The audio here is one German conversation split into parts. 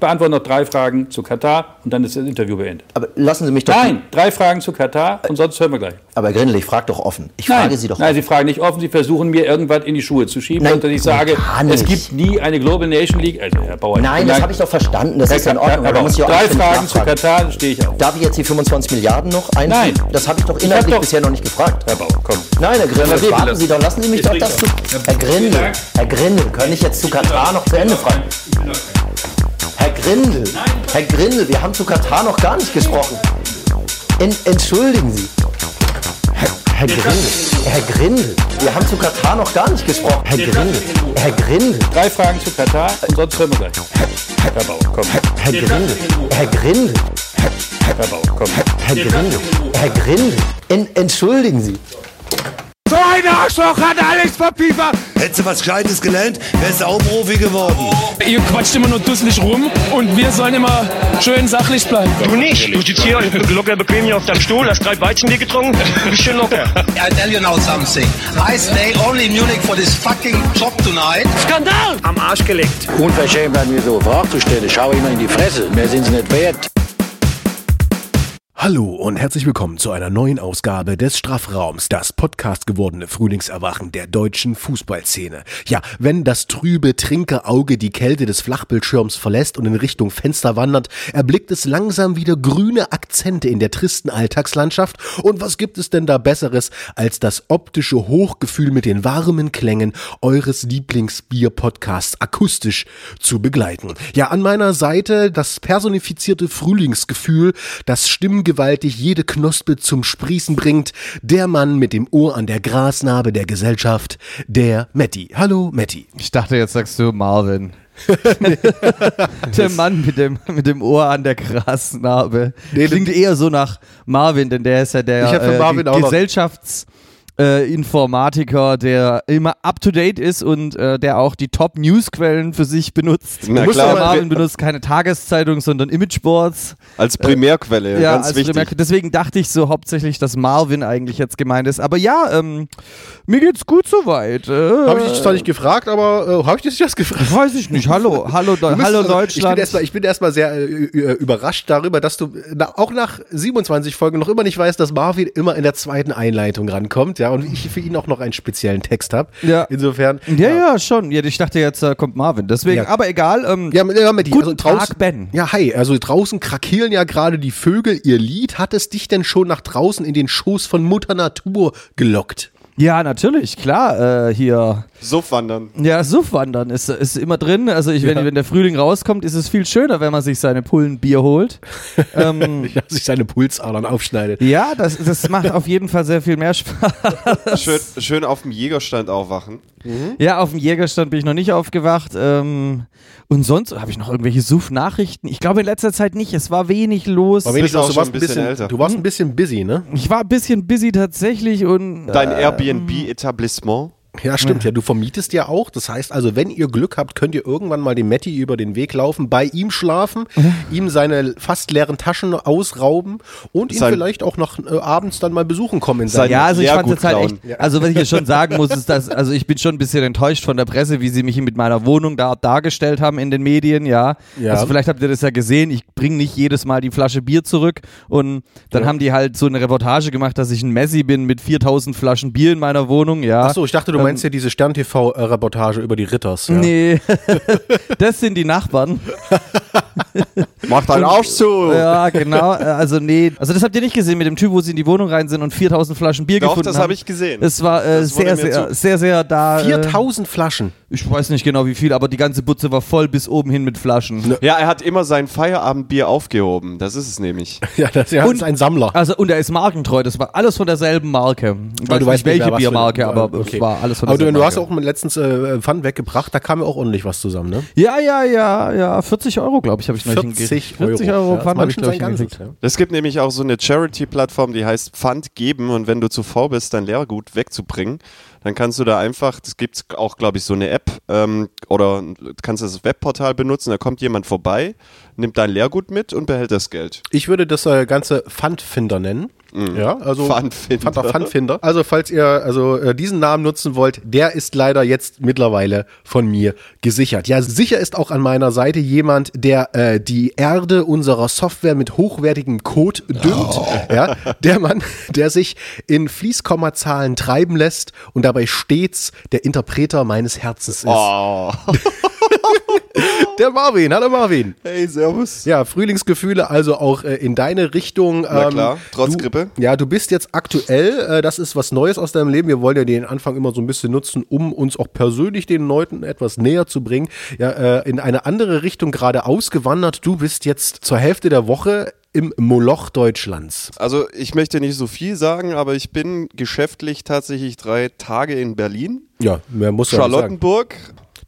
beantworte noch drei Fragen zu Katar und dann ist das Interview beendet. Aber lassen Sie mich doch. Nein, drei Fragen zu Katar und sonst hören wir gleich. Aber Grindel, ich frage doch offen. Ich Nein, frage Sie doch nein, offen. Sie fragen nicht offen, Sie versuchen mir irgendwas in die Schuhe zu schieben, Nein, und dass ich sage, es gibt nie eine Global Nation League. Also, Herr Bauer, Nein, das habe ich doch verstanden. Das Herr ist in Ordnung. Herr aber Bauer, muss ich auch drei Fragen zu. Katar, stehe ich auf. Darf ich jetzt die 25 Milliarden noch einfügen? Nein. Das habe ich doch inhaltlich doch- bisher noch nicht gefragt. Herr Bauer, komm. Nein, Herr Grindel, warten lassen. Sie doch. Lassen Sie mich doch das zu... Herr Grindel. Herr Grindel, kann ich jetzt zu Katar noch zu Ende fragen? Herr Grindel, Herr Grindel, wir haben zu Katar noch gar nicht gesprochen. En, entschuldigen Sie. Herr, Herr Grindel, Herr Grindel, wir haben zu Katar noch gar nicht gesprochen. Herr Grindel, Herr Grindel, Drei Fragen zu Katar und sonst hören wir gleich. Herr Bauer, komm. Herr Grindel, Herr Grindel, Herr Bauer, komm. Herr Grindel, Herr Grindel, en, entschuldigen Sie. So ein Arschloch hat Alex verpiefert. Hättest du was Gescheites gelernt, wärst du auch Profi geworden. Ihr quatscht immer nur dusselig rum und wir sollen immer schön sachlich bleiben. Du nicht. Du sitzt hier locker bequem hier auf deinem Stuhl, hast drei Weizenbier getrunken, bist schön locker. I tell you now something. I stay only in Munich for this fucking job tonight. Skandal! Am Arsch gelegt. Unverschämt an mir so Fragen zu stellen. Schau immer in die Fresse. Mehr sind sie nicht wert. Hallo und herzlich willkommen zu einer neuen Ausgabe des Strafraums, das Podcast gewordene Frühlingserwachen der deutschen Fußballszene. Ja, wenn das trübe Trinkerauge die Kälte des Flachbildschirms verlässt und in Richtung Fenster wandert, erblickt es langsam wieder grüne Akzente in der tristen Alltagslandschaft. Und was gibt es denn da Besseres, als das optische Hochgefühl mit den warmen Klängen eures Lieblingsbier-Podcasts akustisch zu begleiten? Ja, an meiner Seite das personifizierte Frühlingsgefühl, das stimmgewaltig jede Knospe zum Sprießen bringt, der Mann mit dem Ohr an der Grasnarbe der Gesellschaft, der Matti. Hallo Matti. Ich dachte, jetzt sagst du Marvin. der Mann mit dem, mit dem Ohr an der Grasnarbe. Nee, Klingt eher so nach Marvin, denn der ist ja der äh, Gesellschafts- äh, Informatiker, der immer up to date ist und äh, der auch die Top Newsquellen für sich benutzt. Na Muss klar. Marvin benutzt keine Tageszeitung, sondern Imageboards. Als Primärquelle, Ja, ganz als wichtig. Primär- deswegen dachte ich so hauptsächlich, dass Marvin eigentlich jetzt gemeint ist. Aber ja, ähm, mir geht's gut soweit. Äh, Habe ich dich zwar nicht gefragt, aber äh, habe ich dich das gefragt? Weiß ich nicht. Hallo, hallo, Deu bist- hallo also, Deutschland. Ich bin erstmal erstmal sehr äh, äh, überrascht darüber, dass du na, auch nach 27 Folgen noch immer nicht weißt, dass Marvin immer in der zweiten Einleitung rankommt, ja, und ich für ihn auch noch einen speziellen Text habe. Ja. Insofern. ja, ja, schon. Ja, ich dachte jetzt äh, kommt Marvin. Deswegen, Ja. aber egal. Ähm, Ja, ja, Matti, Guten also draußen, Tag, Ben. Ja, hi. Also draußen krakeelen ja gerade die Vögel ihr Lied. Hat es dich denn schon nach draußen in den Schoß von Mutter Natur gelockt? Ja, natürlich, klar. Äh, hier, Suffwandern. ja, Suffwandern ist, ist immer drin. Also ich, Ja. wenn, wenn der Frühling rauskommt, ist es viel schöner, wenn man sich seine Pullen Bier holt. ähm, Ja, sich seine Pulsadern aufschneidet. ja, das, das macht auf jeden Fall sehr viel mehr Spaß. Schön, schön auf dem Jägerstand aufwachen. Ja, auf dem Jägerstand bin ich noch nicht aufgewacht. Ähm, und sonst habe ich noch irgendwelche Suff-Nachrichten. Ich glaube in letzter Zeit nicht. Es war wenig los. Aber wenigstens, auch du warst ein bisschen bisschen, älter. du warst ein bisschen busy, ne? Ich war ein bisschen busy tatsächlich und Dein äh, Airbnb-Etablissement. Ja, stimmt. Ja, du vermietest ja auch. Das heißt also, wenn ihr Glück habt, könnt ihr irgendwann mal dem Matti über den Weg laufen, bei ihm schlafen, ihm seine fast leeren Taschen ausrauben und ihn vielleicht auch noch äh, abends dann mal besuchen kommen in Sein- seinem Ja, also ich fand es halt echt, also was ich jetzt schon sagen muss, ist, dass, also ich bin schon ein bisschen enttäuscht von der Presse, wie sie mich mit meiner Wohnung da dargestellt haben in den Medien, ja. Ja. Also vielleicht habt ihr das ja gesehen, ich bringe nicht jedes Mal die Flasche Bier zurück und dann haben die halt so eine Reportage gemacht, dass ich ein Messi bin mit 4000 Flaschen Bier in meiner Wohnung, ja. Achso, ich dachte, du meinst ja diese Stern-TV-Reportage über die Ritters. Ja. Nee, das sind die Nachbarn. Mach deinen Arsch zu! Ja, genau. äh, Also nee, also das habt ihr nicht gesehen mit dem Typ, wo sie in die Wohnung rein sind und 4000 Flaschen Bier Doch, gefunden das haben. habe ich gesehen. Es war äh, Das sehr, sehr, sehr, sehr da. Äh, 4000 Flaschen. Ich weiß nicht genau wie viel, aber die ganze Butze war voll bis oben hin mit Flaschen. Ja, er hat immer sein Feierabendbier aufgehoben. Das ist es nämlich. Ja, das ja, Und- ist ein Sammler. Also und er ist markentreu, das war alles von derselben Marke. Ich Weil weiß nicht, welche mehr, Biermarke, aber okay. es war alles von Aber du, derselben du hast Marke. auch mal letztens äh, Pfand weggebracht, da kam ja auch ordentlich was zusammen, ne? Ja, ja, ja, ja, 40 Euro, glaube ich, habe ich neulich 40 hingekriegt. 40 Euro. Euro Ja, Pfand habe ich gleich sein Ganzes, ja. Es gibt nämlich auch so eine Charity-Plattform, die heißt Pfand geben und wenn du zu faul bist, dein Leergut wegzubringen, dann kannst du da einfach, das gibt auch, glaube ich, so eine App ähm, oder kannst das Webportal benutzen, da kommt jemand vorbei, nimmt dein Leergut mit und behält das Geld. Ich würde das äh, Ganze Pfandfinder nennen. Ja, also Pfandfinder. Pfand- Pfandfinder. Also falls ihr also äh, diesen Namen nutzen wollt, der ist leider jetzt mittlerweile von mir gesichert. Ja, sicher ist auch an meiner Seite jemand, der äh, die Erde unserer Software mit hochwertigem Code düngt. Ja, der Mann, der sich in Fließkommazahlen treiben lässt und dabei stets der Interpreter meines Herzens ist. Oh. Der Marvin, hallo Marvin. Hey, servus. Ja, Frühlingsgefühle also auch äh, in deine Richtung. Na ähm, klar, trotz du, Grippe. Ja, du bist jetzt aktuell, äh, das ist was Neues aus deinem Leben. Wir wollen ja den Anfang immer so ein bisschen nutzen, um uns auch persönlich den Leuten etwas näher zu bringen. Ja, äh, in eine andere Richtung gerade ausgewandert. Du bist jetzt zur Hälfte der Woche im Moloch Deutschlands. Also ich möchte nicht so viel sagen, aber ich bin geschäftlich tatsächlich drei Tage in Berlin. Ja, mehr muss ja nicht sagen.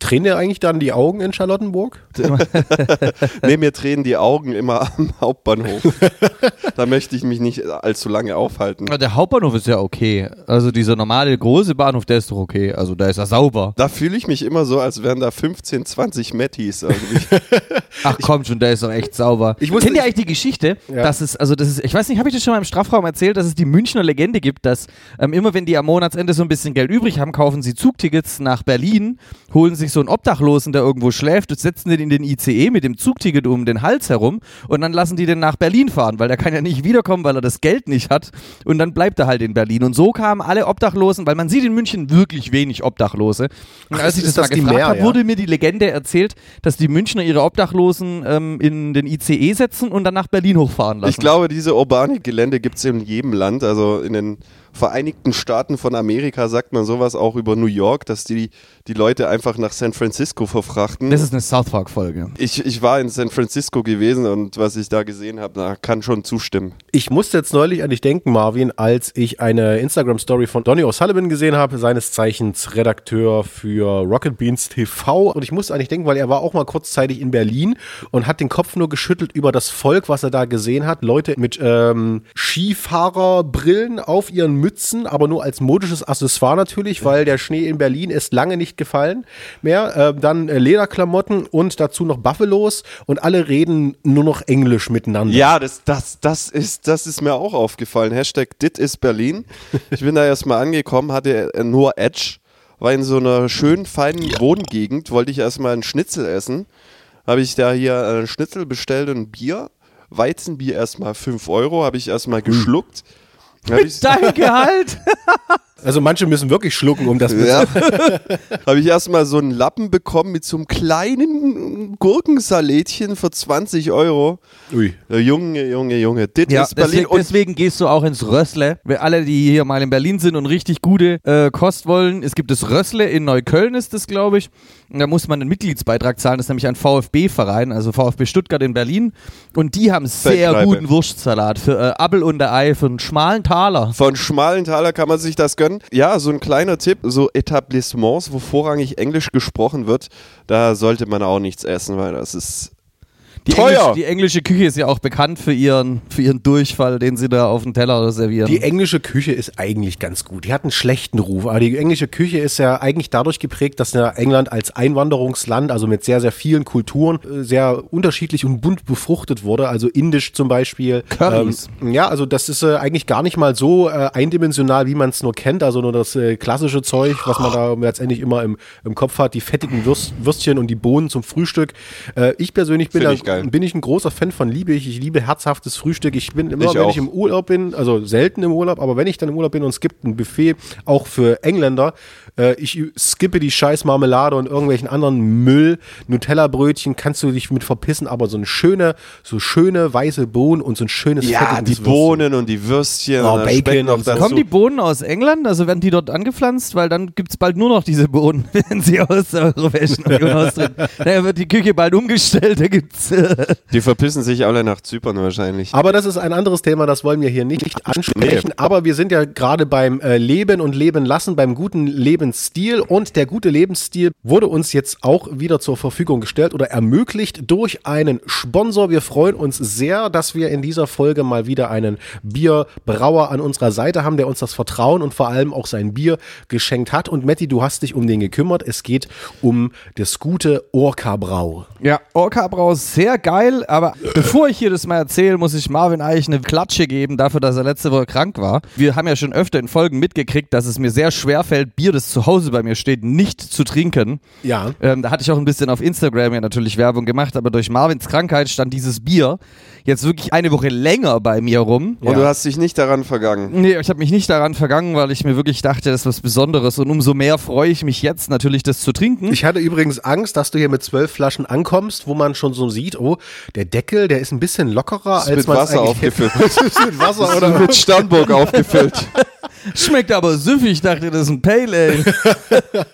Tränen dir eigentlich dann die Augen in Charlottenburg? nee, mir tränen die Augen immer am Hauptbahnhof. da möchte ich mich nicht allzu lange aufhalten. Der Hauptbahnhof ist ja okay. Also dieser normale große Bahnhof, der ist doch okay. Also da ist er sauber. Da fühle ich mich immer so, als wären da 15, 20 Matties. irgendwie. Ach komm schon, der ist doch echt sauber. Ich Kennt ihr eigentlich die Geschichte, Ja. dass es, also das ist, ich weiß nicht, habe ich das schon mal im Strafraum erzählt, dass es die Münchner Legende gibt, dass ähm, immer wenn die am Monatsende so ein bisschen Geld übrig haben, kaufen sie Zugtickets nach Berlin, holen sich so einen Obdachlosen, der irgendwo schläft, setzen den in den ICE mit dem Zugticket um den Hals herum und dann lassen die den nach Berlin fahren, weil der kann ja nicht wiederkommen, weil er das Geld nicht hat und dann bleibt er halt in Berlin. Und so kamen alle Obdachlosen, weil man sieht in München wirklich wenig Obdachlose. Und Ach, als ich das, das mal gefragt habe, ja? wurde mir die Legende erzählt, dass die Münchner ihre Obdachlosen ähm, in den ICE setzen und dann nach Berlin hochfahren lassen. Ich glaube, diese urbane Gelände gibt es in jedem Land. Also in den Vereinigten Staaten von Amerika sagt man sowas auch über New York, dass die die Leute einfach nach San Francisco verfrachten. Das ist eine South Park-Folge. ich, ich war in San Francisco gewesen und was ich da gesehen habe, da kann schon zustimmen. Ich musste jetzt neulich an dich denken, Marvin, als ich eine Instagram-Story von Donny O'Sullivan gesehen habe, seines Zeichens Redakteur für Rocket Beans TV. Und ich musste an dich denken, weil er war auch mal kurzzeitig in Berlin und hat den Kopf nur geschüttelt über das Volk, was er da gesehen hat. Leute mit ähm, Skifahrerbrillen auf ihren Mützen, aber nur als modisches Accessoire natürlich, weil der Schnee in Berlin ist lange nicht gefallen mehr. Ähm, dann äh, Lederklamotten und dazu noch Buffalos und alle reden nur noch Englisch miteinander. Ja, das, das, das, ist, das ist mir auch aufgefallen. Hashtag Dit ist Berlin. Ich bin da erstmal angekommen, hatte äh, nur Edge, war in so einer schönen, feinen Wohngegend, wollte ich erstmal einen Schnitzel essen. Habe ich da hier äh, einen Schnitzel bestellt und ein Bier. Weizenbier erstmal 5 Euro, habe ich erstmal geschluckt. Hab ich, Dein Gehalt! Also manche müssen wirklich schlucken, um das ja, habe ich erstmal so einen Lappen bekommen mit so einem kleinen Gurkensalätchen für 20 Euro. Ui. Junge, Junge, Junge, dit Ja, ist Berlin. deswegen, Und deswegen gehst du auch ins Rössle. Wir alle, die hier mal in Berlin sind und richtig gute äh, Kost wollen, es gibt das Rössle in Neukölln ist das, glaube ich. Und da muss man einen Mitgliedsbeitrag zahlen. Das ist nämlich ein VfB-Verein, also VfB Stuttgart in Berlin. Und die haben sehr guten Wurstsalat für äh, Appel und der Ei für einen schmalen Taler. Von schmalen Taler kann man sich das gönnen. Ja, so ein kleiner Tipp, so Etablissements, wo vorrangig Englisch gesprochen wird, da sollte man auch nichts essen, weil das ist Die, Teuer. Englisch, die englische Küche ist ja auch bekannt für ihren, für ihren Durchfall, den sie da auf dem Teller servieren. Die englische Küche ist eigentlich ganz gut. Die hat einen schlechten Ruf, aber die englische Küche ist ja eigentlich dadurch geprägt, dass ja England als Einwanderungsland, also mit sehr, sehr vielen Kulturen, äh, sehr unterschiedlich und bunt befruchtet wurde. Also indisch zum Beispiel. Currys. Ähm, ja, also das ist äh, eigentlich gar nicht mal so äh, eindimensional, wie man es nur kennt. Also nur das äh, klassische Zeug, was man da letztendlich immer im, im Kopf hat, die fettigen Würst, Würstchen und die Bohnen zum Frühstück. Äh, ich persönlich bin, da, geil. bin ich ein großer Fan von Liebe. Ich, ich liebe herzhaftes Frühstück. Ich bin immer, Ich wenn auch. ich im Urlaub bin, also selten im Urlaub, aber wenn ich dann im Urlaub bin und es gibt ein Buffet, auch für Engländer, äh, ich skippe die scheiß Marmelade und irgendwelchen anderen Müll, Nutella-Brötchen, kannst du dich mit verpissen, aber so eine schöne, so schöne weiße Bohnen und so ein schönes ja, die Würstchen. Bohnen und die Würstchen Oh, und Bacon noch dazu. Kommen die Bohnen aus England? Also werden die dort angepflanzt? Weil dann gibt es bald nur noch diese Bohnen, wenn sie aus der Europäischen Union austreten. Daher wird die Küche bald umgestellt. Da gibt's. Äh, Die verpissen sich alle nach Zypern wahrscheinlich. Aber das ist ein anderes Thema, das wollen wir hier nicht, ansprechen. Aber wir sind ja gerade beim äh, Leben und Leben lassen, beim guten Lebensstil. Und der gute Lebensstil wurde uns jetzt auch wieder zur Verfügung gestellt oder ermöglicht durch einen Sponsor. Wir freuen uns sehr, dass wir in dieser Folge mal wieder einen Bierbrauer an unserer Seite haben, der uns das Vertrauen und vor allem auch sein Bier geschenkt hat. Und Matti, du hast dich um den gekümmert. Es geht um das gute Orca Brau. ja, Orca Brau, sehr sehr geil, aber bevor ich hier das mal erzähle, muss ich Marvin eigentlich eine Klatsche geben dafür, dass er letzte Woche krank war. Wir haben ja schon öfter in Folgen mitgekriegt, dass es mir sehr schwer fällt, Bier, das zu Hause bei mir steht, nicht zu trinken. Ja. Ähm, da hatte ich auch ein bisschen auf Instagram ja natürlich Werbung gemacht, aber durch Marvins Krankheit stand dieses Bier jetzt wirklich eine Woche länger bei mir rum. Und du hast dich nicht daran vergangen. Nee, ich habe mich nicht daran vergangen, weil ich mir wirklich dachte, das ist was Besonderes und umso mehr freue ich mich jetzt natürlich, das zu trinken. Ich hatte übrigens Angst, dass du hier mit zwölf Flaschen ankommst, wo man schon so sieht, oh, der Deckel, der ist ein bisschen lockerer, Ist als mit Wasser aufgefüllt. ist mit Wasser oder mit Sternburg aufgefüllt. Schmeckt aber süffig, ich dachte, das ist ein Pale Ale.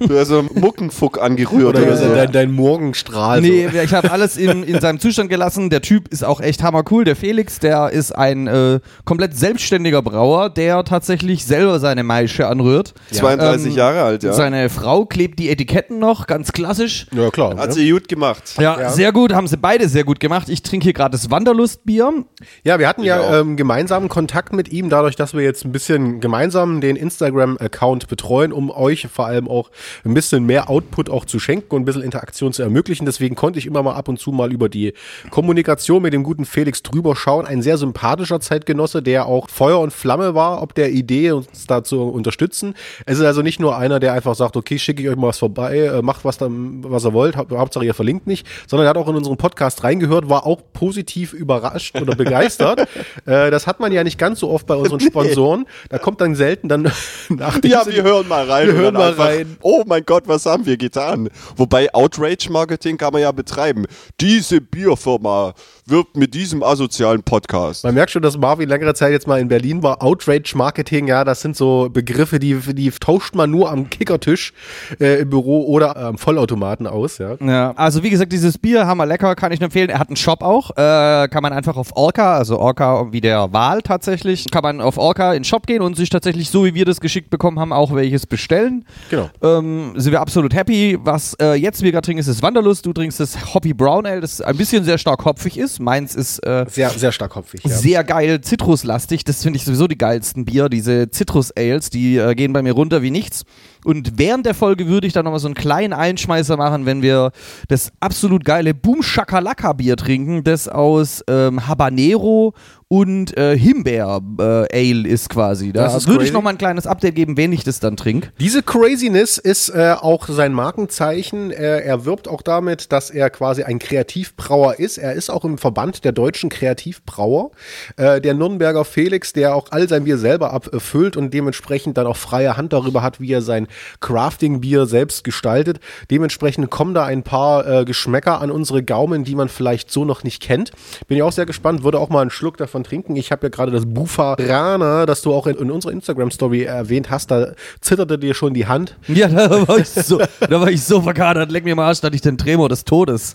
Du hast so einen Muckenfuck angerührt oder oder, so. dein, dein Morgenstrahl. Nee, so. ich habe alles in, in seinem Zustand gelassen. Der Typ ist auch echt hammercool. Der Felix, der ist ein äh, komplett selbstständiger Brauer, der tatsächlich selber seine Maische anrührt. 32 Ähm, Jahre alt, ja. Seine Frau klebt die Etiketten noch, ganz klassisch. Ja, klar. Hat ne? sie gut gemacht. Ja, sehr gut, haben sie beide sehr gut gemacht. Ich trinke hier gerade das Wanderlustbier. Ja, wir hatten auch. ja ähm, gemeinsamen Kontakt mit ihm, dadurch, dass wir jetzt ein bisschen gemeinsam den Instagram-Account betreuen, um euch vor allem auch ein bisschen mehr Output auch zu schenken und ein bisschen Interaktion zu ermöglichen. Deswegen konnte ich immer mal ab und zu mal über die Kommunikation mit dem guten Felix drüber schauen. Ein sehr sympathischer Zeitgenosse, der auch Feuer und Flamme war, ob der Idee, uns da zu unterstützen. Es ist also nicht nur einer, der einfach sagt, okay, schicke ich euch mal was vorbei, äh, macht was, dann, was ihr wollt, hau- Hauptsache ihr verlinkt mich, sondern er hat auch in unseren Podcast reingehört, war auch positiv überrascht oder begeistert. äh, das hat man ja nicht ganz so oft bei unseren Sponsoren. Da kommt dann selten dann nach dem Ja, wir hören mal rein. Wir hören mal einfach, rein. Oh mein Gott, was haben wir getan? Wobei Outrage-Marketing kann man ja betreiben. Diese Bierfirma wirbt mit diesem asozialen Podcast. Man merkt schon, dass Marvin längere Zeit jetzt mal in Berlin war. Outrage Marketing, ja, das sind so Begriffe, die, die tauscht man nur am Kickertisch äh, im Büro oder am Vollautomaten aus, ja. Ja, also wie gesagt, dieses Bier, hammer lecker, kann ich nur empfehlen. Er hat einen Shop auch, äh, kann man einfach auf Orca, also Orca wie der Wahl tatsächlich, kann man auf Orca in den Shop gehen und sich tatsächlich, so wie wir das geschickt bekommen haben, auch welches bestellen. Genau. Ähm, sind wir absolut happy. Was äh, jetzt wir gerade trinken, ist das Wanderlust. Du trinkst das Hoppy Brown Ale, das ein bisschen sehr stark hopfig ist. Meins ist äh, Sehr, sehr stark hopfig, ja. sehr geil zitruslastig. Das finde ich sowieso die geilsten Bier. Diese Zitrus-Ales, die äh, gehen bei mir runter wie nichts. Und während der Folge würde ich dann nochmal so einen kleinen Einschmeißer machen, wenn wir das absolut geile Boom Shakalaka Bier trinken, das aus ähm, Habanero und äh, Himbeer äh, Ale ist quasi. Da Das ist würde ich nochmal ein kleines Update geben, wenn ich das dann trinke. Diese Craziness ist äh, auch sein Markenzeichen. Er wirbt auch damit, dass er quasi ein Kreativbrauer ist. Er ist auch im Verband der deutschen Kreativbrauer. Äh, der Nürnberger Felix, der auch all sein Bier selber abfüllt und dementsprechend dann auch freie Hand darüber hat, wie er sein Crafting-Bier selbst gestaltet. Dementsprechend kommen da ein paar äh, Geschmäcker an unsere Gaumen, die man vielleicht so noch nicht kennt. Bin ich auch sehr gespannt, würde auch mal einen Schluck davon trinken. Ich habe ja gerade das Bufarana, das du auch in, in unserer Instagram-Story erwähnt hast, da zitterte dir schon die Hand. Ja, da war ich so, da war ich so verkadert. Leck mir mal Arsch, hatte ich den Tremor des Todes.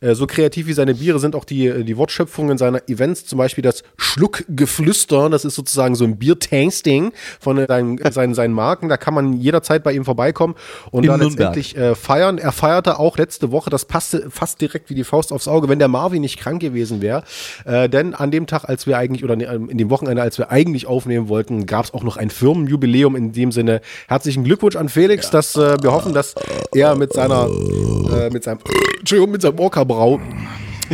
Äh, so kreativ wie seine Biere sind auch die, die Wortschöpfungen seiner Events, zum Beispiel das Schluckgeflüster, das ist sozusagen so ein Bier-Tasting von äh, seinen, seinen, seinen Marken. Da kann man jederzeit bei ihm vorbeikommen und In da Nürnberg. letztendlich äh, feiern. Er feierte auch letzte Woche, das passte fast direkt wie die Faust aufs Auge, wenn der Marvin nicht krank gewesen wäre. Äh, denn an dem Tag, als wir eigentlich, oder ne, in dem Wochenende, als wir eigentlich aufnehmen wollten, gab es auch noch ein Firmenjubiläum. In dem Sinne herzlichen Glückwunsch an Felix, dass äh, wir hoffen, dass er mit seiner, äh, mit seinem, Entschuldigung, mit seinem Orca-Brau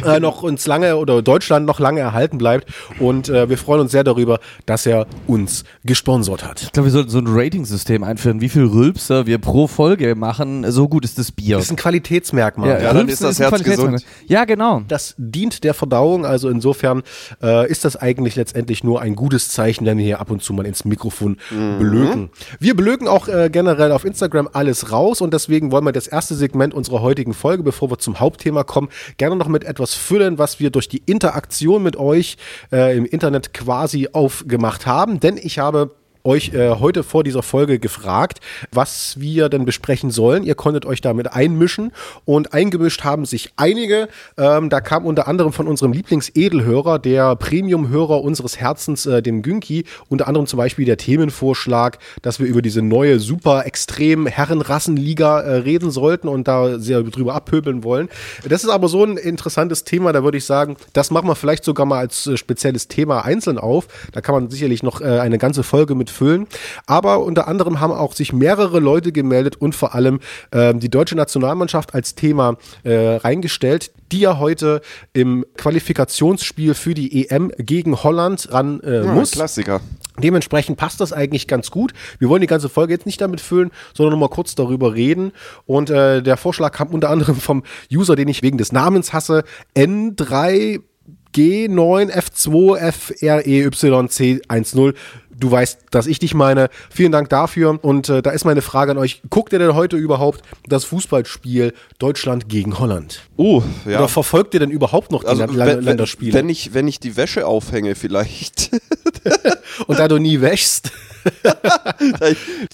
äh, noch uns lange oder Deutschland noch lange erhalten bleibt. Und äh, wir freuen uns sehr darüber, dass er uns gesponsert hat. Ich glaube, wir sollten so ein Rating-System einführen, wie viel Rülpser wir pro Folge machen. So gut ist das Bier. Das ist ein Qualitätsmerkmal. Ja, dann Rülpsen ist das ein Herz Qualitätsmerkmal. gesund. Ja, genau. Das dient der Verdauung, also insofern äh, ist das eigentlich letztendlich nur ein gutes Zeichen, wenn wir hier ab und zu mal ins Mikrofon belögen. Wir belögen auch äh, generell auf Instagram alles raus und deswegen wollen wir das erste Segment unserer heutigen Folge, bevor wir zum Hauptthema kommen, gerne noch mit etwas füllen, was wir durch die Interaktion mit euch äh, im Internet quasi aufgemacht haben. Denn ich habe euch äh, heute vor dieser Folge gefragt, was wir denn besprechen sollen. Ihr konntet euch damit einmischen und eingemischt haben sich einige. Ähm, da kam unter anderem von unserem Lieblingsedelhörer, der Premium-Hörer unseres Herzens, äh, dem Günki, unter anderem zum Beispiel der Themenvorschlag, dass wir über diese neue super extrem Herrenrassenliga äh, reden sollten und da sehr drüber abpöbeln wollen. Das ist aber so ein interessantes Thema, da würde ich sagen, das machen wir vielleicht sogar mal als äh, spezielles Thema einzeln auf. Da kann man sicherlich noch äh, eine ganze Folge mit füllen. Aber unter anderem haben auch sich mehrere Leute gemeldet und vor allem ähm, die deutsche Nationalmannschaft als Thema äh, reingestellt, die ja heute im Qualifikationsspiel für die EM gegen Holland ran äh, Ja, muss. Klassiker. Dementsprechend passt das eigentlich ganz gut. Wir wollen die ganze Folge jetzt nicht damit füllen, sondern nur mal kurz darüber reden. Und äh, der Vorschlag kam unter anderem vom User, den ich wegen des Namens hasse, N3G9F2FREYC10. Du weißt, dass ich dich meine. Vielen Dank dafür. Und äh, da ist meine Frage an euch. Guckt ihr denn heute überhaupt das Fußballspiel Deutschland gegen Holland? Oh, ja. Oder verfolgt ihr denn überhbt noch die Also, Län- wenn, Länderspiele? wenn, ich, wenn ich die Wäsche aufhänge, vielleicht. Und da du nie wäschst.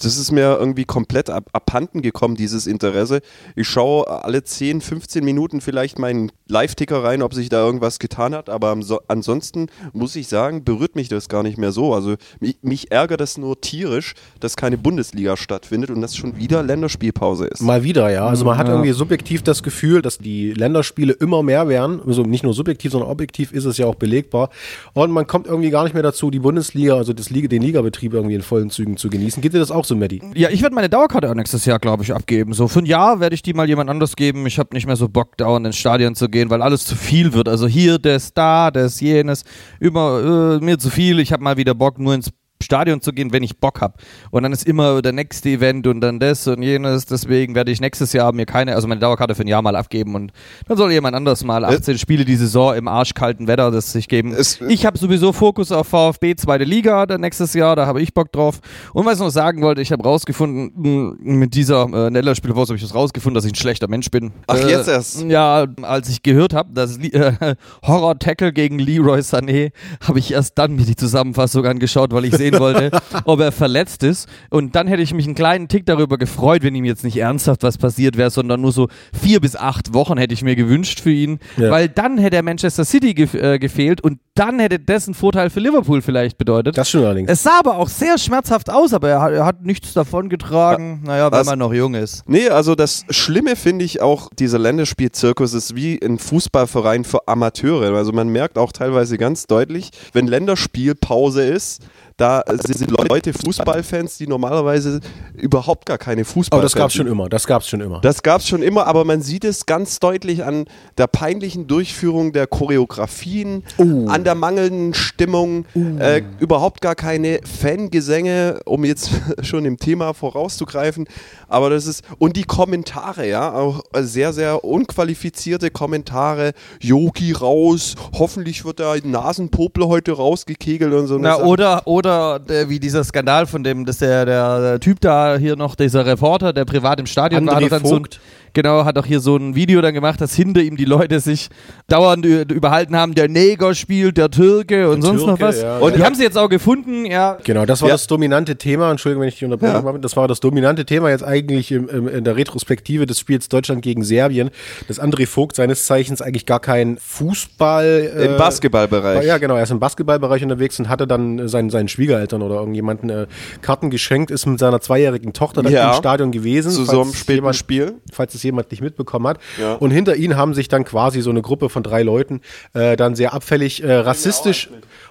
das ist mir irgendwie komplett ab, abhanden gekommen, dieses Interesse. Ich schaue alle 10, 15 Minuten vielleicht meinen Live-Ticker rein, ob sich da irgendwas getan hat, aber ansonsten muss ich sagen, berührt mich das gar nicht mehr so. Also mich, mich ärgert das nur tierisch, dass keine Bundesliga stattfindet und dass schon wieder Länderspielpause ist. Mal wieder, ja. Also man hat Ja. irgendwie subjektiv das Gefühl, dass die Länderspiele immer mehr werden. Also nicht nur subjektiv, sondern objektiv ist es ja auch belegbar. Und man kommt irgendwie gar nicht mehr dazu, die Bundesliga, also das Liga, den Ligabetrieb irgendwie in vollen Zügen zu genießen. Geht dir das auch so, Maddie? Ja, ich werde meine Dauerkarte auch nächstes Jahr, glaube ich, abgeben. So für ein Jahr werde ich die mal jemand anders geben. Ich habe nicht mehr so Bock, dauernd ins Stadion zu gehen, weil alles zu viel wird. Also hier, das, da, das, jenes. Immer äh, mir zu viel. Ich habe mal wieder Bock, nur ins Stadion zu gehen, wenn ich Bock habe. Und dann ist immer der nächste Event und dann das und jenes. Deswegen werde ich nächstes Jahr mir keine, also meine Dauerkarte für ein Jahr mal abgeben und dann soll jemand anders mal 18 Spiele die Saison im arschkalten Wetter das sich geben. ich habe sowieso Fokus auf VfB zweite Liga dann nächstes Jahr, da habe ich Bock drauf. Und was ich noch sagen wollte, ich habe rausgefunden, mh, mit dieser äh, Nellerspielpause habe ich das rausgefunden, dass ich ein schlechter Mensch bin. Ach, äh, jetzt erst? Ja, als ich gehört habe, dass äh, Horror-Tackle gegen Leroy Sané, habe ich erst dann mir die Zusammenfassung angeschaut, weil ich sehen wollte, ob er verletzt ist. Und dann hätte ich mich einen kleinen Tick darüber gefreut, wenn ihm jetzt nicht ernsthaft was passiert wäre, sondern nur so vier bis acht Wochen hätte ich mir gewünscht für ihn, Ja. weil dann hätte er Manchester City gef äh, gefehlt und dann hätte dessen Vorteil für Liverpool vielleicht bedeutet. Das stimmt allerdings. Es sah aber auch sehr schmerzhaft aus, aber er hat, er hat nichts davon getragen. Naja, weil Also- man noch jung ist. Nee, also das Schlimme finde ich auch, dieser Länderspielzirkus ist wie ein Fußballverein für Amateure. Also man merkt auch teilweise ganz deutlich, wenn Länderspielpause ist, da sind Leute Fußballfans, die normalerweise überhaupt gar keine Fußballfans Aber das gab's sind. schon immer. Das gab's schon immer. Das gab es schon immer, aber man sieht es ganz deutlich an der peinlichen Durchführung der Choreografien, an der mangelnden Stimmung, äh, überhaupt gar keine Fangesänge, um jetzt schon im Thema vorauszugreifen. Aber das ist, und die Kommentare, ja, auch sehr, sehr unqualifizierte Kommentare. Yogi raus, hoffentlich wird der Nasenpopel heute rausgekegelt und so. Na, Sache. oder, oder der, wie dieser Skandal von dem, dass der, der, der Typ da hier noch, dieser Reporter, der privat im Stadion war, André hat dann so Vogt. Genau, hat auch hier so ein Video dann gemacht, dass hinter ihm die Leute sich dauernd überhalten haben, der Neger spielt, der Türke und Der sonst noch Türke, was. ja, und ja. die haben sie jetzt auch gefunden, ja. Genau, das war Ja. das dominante Thema. Entschuldigung, wenn ich dich unterbreche. Ja. Marvin. Das war das dominante Thema jetzt eigentlich im, im, in der Retrospektive des Spiels Deutschland gegen Serbien, dass André Vogt seines Zeichens eigentlich gar kein Fußball äh, Im Basketballbereich. Ja, genau. Er ist im Basketballbereich unterwegs und hatte dann seinen, seinen Schwiegereltern oder irgendjemanden äh, Karten geschenkt, ist mit seiner zweijährigen Tochter dann Ja. im Stadion gewesen. Zu so einem es späten jemand, Spiel. Falls es jemand nicht mitbekommen hat. Ja. Und hinter ihnen haben sich dann quasi so eine Gruppe von drei Leuten äh, dann sehr abfällig äh, rassistisch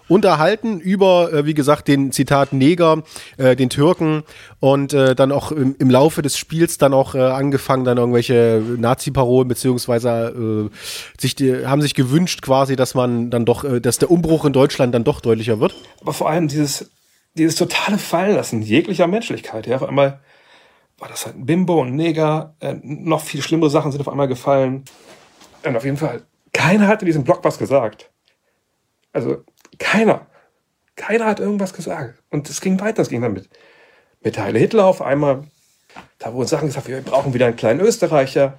unterhalten über, äh, wie gesagt, den Zitat Neger, äh, den Türken und äh, dann auch im, im Laufe des Spiels dann auch äh, angefangen, dann irgendwelche Nazi-Parolen beziehungsweise äh, sich die, haben sich gewünscht quasi, dass man dann doch, äh, dass der Umbruch in Deutschland dann doch deutlicher wird. Aber vor allem dieses, dieses totale Fallenlassen jeglicher Menschlichkeit. Ja, auf einmal war das halt ein Bimbo und ein Neger. Äh, noch viel schlimmere Sachen sind auf einmal gefallen. Und auf jeden Fall, keiner hat in diesem Blog was gesagt. Also keiner. Keiner hat irgendwas gesagt. Und es ging weiter. Es ging dann mit, mit Heile Hitler auf einmal. Da wurden Sachen gesagt, wir brauchen wieder einen kleinen Österreicher.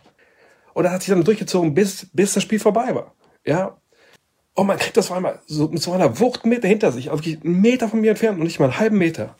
Und das hat sich dann durchgezogen, bis, bis das Spiel vorbei war. Ja. Und man kriegt das auf einmal so, mit so einer Wucht hinter sich, also wirklich einen Meter von mir entfernt und nicht mal einen halben Meter.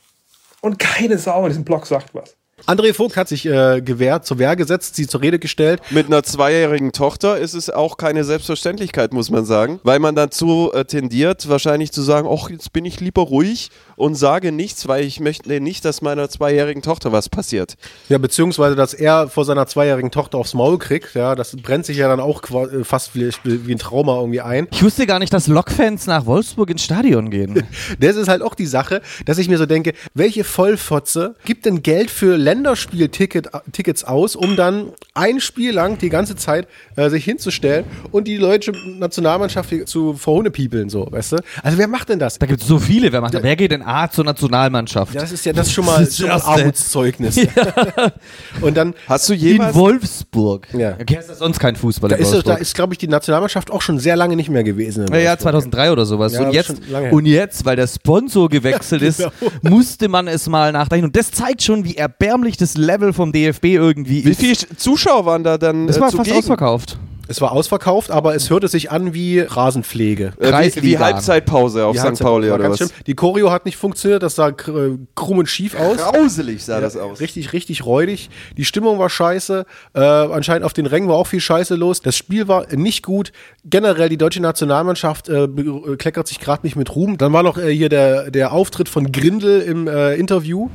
Und keine Sau in diesem Block sagt was. André Vogt hat sich äh, gewehrt, zur Wehr gesetzt, sie zur Rede gestellt. Mit einer zweijährigen Tochter ist es auch keine Selbstverständlichkeit, muss man sagen, weil man dazu äh, tendiert, wahrscheinlich zu sagen, ach, jetzt bin ich lieber ruhig und sage nichts, weil ich möchte nicht, dass meiner zweijährigen Tochter was passiert. Ja, beziehungsweise, dass er vor seiner zweijährigen Tochter aufs Maul kriegt, ja, das brennt sich ja dann auch äh, fast wie, wie ein Trauma irgendwie ein. Ich wusste gar nicht, dass Lokfans nach Wolfsburg ins Stadion gehen. Das ist halt auch die Sache, dass ich mir so denke, welche Vollfotze gibt denn Geld für Länderspieltickets aus, um dann ein Spiel lang die ganze Zeit äh, sich hinzustellen und die deutsche Nationalmannschaft zu verhunepiepeln, so, weißt du? Also wer macht denn das? Da gibt es so viele. Wer, macht, wer geht denn A zur Nationalmannschaft? Ja, das ist ja das ist schon mal, Das ist schon mal das Armutszeugnis. Und dann Hast du In jemals Wolfsburg. Ja. Okay, ist das sonst kein Fußball da in ist, Wolfsburg. da ist glaube ich, die Nationalmannschaft auch schon sehr lange nicht mehr gewesen. in Ja, ja, Wolfsburg. 2003 oder sowas. Ja, und, das jetzt, ist und jetzt, weil der Sponsor gewechselt ist, genau. musste man es mal nachdenken. Und das zeigt schon, wie erbärmlich das Level vom DFB irgendwie Wie ist. viele Zuschauer waren da dann Das äh, war fast ausverkauft. Es war ausverkauft, aber es hörte sich an wie Rasenpflege. Äh, wie, wie. Halbzeitpause auf Die St. Pauli oder ganz was? schlimm. Die Choreo hat nicht funktioniert, das sah kr- krumm und schief aus. Grauselig sah das aus. Richtig, richtig räudig. Die Stimmung war scheiße. Äh, anscheinend auf den Rängen war auch viel Scheiße los. Das Spiel war nicht gut. Generell die deutsche Nationalmannschaft äh, be- kleckert sich gerade nicht mit Ruhm. Dann war noch äh, hier der, der Auftritt von Grindel im äh, Interview.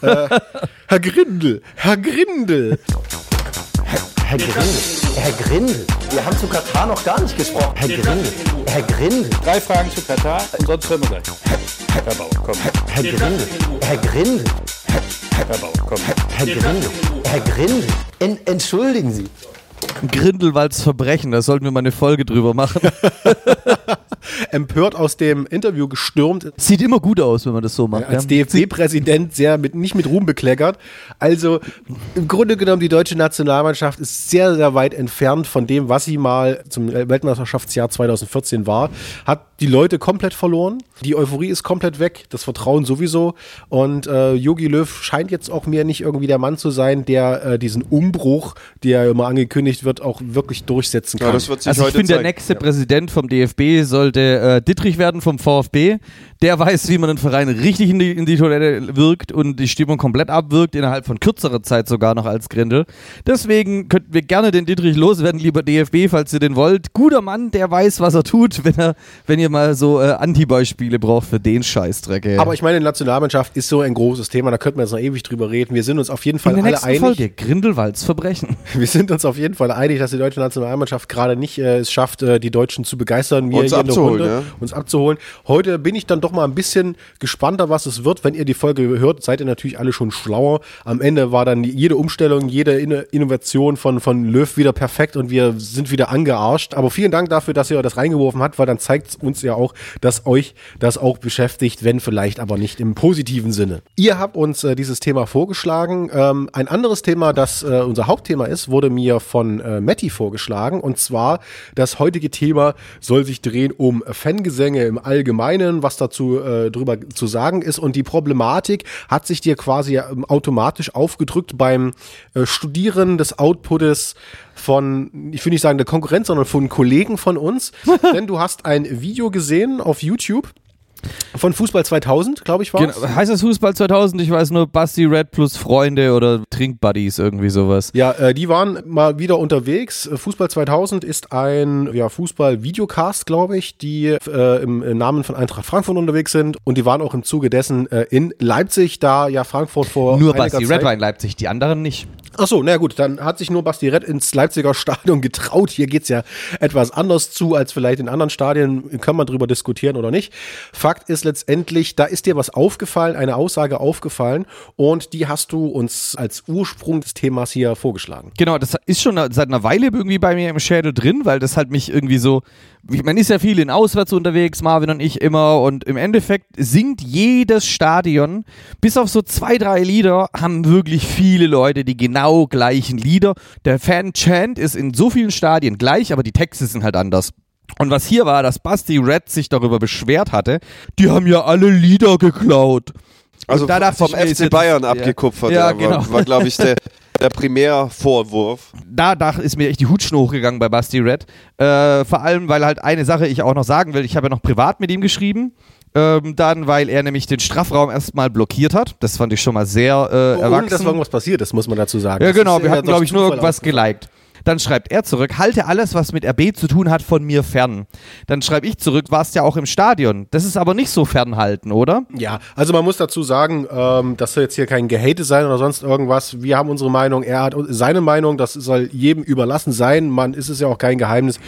äh, Herr Grindel, Herr Grindel. Herr Grindel, Herr Grindel, wir haben zu Katar noch gar nicht gesprochen. Herr Grindel, Herr Grindel, Drei Fragen zu Katar und sonst hören wir gleich. Herr Bauer, komm. Herr Grindel, Herr Grindel, Herr Bauer, komm. Herr Grindel, Herr Grindel. En entschuldigen Sie. Grindelwalds Verbrechen, da sollten wir mal eine Folge drüber machen. Empört aus dem Interview gestürmt. Sieht immer gut aus, wenn man das so macht. als ja. DFB-Präsident sehr mit, nicht mit Ruhm bekleckert. Also im Grunde genommen, die deutsche Nationalmannschaft ist sehr, sehr weit entfernt von dem, was sie mal zum Weltmeisterschaftsjahr 2014 war. Hat die Leute komplett verloren. Die Euphorie ist komplett weg, das Vertrauen sowieso. Und äh, Jogi Löw scheint jetzt auch mehr nicht irgendwie der Mann zu sein, der äh, diesen Umbruch, der ja immer angekündigt wird, auch wirklich durchsetzen kann. Ja, das wird sich Also ich finde, der nächste Präsident vom DFB sollte äh, Dittrich werden vom VfB. Der weiß, wie man den Verein richtig in die, in die Toilette wirkt und die Stimmung komplett abwirkt, innerhalb von kürzerer Zeit sogar noch als Grindel. Deswegen könnten wir gerne den Dittrich loswerden, lieber DFB, falls ihr den wollt. Guter Mann, der weiß, was er tut, wenn, er, wenn ihr mal so äh, Antibeispiele braucht für den Scheißdreck. Ey. Aber ich meine, die Nationalmannschaft ist so ein großes Thema, da könnten wir jetzt noch ewig drüber reden. Wir sind uns auf jeden Fall in der alle einig. Folge Grindelwalds Verbrechen. Wir sind uns auf jeden Fall einig, dass die deutsche Nationalmannschaft gerade nicht äh, es schafft, äh, die Deutschen zu begeistern, wir Uns der abzuholen, ja. uns abzuholen. Heute bin ich dann doch mal ein bisschen gespannter, was es wird. Wenn ihr die Folge hört, seid ihr natürlich alle schon schlauer. Am Ende war dann jede Umstellung, jede Inno- Innovation von, von Löw wieder perfekt und wir sind wieder angearscht. Aber vielen Dank dafür, dass ihr das reingeworfen habt, weil dann zeigt es uns ja auch, dass euch das auch beschäftigt, wenn vielleicht aber nicht im positiven Sinne. Ihr habt uns äh, dieses Thema vorgeschlagen. Ähm, ein anderes Thema, das äh, unser Hauptthema ist, wurde mir von äh, Matti vorgeschlagen. Und zwar, das heutige Thema soll sich drehen um Fangesänge im Allgemeinen, was dazu äh, drüber zu sagen ist. Und die Problematik hat sich dir quasi ähm, automatisch aufgedrückt beim äh, Studieren des Outputs von, ich will nicht sagen der Konkurrenz, sondern von Kollegen von uns. Denn du hast ein Video gesehen auf YouTube von Fußball 2000, glaube ich, war es. Genau. Heißt das Fußball 2000? Ich weiß nur Basti Red plus Freunde oder Trinkbuddies, irgendwie sowas. Ja, äh, die waren mal wieder unterwegs. Äh, Fußball 2000 ist ein ja, Fußball-Videocast, glaube ich, die äh, im, im Namen von Eintracht Frankfurt unterwegs sind. Und die waren auch im Zuge dessen äh, in Leipzig, da ja Frankfurt vor Nur Basti Zeit Red war in Leipzig, die anderen nicht. Ach so, na gut, dann hat sich nur Basti Rett ins Leipziger Stadion getraut. Hier geht's ja etwas anders zu als vielleicht in anderen Stadien. Kann man drüber diskutieren oder nicht. Fakt ist letztendlich, da ist dir was aufgefallen, eine Aussage aufgefallen und die hast du uns als Ursprung des Themas hier vorgeschlagen. Genau, das ist schon seit einer Weile irgendwie bei mir im Schädel drin, weil das halt mich irgendwie so. Man ist ja viel in Auswärts unterwegs, Marvin und ich immer, und im Endeffekt singt jedes Stadion, bis auf so zwei, drei Lieder, haben wirklich viele Leute die genau gleichen Lieder. Der Fan-Chant ist in so vielen Stadien gleich, aber die Texte sind halt anders. Und was hier war, dass Basti Red sich darüber beschwert hatte, die haben ja alle Lieder geklaut. Also Und da vom ist FC jetzt- Bayern ja. abgekupfert. Ja, war, genau. war glaube ich, der, der Primärvorwurf. da, da ist mir echt die Hutschnur hochgegangen bei Basti Red. Äh, vor allem, weil halt eine Sache ich auch noch sagen will. Ich habe ja noch privat mit ihm geschrieben. Ähm, dann, weil er nämlich den Strafraum erstmal blockiert hat. Das fand ich schon mal sehr äh, erwachsen. Ohne dass irgendwas passiert ist, muss man dazu sagen. Ja, genau. Wir ja hatten, glaube ich, nur irgendwas geliked. Dann schreibt er zurück, halte alles, was mit RB zu tun hat, von mir fern. Dann schreibe ich zurück, warst ja auch im Stadion. Das ist aber nicht so fernhalten, oder? Ja, also man muss dazu sagen, ähm, das soll jetzt hier kein Gehate sein oder sonst irgendwas. Wir haben unsere Meinung, er hat seine Meinung, das soll jedem überlassen sein. Man ist es ja auch kein Geheimnis.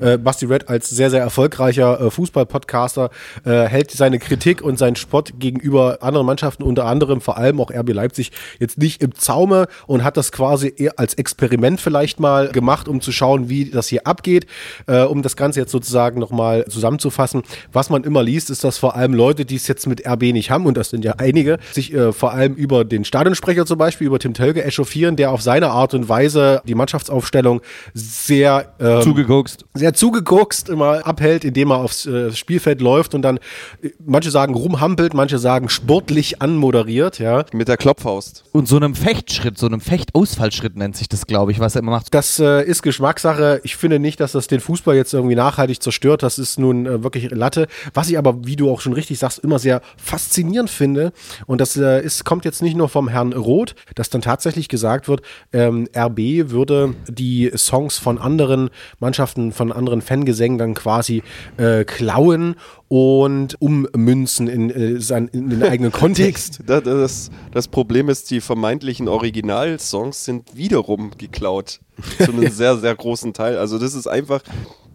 Äh, Basti Red als sehr, sehr erfolgreicher äh, Fußball-Podcaster äh, hält seine Kritik und seinen Spott gegenüber anderen Mannschaften, unter anderem vor allem auch RB Leipzig, jetzt nicht im Zaume und hat das quasi als Experiment vielleicht mal gemacht, um zu schauen, wie das hier abgeht, äh, um das Ganze jetzt sozusagen nochmal zusammenzufassen. Was man immer liest, ist, dass vor allem Leute, die es jetzt mit RB nicht haben, und das sind ja einige, sich äh, vor allem über den Stadionsprecher zum Beispiel, über Tim Tölke echauffieren, der auf seine Art und Weise die Mannschaftsaufstellung sehr ähm, Zugeguckst. sehr zugeguckst immer abhält, indem er aufs äh, Spielfeld läuft und dann äh, manche sagen rumhampelt, manche sagen sportlich anmoderiert, ja. Mit der Klopffaust. Und so einem Fechtschritt, so einem Fechtausfallschritt nennt sich das, glaube ich, was er immer macht. Das äh, ist Geschmackssache. Ich finde nicht, dass das den Fußball jetzt irgendwie nachhaltig zerstört. Das ist nun äh, wirklich Latte. Was ich aber, wie du auch schon richtig sagst, immer sehr faszinierend finde. Und das äh, ist, kommt jetzt nicht nur vom Herrn Roth, dass dann tatsächlich gesagt wird, ähm, RB würde die Songs von anderen Mannschaften, von anderen Fangesängen dann quasi äh, klauen und ummünzen in, äh, sein, in den eigenen Kontext. Das, das, das Problem ist, die vermeintlichen Originalsongs sind wiederum geklaut. Zu einem sehr, sehr großen Teil. Also das ist einfach,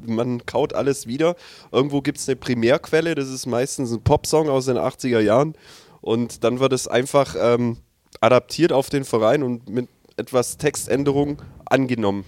man kaut alles wieder. Irgendwo gibt es eine Primärquelle, das ist meistens ein Popsong aus den 80er Jahren. Und dann wird es einfach ähm, adaptiert auf den Verein und mit etwas Textänderung angenommen.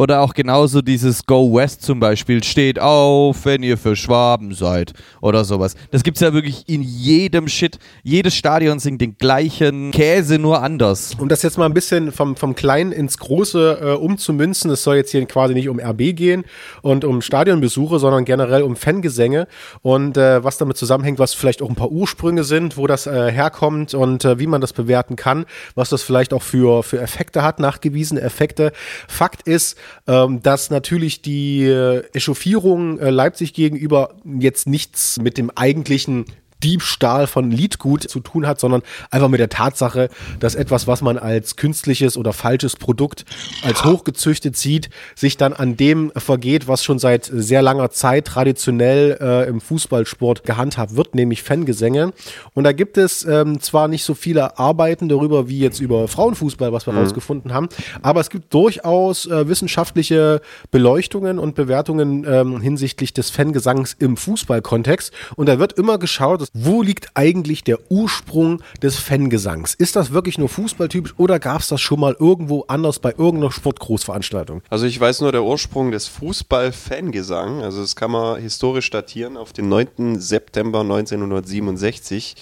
Oder auch genauso dieses Go West zum Beispiel, steht auf, wenn ihr für Schwaben seid. Oder sowas. Das gibt's ja wirklich in jedem Shit. Jedes Stadion singt den gleichen Käse, nur anders. Um das jetzt mal ein bisschen vom, vom Kleinen ins Große äh, umzumünzen, es soll jetzt hier quasi nicht um RB gehen und um Stadionbesuche, sondern generell um Fangesänge und äh, was damit zusammenhängt, was vielleicht auch ein paar Ursprünge sind, wo das äh, herkommt und äh, wie man das bewerten kann, was das vielleicht auch für, für Effekte hat, nachgewiesene Effekte. Fakt ist, ähm, dass natürlich die äh, Echauffierung äh, Leipzig gegenüber jetzt nichts mit dem eigentlichen Diebstahl von Liedgut zu tun hat, sondern einfach mit der Tatsache, dass etwas, was man als künstliches oder falsches Produkt als hochgezüchtet sieht, sich dann an dem vergeht, was schon seit sehr langer Zeit traditionell äh, im Fußballsport gehandhabt wird, nämlich Fangesänge. Und da gibt es ähm, zwar nicht so viele Arbeiten darüber wie jetzt über Frauenfußball, was wir Mhm. rausgefunden haben, aber es gibt durchaus äh, wissenschaftliche Beleuchtungen und Bewertungen ähm, hinsichtlich des Fangesangs im Fußballkontext. Und da wird immer geschaut, wo liegt eigentlich der Ursprung des Fangesangs? Ist das wirklich nur fußballtypisch oder gab es das schon mal irgendwo anders bei irgendeiner Sportgroßveranstaltung? Also ich weiß nur der Ursprung des Fußball-Fangesang. Also das kann man historisch datieren auf den 9. September 1967.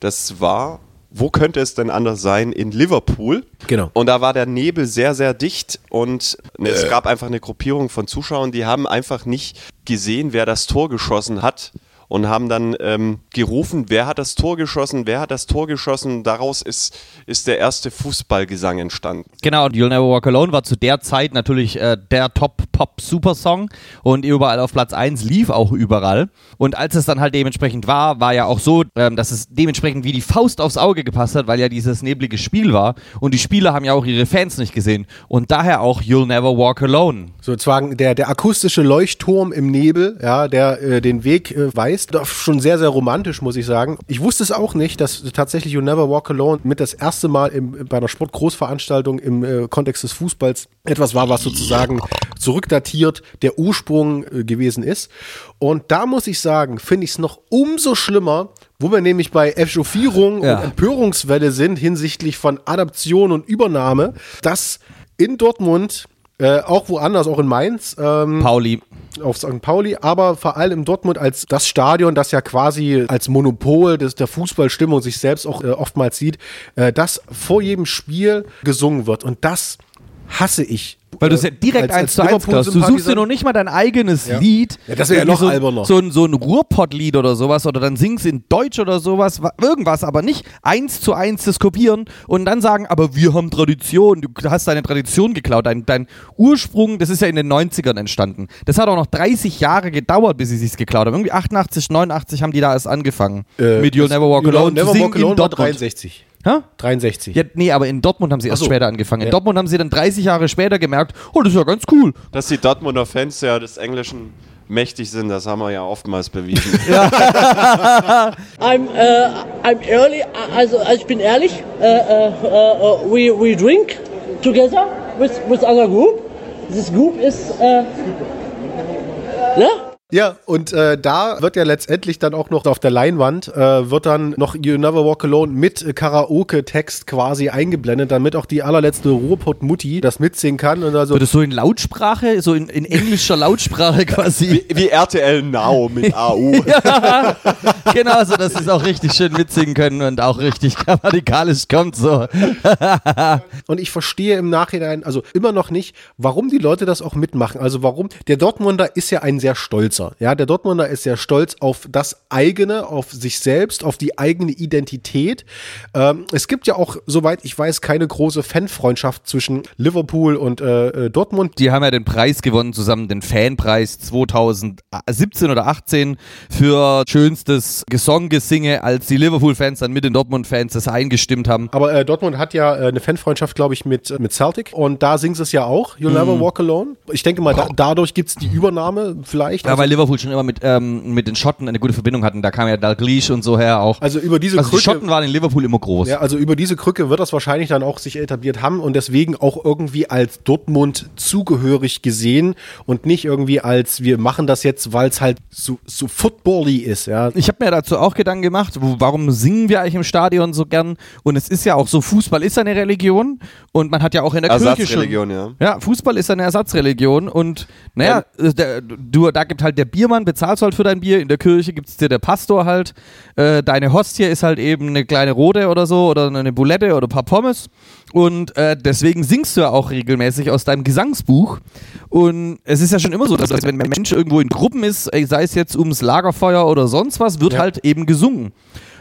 Das war, wo könnte es denn anders sein, in Liverpool. Genau. Und da war der Nebel sehr, sehr dicht und es gab einfach eine Gruppierung von Zuschauern, die haben einfach nicht gesehen, wer das Tor geschossen hat. Und haben dann ähm, gerufen, wer hat das Tor geschossen, wer hat das Tor geschossen. Daraus ist, ist der erste Fußballgesang entstanden. Genau, und You'll Never Walk Alone war zu der Zeit natürlich äh, der Top-Pop-Super-Song und überall auf Platz 1 lief auch überall. Und als es dann halt dementsprechend war, war ja auch so, ähm, dass es dementsprechend wie die Faust aufs Auge gepasst hat, weil ja dieses neblige Spiel war. Und die Spieler haben ja auch ihre Fans nicht gesehen. Und daher auch You'll Never Walk Alone. Sozusagen der, der akustische Leuchtturm im Nebel, ja, der äh, den Weg äh, weist. Doch Schon sehr, sehr romantisch, muss ich sagen. Ich wusste es auch nicht, dass tatsächlich You Never Walk Alone mit das erste Mal im, bei einer Sportgroßveranstaltung im äh, Kontext des Fußballs etwas war, was sozusagen zurückdatiert der Ursprung äh, gewesen ist. Und da muss ich sagen, finde ich es noch umso schlimmer, wo wir nämlich bei Echauffierung Ja. und Empörungswelle sind hinsichtlich von Adaption und Übernahme, dass in Dortmund, äh, auch woanders, auch in Mainz, ähm, Pauli. auf St. Pauli, aber vor allem in Dortmund als das Stadion, das ja quasi als Monopol des, der Fußballstimmung sich selbst auch äh, oftmals sieht, äh, das vor jedem Spiel gesungen wird. Und das hasse ich. Weil du es ja direkt eins zu eins klaust. Du suchst dir noch nicht mal dein eigenes Ja. Lied. Ja, das wäre ja noch so, alberner. So ein, so ein Ruhrpott-Lied oder sowas. Oder dann singst in Deutsch oder sowas. wa- Irgendwas, aber nicht eins zu eins das kopieren und dann sagen, aber wir haben Tradition. Du hast deine Tradition geklaut. Dein, dein Ursprung, das ist ja in den 90ern entstanden. Das hat auch noch 30 Jahre gedauert, bis sie sich's geklaut haben. Irgendwie 88, 89 haben die da erst angefangen. Äh, mit You'll Never Walk Alone Never Walk Alone war Dortmund. 63. Hä? 63. Ja, nee, aber in Dortmund haben sie erst so. später angefangen. In Ja. Dortmund haben sie dann 30 Jahre später gemerkt, oh, das ist ja ganz cool. Dass die Dortmunder Fans ja des Englischen mächtig sind, das haben wir ja oftmals bewiesen. I'm uh, I'm early. Also, also ich bin ehrlich. Uh, uh, uh, uh, we we drink together with with other group. This group is uh, ne? Ja, und äh, da wird ja letztendlich dann auch noch auf der Leinwand, äh, wird dann noch You Never Walk Alone mit äh, Karaoke-Text quasi eingeblendet, damit auch die allerletzte Ruhrpott-Mutti das mitsingen kann. Und also, Wird so in Lautsprache, so in, in englischer Lautsprache quasi. Wie, wie RTL Now mit AU. ja, genau, so dass sie es auch richtig schön mitsingen können und auch richtig grammatikalisch kommt so. und ich verstehe im Nachhinein, also immer noch nicht, warum die Leute das auch mitmachen. Also warum, der Dortmunder ist ja ein sehr stolzer. Ja, der Dortmunder ist sehr stolz auf das eigene, auf sich selbst, auf die eigene Identität. Ähm, es gibt ja auch, soweit ich weiß, keine große Fanfreundschaft zwischen Liverpool und äh, äh, Dortmund. Die haben ja den Preis gewonnen zusammen, den Fanpreis 2017 oder 18 für schönstes Gesonggesinge, als die Liverpool-Fans dann mit den Dortmund-Fans das eingestimmt haben. Aber äh, Dortmund hat ja äh, eine Fanfreundschaft, glaube ich, mit, mit Celtic. Und da singen sie es ja auch, You'll Never Mhm. Walk Alone. Ich denke mal, da, dadurch gibt es die Übernahme vielleicht. Ja, weil Liverpool schon immer mit, ähm, mit den Schotten eine gute Verbindung hatten. Da kam ja Dalglish und so her auch. Also über diese also die Krücke- Schotten waren in Liverpool immer groß. Ja, also über diese Krücke wird das wahrscheinlich dann auch sich etabliert haben und deswegen auch irgendwie als Dortmund zugehörig gesehen und nicht irgendwie als wir machen das jetzt, weil es halt so, so footbally ist, ja. Ich habe mir dazu auch Gedanken gemacht, warum singen wir eigentlich im Stadion so gern? Und es ist ja auch so, Fußball ist eine Religion und man hat ja auch in der Kirche schon... Ersatzreligion, ja. Ja, Fußball ist eine Ersatzreligion und naja, äh, der, du, da gibt halt der Biermann, bezahlst halt für dein Bier, in der Kirche gibt's dir der Pastor halt, äh, deine Hostie ist halt eben eine kleine Rote oder so oder eine Boulette oder ein paar Pommes und äh, deswegen singst du ja auch regelmäßig aus deinem Gesangsbuch und es ist ja schon immer so, dass wenn ein Mensch irgendwo in Gruppen ist, sei es jetzt ums Lagerfeuer oder sonst was, wird Ja. halt eben gesungen.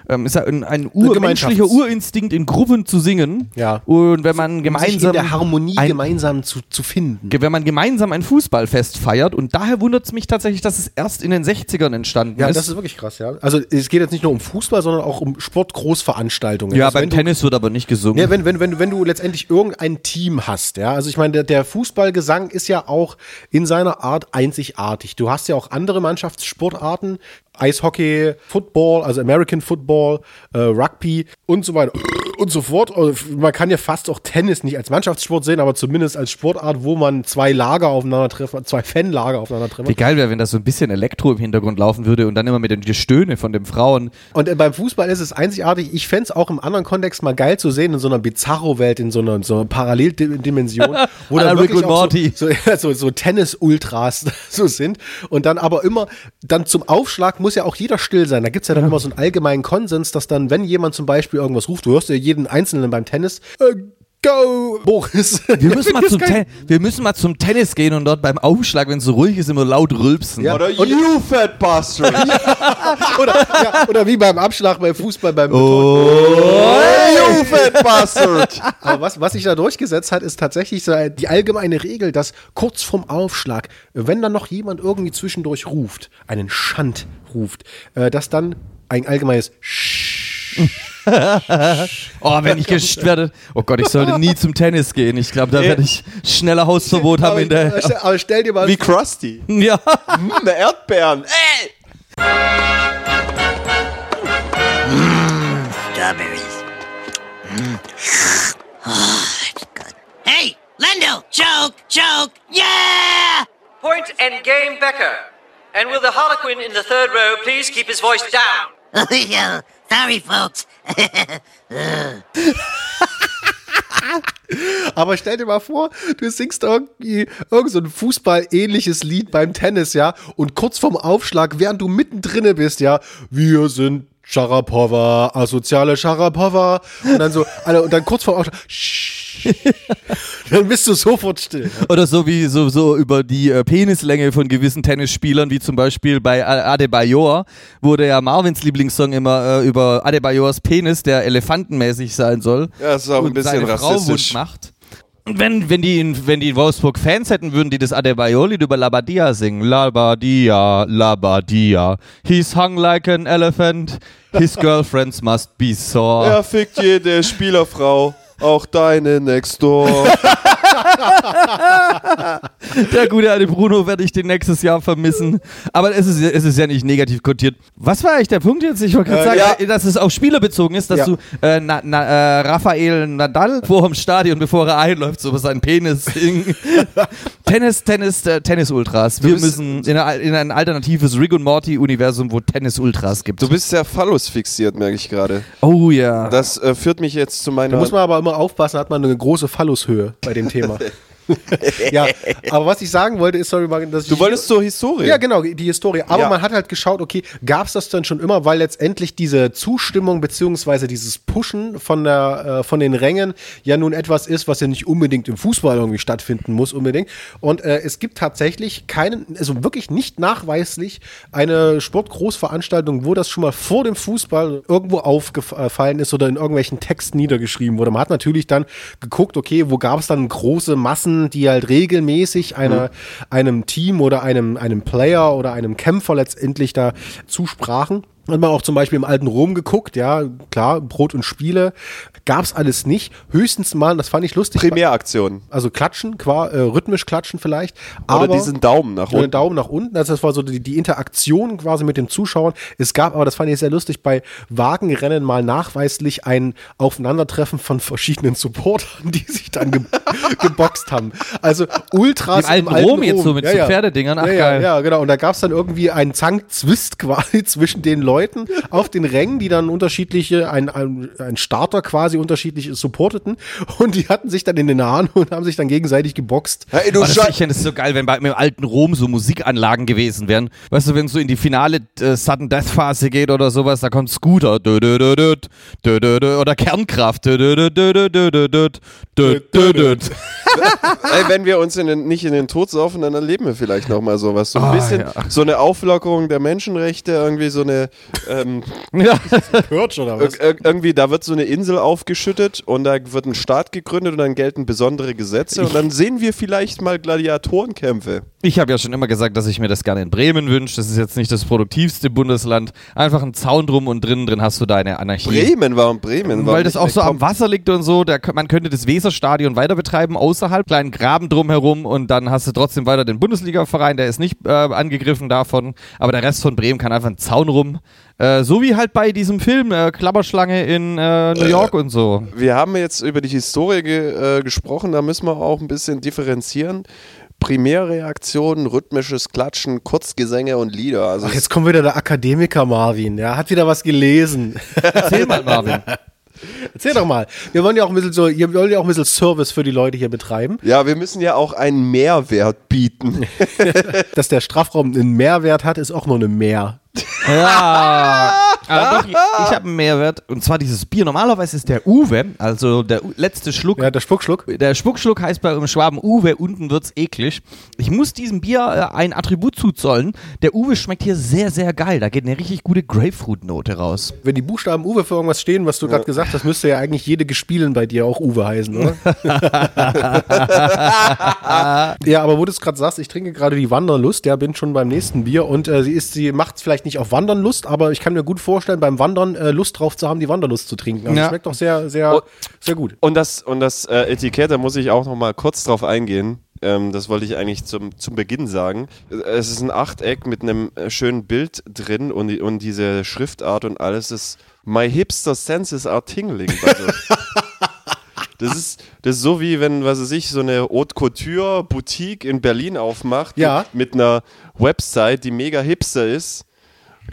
Ähm, ist ja ein, ein urmenschlicher Urinstinkt, in Gruppen zu singen. Ja. Und wenn man Um sich gemeinsam in der Harmonie ein- gemeinsam zu, zu finden. Wenn man gemeinsam ein Fußballfest feiert und daher wundert es mich tatsächlich, dass es erst in den 60ern entstanden Ja, ist. das ist wirklich krass, ja. Also es geht jetzt nicht nur um Fußball, sondern auch um Sportgroßveranstaltungen. ja, Also, beim wenn du- Tennis wird aber nicht gesungen. Ja, wenn, wenn, wenn, du- wenn du letztendlich irgendein Team hast, ja, also ich meine, der, der Fußballgesang ist ja auch in seiner Art einzigartig. Du hast ja auch andere Mannschaftssportarten, Eishockey, Football, also American Football, äh, Rugby und so weiter und so fort. Und Man kann ja fast auch Tennis nicht als Mannschaftssport sehen, aber zumindest als Sportart, wo man zwei Lager aufeinandertreffen, zwei Fanlager aufeinandertreffen. Wie geil wäre, wenn da so ein bisschen Elektro im Hintergrund laufen würde und dann immer mit den Gestöhne von den Frauen. Und äh, beim Fußball ist es einzigartig. Ich fände es auch im anderen Kontext mal geil zu sehen, in so einer Bizarro-Welt, in so einer, so einer Paralleldimension, wo dann wirklich auch so, so, ja, so, so Tennis-Ultras so sind. Und dann aber immer, dann zum Aufschlag muss ja auch jeder still sein. Da gibt es ja dann immer so einen allgemeinen Konsens, dass dann, wenn jemand zum Beispiel irgendwas ruft, du hörst ja jeden Einzelnen beim Tennis, äh, go, Boris. Wir müssen, mal zum Ten- wir müssen mal zum Tennis gehen und dort beim Aufschlag, wenn es so ruhig ist, immer laut rülpsen. Ja. Oder Und- you fat bastard. oder, ja, oder wie beim Abschlag beim Fußball, beim Oh. you fat bastard. Aber was, was sich da durchgesetzt hat, ist tatsächlich so die allgemeine Regel, dass kurz vorm Aufschlag, wenn dann noch jemand irgendwie zwischendurch ruft, einen Schand ruft, äh, dass dann ein allgemeines Oh, wenn ich geschickt werde. Oh Gott, ich sollte nie zum Tennis gehen. Ich glaube, da werde ich schneller Hausverbot haben der. aber stell- dir mal Wie Krusty. Ja. Hm, eine Erdbeeren. Ey! Strawberries. Mm. Oh, that's good. Hey, Lendo! Joke! Joke! Yeah! Point and game Becker. And will the Harlequin in the third row please keep his voice down? yeah, sorry, folks. Aber stell dir mal vor, du singst irgendwie irgend so ein Fußball-ähnliches Lied beim Tennis, ja, und kurz vorm Aufschlag, während du mittendrin bist, ja, wir sind Sharapova, asoziale Sharapova, und dann so, alle, und dann kurz vorm Aufschlag, dann bist du sofort still. Oder so wie so, so über die äh, Penislänge von gewissen Tennisspielern, wie zum Beispiel bei Adebayor, wurde ja Marvins Lieblingssong immer äh, über Adebayors Penis, der elefantenmäßig sein soll. Ja, das ist auch ein bisschen Frau rassistisch. wund macht. Und wenn, wenn, die in, wenn die in Wolfsburg Fans hätten, würden die das Adebayor-Lied über Labadia singen. Labadia, Labadia. He's hung like an elephant. His girlfriends must be sore. Er fickt jede Spielerfrau, auch deine Nextdoor. Der gute alte Bruno werde ich den nächstes Jahr vermissen. Aber es ist, es ist ja nicht negativ kontiert. Was war eigentlich der Punkt jetzt? Ich wollte gerade Äh, sagen, ja. dass es auf Spieler bezogen ist, dass Ja. du äh, na, na, äh, Rafael Nadal vor dem Stadion, bevor er einläuft, so über seinen Penis. Tennis, Tennis, äh, Tennis-Ultras. Wir müssen in, eine, in ein alternatives Rick und Morty-Universum, wo Tennis-Ultras gibt. Du bist sehr phallus fixiert, merke ich gerade. oh ja. Das äh, führt mich jetzt zu Da meiner. muss man aber immer aufpassen, hat man eine große Phallushöhe bei dem Thema. ja, aber was ich sagen wollte, ist, sorry, Marvin, dass du wolltest zur Historie. Ja, genau, die Historie. Aber Ja. man hat halt geschaut, okay, gab es das dann schon immer, weil letztendlich diese Zustimmung beziehungsweise dieses Pushen von, der, äh, von den Rängen ja nun etwas ist, was ja nicht unbedingt im Fußball irgendwie stattfinden muss unbedingt. Und äh, es gibt tatsächlich keinen, also wirklich nicht nachweislich eine Sportgroßveranstaltung, wo das schon mal vor dem Fußball irgendwo aufgefallen ist oder in irgendwelchen Texten niedergeschrieben wurde. Man hat natürlich dann geguckt, okay, wo gab es dann große Massen, die halt regelmäßig einer, einem Team oder einem, einem Player oder einem Kämpfer letztendlich da zusprachen. Hat man auch zum Beispiel im alten Rom geguckt, ja, klar, Brot und Spiele. Gab's alles nicht. Höchstens mal, das fand ich lustig. Primäraktion. Also klatschen, qua, äh, rhythmisch klatschen vielleicht. Oder aber, diesen Daumen nach Oder unten. Daumen nach unten. Also das war so die, die Interaktion quasi mit den Zuschauern. Es gab, aber das fand ich sehr lustig, bei Wagenrennen mal nachweislich ein Aufeinandertreffen von verschiedenen Supportern, die sich dann ge geboxt haben. Also Ultras Im alten Rom jetzt so mit so Pferdedingern. Ach, ja, geil. Ja, ja, genau. Und da gab es dann irgendwie einen Zank-Zwist quasi zwischen den Leuten auf den Rängen, die dann unterschiedliche, ein, ein, ein Starter quasi unterschiedlich supporteten. Und die hatten sich dann in den Haaren und haben sich dann gegenseitig geboxt. Hey, du Aber das, ich fände es so geil, wenn bei, im alten Rom so Musikanlagen gewesen wären. Weißt du, wenn es so in die finale äh, Sudden Death Phase geht oder sowas, da kommt Scooter dö, dö, dö, dö, dö, dö, dö, oder Kernkraft dö, dö, dö, dö, dö, dö, dö, dö, dö, dö, dö. Ey, wenn wir uns in den, nicht in den Tod saufen, dann erleben wir vielleicht noch mal sowas. So ein Ah, bisschen, ja. so eine Auflockerung der Menschenrechte, irgendwie so eine, ähm, Ja. Purge oder was? ir- ir- irgendwie, da wird so eine Insel aufgeschüttet und da wird ein Staat gegründet und dann gelten besondere Gesetze und dann sehen wir vielleicht mal Gladiatorenkämpfe. Ich habe ja schon immer gesagt, dass ich mir das gerne in Bremen wünsche. Das ist jetzt nicht das produktivste Bundesland. Einfach ein Zaun drum und drinnen drin hast du deine Anarchie. Bremen, warum Bremen? Warum Weil das auch so am Wasser liegt und so, da, man könnte das Weserstadion weiter betreiben, außerhalb, kleinen Graben drumherum und dann hast du trotzdem weiter den Bundesliga-Verein, der ist nicht äh, angegriffen davon, aber der Rest von Bremen kann einfach einen Zaun rum. Äh, so wie halt bei diesem Film äh, Klapperschlange in äh, New York und so. Wir haben jetzt über die Historie ge, äh, gesprochen, da müssen wir auch ein bisschen differenzieren. Primärreaktionen, rhythmisches Klatschen, Kurzgesänge und Lieder. Also Ach, jetzt kommt wieder der Akademiker Marvin. Der hat wieder was gelesen. Erzähl mal, Marvin. Erzähl doch mal. Wir wollen ja auch ein bisschen so, ihr wollt ja auch ein bisschen Service für die Leute hier betreiben. ja, wir müssen ja auch einen Mehrwert bieten. Dass der Strafraum einen Mehrwert hat, ist auch nur eine Mehr. Ja, aber doch, ich, ich habe einen Mehrwert und zwar dieses Bier. Normalerweise ist der Uwe, also der U letzte Schluck. Ja, der Spuckschluck. Der Spuckschluck heißt bei im Schwaben Uwe, unten wird's eklig. Ich muss diesem Bier äh, ein Attribut zuzollen. Der Uwe schmeckt hier sehr, sehr geil. Da geht eine richtig gute Grapefruit-Note raus. Wenn die Buchstaben Uwe für irgendwas stehen, was du gerade gesagt hast, müsste ja eigentlich jede Gespielen bei dir auch Uwe heißen, oder? ja, aber wo du es gerade sagst, ich trinke gerade die Wanderlust, ja, bin schon beim nächsten Bier und äh, sie ist, sie macht vielleicht nicht auf Wandern Lust, aber ich kann mir gut vorstellen, beim Wandern äh, Lust drauf zu haben, die Wanderlust zu trinken. Also Ja. Schmeckt doch sehr, sehr, Oh. sehr gut. Und das, und das äh, Etikett, da muss ich auch noch mal kurz drauf eingehen. Ähm, das wollte ich eigentlich zum, zum Beginn sagen. Es ist ein Achteck mit einem äh, schönen Bild drin und, und diese Schriftart und alles ist My hipster senses are tingling. Also, das, ist, das ist so wie wenn, was weiß ich, so eine Haute Couture Boutique in Berlin aufmacht Ja. mit, mit einer Website, die mega hipster ist.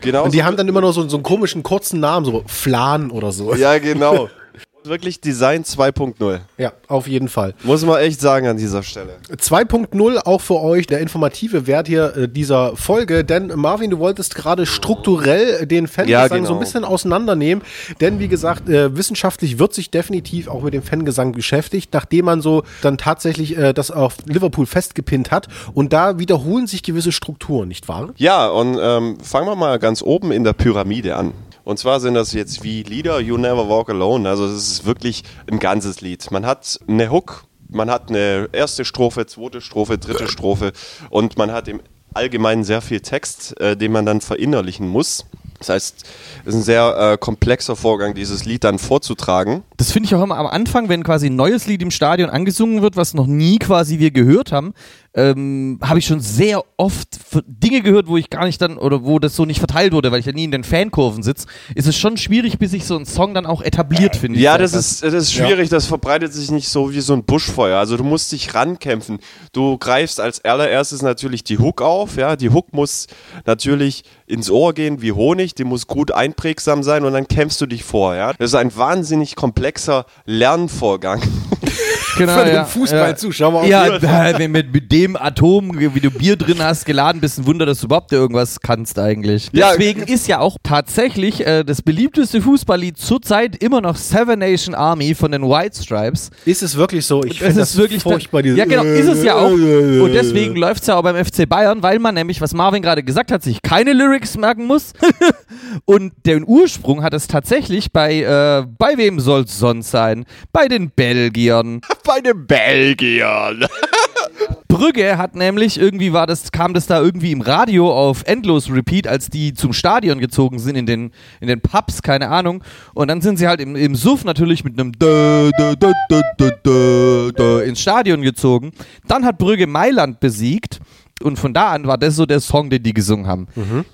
Genau Und die haben dann immer nur so, so einen komischen kurzen Namen, so Flan oder so. Ja, genau. Wirklich Design 2.0. Ja, auf jeden Fall. Muss man echt sagen an dieser Stelle. 2.0 auch für euch der informative Wert hier äh, dieser Folge, denn Marvin, du wolltest gerade strukturell den Fangesang Ja, so ein genau. bisschen auseinandernehmen, denn wie gesagt, äh, wissenschaftlich wird sich definitiv auch mit dem Fangesang beschäftigt, nachdem man so dann tatsächlich äh, das auf Liverpool festgepinnt hat und da wiederholen sich gewisse Strukturen, nicht wahr? Ja, und ähm, fangen wir mal ganz oben in der Pyramide an. Und zwar sind das jetzt wie Lieder You Never Walk Alone. Also es ist wirklich ein ganzes Lied. Man hat eine Hook, man hat eine erste Strophe, zweite Strophe, dritte Strophe und man hat im Allgemeinen sehr viel Text, äh, den man dann verinnerlichen muss. Das heißt, es ist ein sehr äh, komplexer Vorgang, dieses Lied dann vorzutragen. Das finde ich auch immer am Anfang, wenn quasi ein neues Lied im Stadion angesungen wird, was noch nie quasi wir gehört haben, ähm, habe ich schon sehr oft Dinge gehört, wo ich gar nicht dann oder wo das so nicht verteilt wurde, weil ich ja nie in den Fankurven sitze. Ist es schon schwierig, bis sich so ein Song dann auch etabliert, finde ich. Ja, das ist, das ist schwierig, das verbreitet sich nicht so wie so ein Buschfeuer. Also du musst dich rankämpfen. Du greifst als allererstes natürlich die Hook auf, ja. Die Hook muss natürlich ins Ohr gehen wie Honig, die muss gut einprägsam sein und dann kämpfst du dich vor, ja. Das ist ein wahnsinnig komplexer Lernvorgang. Genau, Für den ja, Fußballzuschauer. Ja, ja wenn mit, mit dem Atom, wie du Bier drin hast, geladen bist, ein Wunder, dass du überhaupt irgendwas kannst eigentlich. Ja. Deswegen ist ja auch tatsächlich äh, das beliebteste Fußballlied zurzeit immer noch Seven Nation Army von den White Stripes. Ist es wirklich so? Ich finde ist wirklich furchtbar. Ja, genau, ist es ja auch. Und deswegen läuft es ja auch beim FC Bayern, weil man nämlich, was Marvin gerade gesagt hat, sich keine Lyrics merken muss. Und den Ursprung hat es tatsächlich bei, äh, bei wem soll es sonst sein? Bei den Belgiern. Bei den Belgiern. Brügge hat nämlich irgendwie war das kam das da irgendwie im Radio auf endlos Repeat, als die zum Stadion gezogen sind in den in den Pubs, keine Ahnung. Und dann sind sie halt im, im Suff natürlich mit einem Dö, Dö, Dö, Dö, Dö, Dö, ins Stadion gezogen. Dann hat Brügge Mailand besiegt. Und von da an war das so der Song, den die gesungen haben.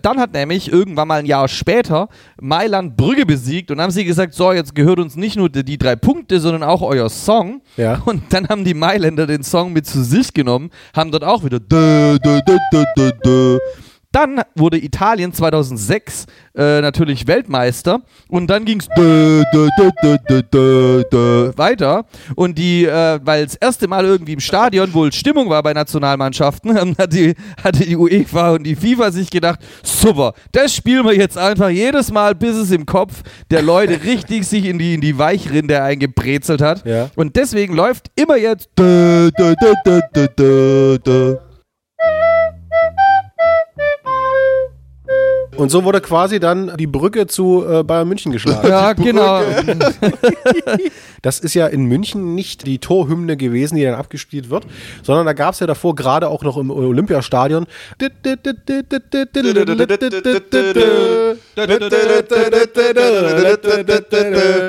Dann hat nämlich irgendwann mal ein Jahr später Mailand Brügge besiegt und haben sie gesagt, so, jetzt gehört uns nicht nur die, die drei Punkte, sondern auch euer Song. Ja. Und dann haben die Mailänder den Song mit zu sich genommen, haben dort auch wieder dö, dö, dö. Dann wurde Italien 2006 äh, natürlich Weltmeister und dann ging es weiter und die, äh, weil das erste Mal irgendwie im Stadion wohl Stimmung war bei Nationalmannschaften, hat die, hatte die UEFA und die FIFA sich gedacht, super, das spielen wir jetzt einfach jedes Mal, bis es im Kopf der Leute richtig sich in die, in die Weichrinde eingebrezelt hat. Ja. Und deswegen läuft immer jetzt Und so wurde quasi dann die Brücke zu äh, Bayern München geschlagen. Ja, genau. Das ist ja in München nicht die Torhymne gewesen, die dann abgespielt wird, sondern da gab es ja davor gerade auch noch im Olympiastadion.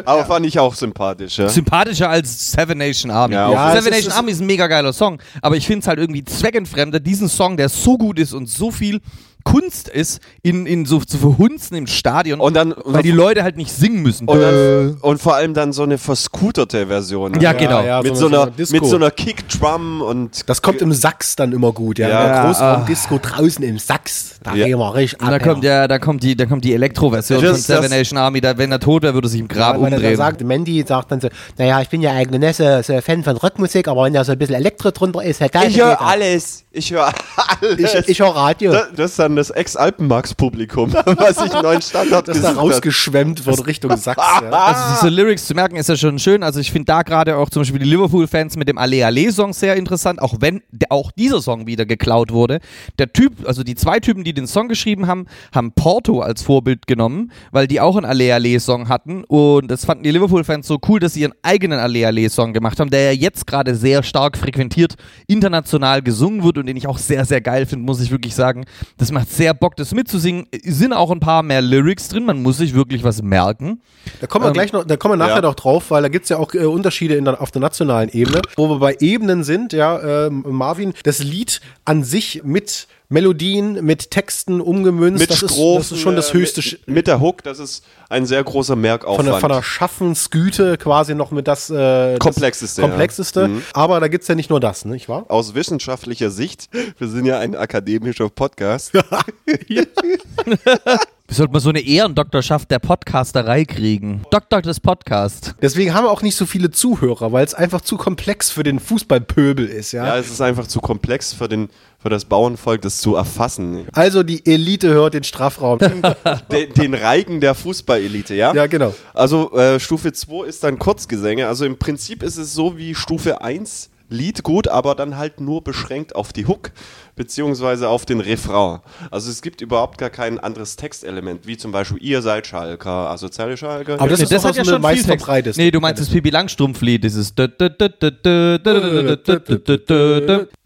Aber fand ich auch sympathisch, ja. Sympathischer als Seven Nation Army. Ja, Ja, Seven ist- Nation Army ist ein mega geiler Song, aber ich finde es halt irgendwie zweckentfremdet, diesen Song, der so gut ist und so viel Kunst ist, in, in so zu verhunzen im Stadion, Und dann, weil die Leute halt nicht singen müssen. und, dann, und vor allem dann so eine verscooterte Version. Ja, genau. ja, mit, so so eine- einer, so mit so einer Kickdrum und Das kommt im Sachs dann immer gut, ja. Ja. Ja, Großraumdisco draußen im Sachs. Da Ja. gehen wir richtig und da ab, kommt ja, da kommt die, da kommt die Elektro-Version von Seven Nation Army. Da, wenn er tot wäre, würde er sich im Grab Ja, er dann umdrehen. sagt, Mandy sagt dann so, naja, ich bin ja eigentlich nicht so, so Fan von Rockmusik, aber wenn da so ein bisschen Elektro drunter ist, halt Ich höre alles. Ich höre alles. Ich, ich höre Radio. das, das ist dann das Ex-Alpenmax-Publikum, was sich einen neuen Standard das da rausgeschwemmt wird Richtung Sachs. Ja. Also diese Lyrics zu merken ist ja schon schön. Also ich finde da gerade auch zum Beispiel die Liverpool-Fans mit dem Ale Ale Song sehr interessant, auch wenn auch dieser Song wieder geklaut wurde. Der Typ, also die zwei Typen, die den Song geschrieben haben, haben Porto als Vorbild genommen, weil die auch einen Ale Ale Song hatten und das fanden die Liverpool-Fans so cool, dass sie ihren eigenen Ale Ale Song gemacht haben, der ja jetzt gerade sehr stark frequentiert international gesungen wird und den ich auch sehr, sehr geil finde, muss ich wirklich sagen. Das macht sehr Bock, das mitzusingen. Sind auch ein paar mehr Lyrics drin, man muss sich wirklich was merken. Da kommen wir Ähm, gleich noch, da kommen wir nachher ja. noch drauf, weil da gibt es ja auch äh, Unterschiede in der, auf der nationalen Ebene. Wo wir bei Ebenen sind, ja, ähm, Marvin, das Lied an sich mit Melodien, mit Texten umgemünzt, mit das, ist, Strophen, das ist schon das äh, höchste Mit, mit der Hook, das ist ein sehr großer von Merkaufwand. der, von der Schaffensgüte quasi noch mit das, äh, Komplexeste, Das ja. komplexeste. Mhm. Aber da gibt es ja nicht nur das, nicht wahr? Aus wissenschaftlicher Sicht, wir sind ja ein akademischer Podcast, Wir sollten mal so eine Ehrendoktorschaft der Podcasterei kriegen. Doktor des Podcast. Deswegen haben wir auch nicht so viele Zuhörer, weil es einfach zu komplex für den Fußballpöbel ist, ja. Ja, es ist einfach zu komplex für, den, für das Bauernvolk, das zu erfassen. Also die Elite hört den Strafraum. den, den Reigen der Fußballelite, ja? Ja, genau. Also äh, Stufe 2 ist dann Kurzgesänge. Also im Prinzip ist es so wie Stufe 1 Lied gut, aber dann halt nur beschränkt auf die Hook beziehungsweise auf den Refrain. Also es gibt überhaupt gar kein anderes Textelement, wie zum Beispiel ihr seid Schalker, asoziale Schalker. Aber das Nee, ist doch hat was mit meist Text. verbreitest. Nee, du meinst das Pippi Langstrumpf-Lied, dieses.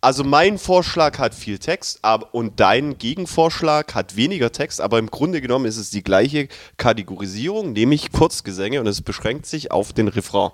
Also mein Vorschlag hat viel Text aber, und dein Gegenvorschlag hat weniger Text, aber im Grunde genommen ist es die gleiche Kategorisierung, nämlich Kurzgesänge und es beschränkt sich auf den Refrain.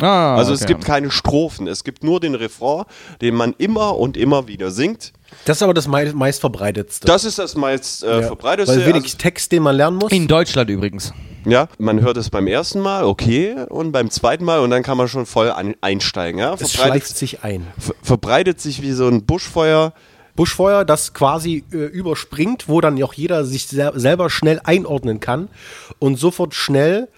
Ah, also es okay. gibt keine Strophen, es gibt nur den Refrain, den man immer und immer wieder singt. Das ist aber das mei meist verbreitetste. Das ist das meist äh, Ja. Weil wenig Text, den man lernen muss. In Deutschland übrigens. Ja, man hört es beim ersten Mal, okay, und beim zweiten Mal und dann kann man schon voll an, einsteigen. Ja? Es Verbreitet, schleicht sich ein. ver- verbreitet sich wie so ein Buschfeuer. Buschfeuer, das quasi äh, überspringt, wo dann auch jeder sich sel selber schnell einordnen kann und sofort schnell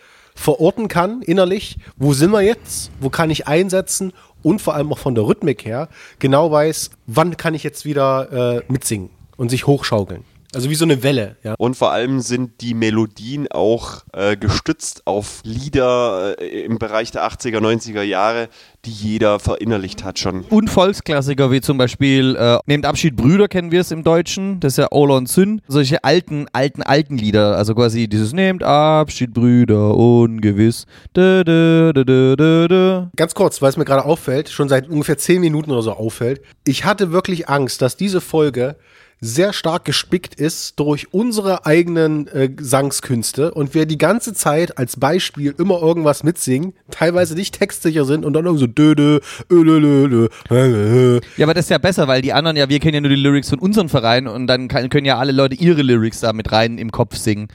verorten kann innerlich, wo sind wir jetzt, wo kann ich einsetzen und vor allem auch von der Rhythmik her genau weiß, wann kann ich jetzt wieder äh, mitsingen und sich hochschaukeln. Also wie so eine Welle, ja. Und vor allem sind die Melodien auch äh, gestützt auf Lieder äh, im Bereich der 80er, 90er Jahre, die jeder verinnerlicht hat schon. Und Volksklassiker wie zum Beispiel äh, Nehmt Abschied Brüder kennen wir es im Deutschen, das ist ja Ola und Syn. Solche alten, alten, alten Lieder, also quasi dieses Nehmt Abschied Brüder, ungewiss. Dö, dö, dö, dö, dö, dö. Ganz kurz, weil es mir gerade auffällt, schon seit ungefähr zehn Minuten oder so auffällt. Ich hatte wirklich Angst, dass diese Folge sehr stark gespickt ist durch unsere eigenen äh, Gesangskünste und wir die ganze Zeit als Beispiel immer irgendwas mitsingen, teilweise nicht textsicher sind und dann irgendwie so dö, dö, ö, lö, lö, lö, äh. Ja, aber das ist ja besser, weil die anderen ja, wir kennen ja nur die Lyrics von unseren Vereinen und dann kann, können ja alle Leute ihre Lyrics da mit rein im Kopf singen.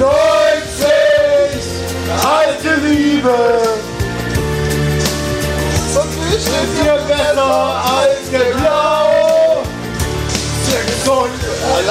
90 alte Liebe. Und ich ist dir besser als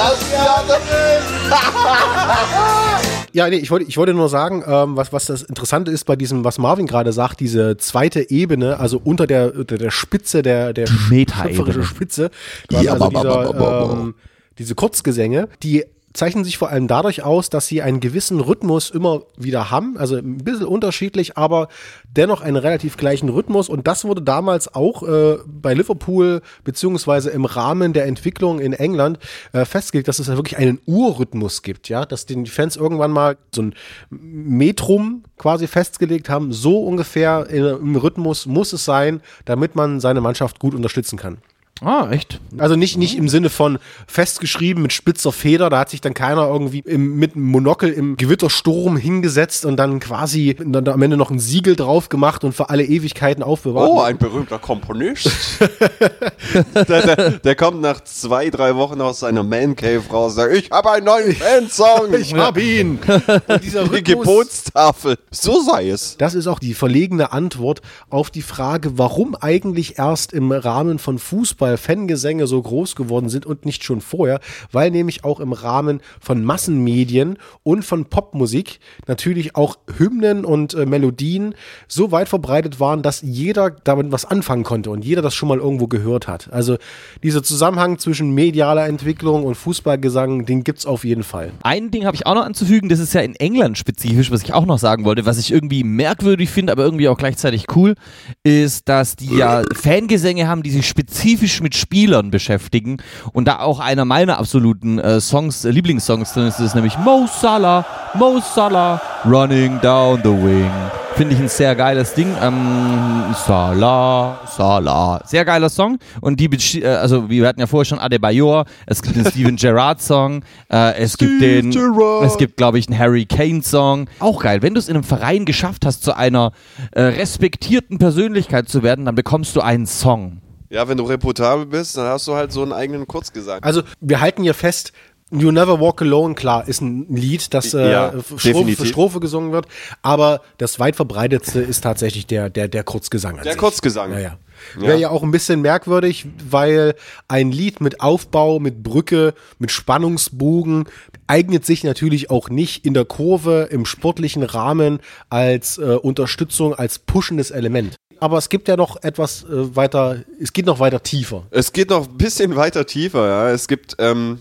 Ja, nee, ich wollte, ich wollte nur sagen, ähm, was, was das Interessante ist bei diesem, was Marvin gerade sagt, diese zweite Ebene, also unter der, unter der Spitze der, der schöpferischen Spitze, quasi Ja, also dieser, ähm, diese Kurzgesänge, die zeichnen sich vor allem dadurch aus, dass sie einen gewissen Rhythmus immer wieder haben, also ein bisschen unterschiedlich, aber dennoch einen relativ gleichen Rhythmus und das wurde damals auch äh, bei Liverpool beziehungsweise im Rahmen der Entwicklung in England äh, festgelegt, dass es ja wirklich einen Urrhythmus gibt, ja, dass die Fans irgendwann mal so ein Metrum quasi festgelegt haben, so ungefähr in, im Rhythmus muss es sein, damit man seine Mannschaft gut unterstützen kann. Ah, echt? Also nicht, nicht im Sinne von festgeschrieben mit spitzer Feder, da hat sich dann keiner irgendwie im, mit einem Monokel im Gewittersturm hingesetzt und dann quasi dann am Ende noch ein Siegel drauf gemacht und für alle Ewigkeiten aufbewahrt. Oh, ein berühmter Komponist. der, der, der kommt nach zwei, drei Wochen aus seiner Man Cave raus und sagt, ich habe einen neuen Fansong. Ich hab ihn. Und dieser Die Gebotstafel. So sei es. Das ist auch die verlegene Antwort auf die Frage, warum eigentlich erst im Rahmen von Fußball Fangesänge so groß geworden sind und nicht schon vorher, weil nämlich auch im Rahmen von Massenmedien und von Popmusik natürlich auch Hymnen und äh, Melodien so weit verbreitet waren, dass jeder damit was anfangen konnte und jeder das schon mal irgendwo gehört hat. Also dieser Zusammenhang zwischen medialer Entwicklung und Fußballgesang, den gibt's auf jeden Fall. Ein Ding habe ich auch noch anzufügen, das ist ja in England spezifisch, was ich auch noch sagen wollte, was ich irgendwie merkwürdig finde, aber irgendwie auch gleichzeitig cool, ist, dass die ja Fangesänge haben, die sich spezifisch mit Spielern beschäftigen und da auch einer meiner absoluten äh, Songs, äh, Lieblingssongs drin ist, ist nämlich Mo Salah, Mo Salah, Running Down the Wing. Finde ich ein sehr geiles Ding. Ähm, Salah, Salah. Sehr geiler Song. Und die, äh, also wir hatten ja vorher schon Adebayor, es gibt den Steven Gerrard Song, äh, es gibt den, Gerrard. es gibt glaube ich einen Harry Kane Song. Auch geil. Wenn du es in einem Verein geschafft hast, zu einer äh, respektierten Persönlichkeit zu werden, dann bekommst du einen Song. Ja, wenn du reputabel bist, dann hast du halt so einen eigenen Kurzgesang. Also wir halten hier fest, You Never Walk Alone, klar, ist ein Lied, das äh, Ja, Strophe für. Strophe gesungen wird, aber das weit verbreitetste ist tatsächlich der, der, der Kurzgesang. An Der sich. Kurzgesang. Ja, ja. Ja. Wäre ja auch ein bisschen merkwürdig, weil ein Lied mit Aufbau, mit Brücke, mit Spannungsbogen eignet sich natürlich auch nicht in der Kurve im sportlichen Rahmen als äh, Unterstützung, als pushendes Element. Aber es gibt ja noch etwas äh, weiter, es geht noch weiter tiefer. Es geht noch ein bisschen weiter tiefer, ja. Es gibt ähm,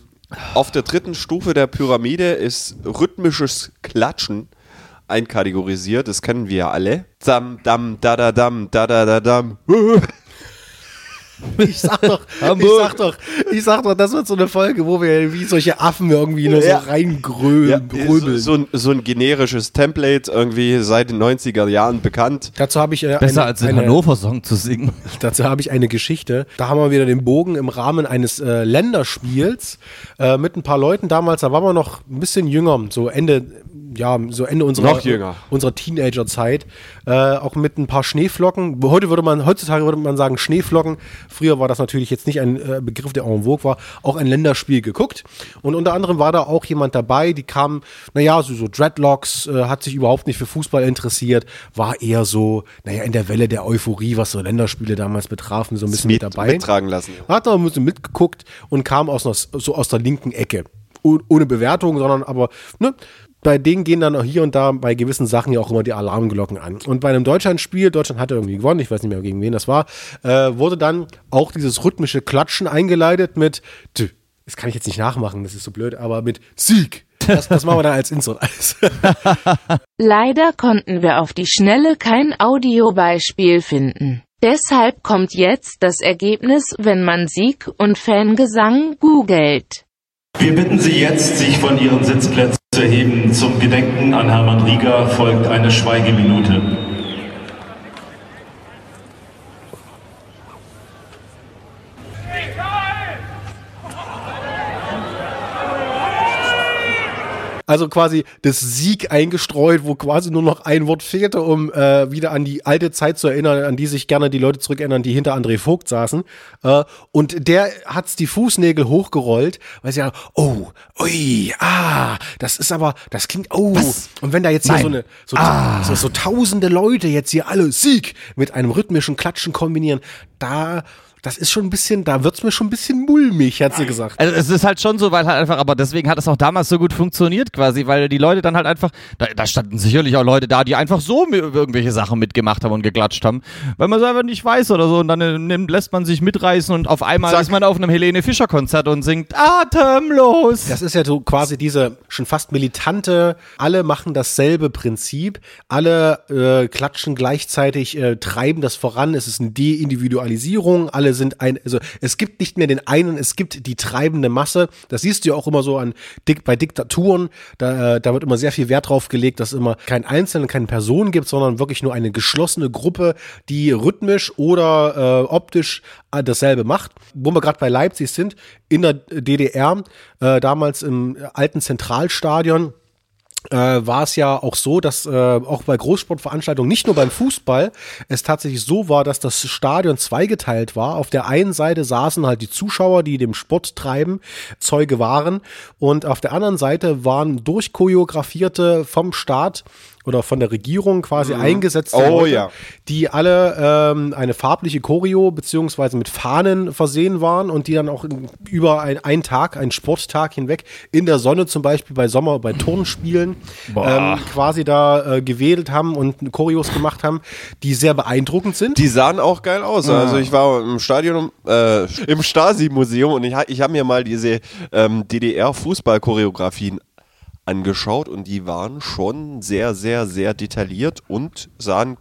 auf der dritten Stufe der Pyramide ist rhythmisches Klatschen einkategorisiert. Das kennen wir ja alle. Dam, dam, da, da, dam, da, da, da, dam. Ich sag doch, ich sag doch, ich sag doch, das wird so eine Folge, wo wir wie solche Affen irgendwie nur Ja. so reingröbeln. so, so, ein, so ein generisches Template, irgendwie seit den 90er Jahren bekannt. Dazu habe ich äh, Besser eine, als den Hannover-Song zu singen. Dazu habe ich eine Geschichte. Da haben wir wieder den Bogen im Rahmen eines äh, Länderspiels äh, mit ein paar Leuten damals. Da waren wir noch ein bisschen jünger, so Ende, ja, so Ende unserer, unserer Teenagerzeit. Äh, auch mit ein paar Schneeflocken. Heute würde man, heutzutage würde man sagen Schneeflocken. Früher war das natürlich jetzt nicht ein äh, Begriff, der en vogue war. Auch ein Länderspiel geguckt. Und unter anderem war da auch jemand dabei, die kam, naja, so, so Dreadlocks, äh, hat sich überhaupt nicht für Fußball interessiert, war eher so, naja, in der Welle der Euphorie, was so Länderspiele damals betrafen, so ein bisschen mit, Mit, dabei. mittragen lassen. Hat aber ein bisschen mitgeguckt und kam aus so aus der linken Ecke. Oh- Ohne Bewertung, sondern aber, ne, bei denen gehen dann auch hier und da bei gewissen Sachen ja auch immer die Alarmglocken an. Und bei einem Deutschlandspiel, Deutschland hatte irgendwie gewonnen, ich weiß nicht mehr gegen wen das war, äh, wurde dann auch dieses rhythmische Klatschen eingeleitet mit, tü, das kann ich jetzt nicht nachmachen, das ist so blöd, aber mit Sieg. Das, das machen wir dann als Intro. Leider konnten wir auf die Schnelle kein Audiobeispiel finden. Deshalb kommt jetzt das Ergebnis, wenn man Sieg und Fangesang googelt. Wir bitten Sie jetzt, sich von Ihren Sitzplätzen zu erheben. Zum Gedenken an Hermann Rieger folgt eine Schweigeminute. Also quasi das Sieg eingestreut, wo quasi nur noch ein Wort fehlte, um äh, wieder an die alte Zeit zu erinnern, an die sich gerne die Leute zurückerinnern, die hinter André Vogt saßen. Äh, und der hat's die Fußnägel hochgerollt, weil sie ja, oh, ui, ah, das ist aber, das klingt, oh. Und wenn da jetzt hier so eine, so, Ah. so, so tausende Leute jetzt hier alle Sieg mit einem rhythmischen Klatschen kombinieren, da, das ist schon ein bisschen, da wird's mir schon ein bisschen mulmig, hat sie gesagt. Also es ist halt schon so, weil halt einfach, aber deswegen hat es auch damals so gut funktioniert quasi, weil die Leute dann halt einfach, da, da standen sicherlich auch Leute da, die einfach so irgendwelche Sachen mitgemacht haben und geklatscht haben, weil man es einfach nicht weiß oder so und dann äh, nimmt, lässt man sich mitreißen und auf einmal Zack. ist man auf einem Helene Fischer Konzert und singt atemlos. Das ist ja so quasi diese schon fast militante, alle machen dasselbe Prinzip, alle äh, klatschen gleichzeitig, äh, treiben das voran, es ist eine Deindividualisierung, alle sind ein, also es gibt nicht mehr den einen, es gibt die treibende Masse, das siehst du ja auch immer so an bei Diktaturen, da, äh, da wird immer sehr viel Wert drauf gelegt, dass es immer kein Einzelnen, keine Person gibt, sondern wirklich nur eine geschlossene Gruppe, die rhythmisch oder äh, optisch äh, dasselbe macht. Wo wir gerade bei Leipzig sind, in der DDR, äh, damals im alten Zentralstadion, äh, war es ja auch so, dass äh, auch bei Großsportveranstaltungen, nicht nur beim Fußball, es tatsächlich so war, dass das Stadion zweigeteilt war. Auf der einen Seite saßen halt die Zuschauer, die dem Sport treiben, Zeuge waren. Und auf der anderen Seite waren durchchoreografierte vom Staat oder von der Regierung quasi Mhm. eingesetzte Oh, Leute, ja. die alle ähm, eine farbliche Choreo beziehungsweise mit Fahnen versehen waren und die dann auch in, über ein, einen Tag, einen Sporttag hinweg in der Sonne zum Beispiel bei Sommer, bei Turnspielen ähm, quasi da äh, gewedelt haben und Choreos gemacht haben, die sehr beeindruckend sind. Die sahen auch geil aus. Ja. Also ich war im Stadion, äh, im Stasi-Museum und ich, ich habe mir mal diese ähm, DDR-Fußball-Choreografien angeschaut und die waren schon sehr, sehr, sehr detailliert und sahen,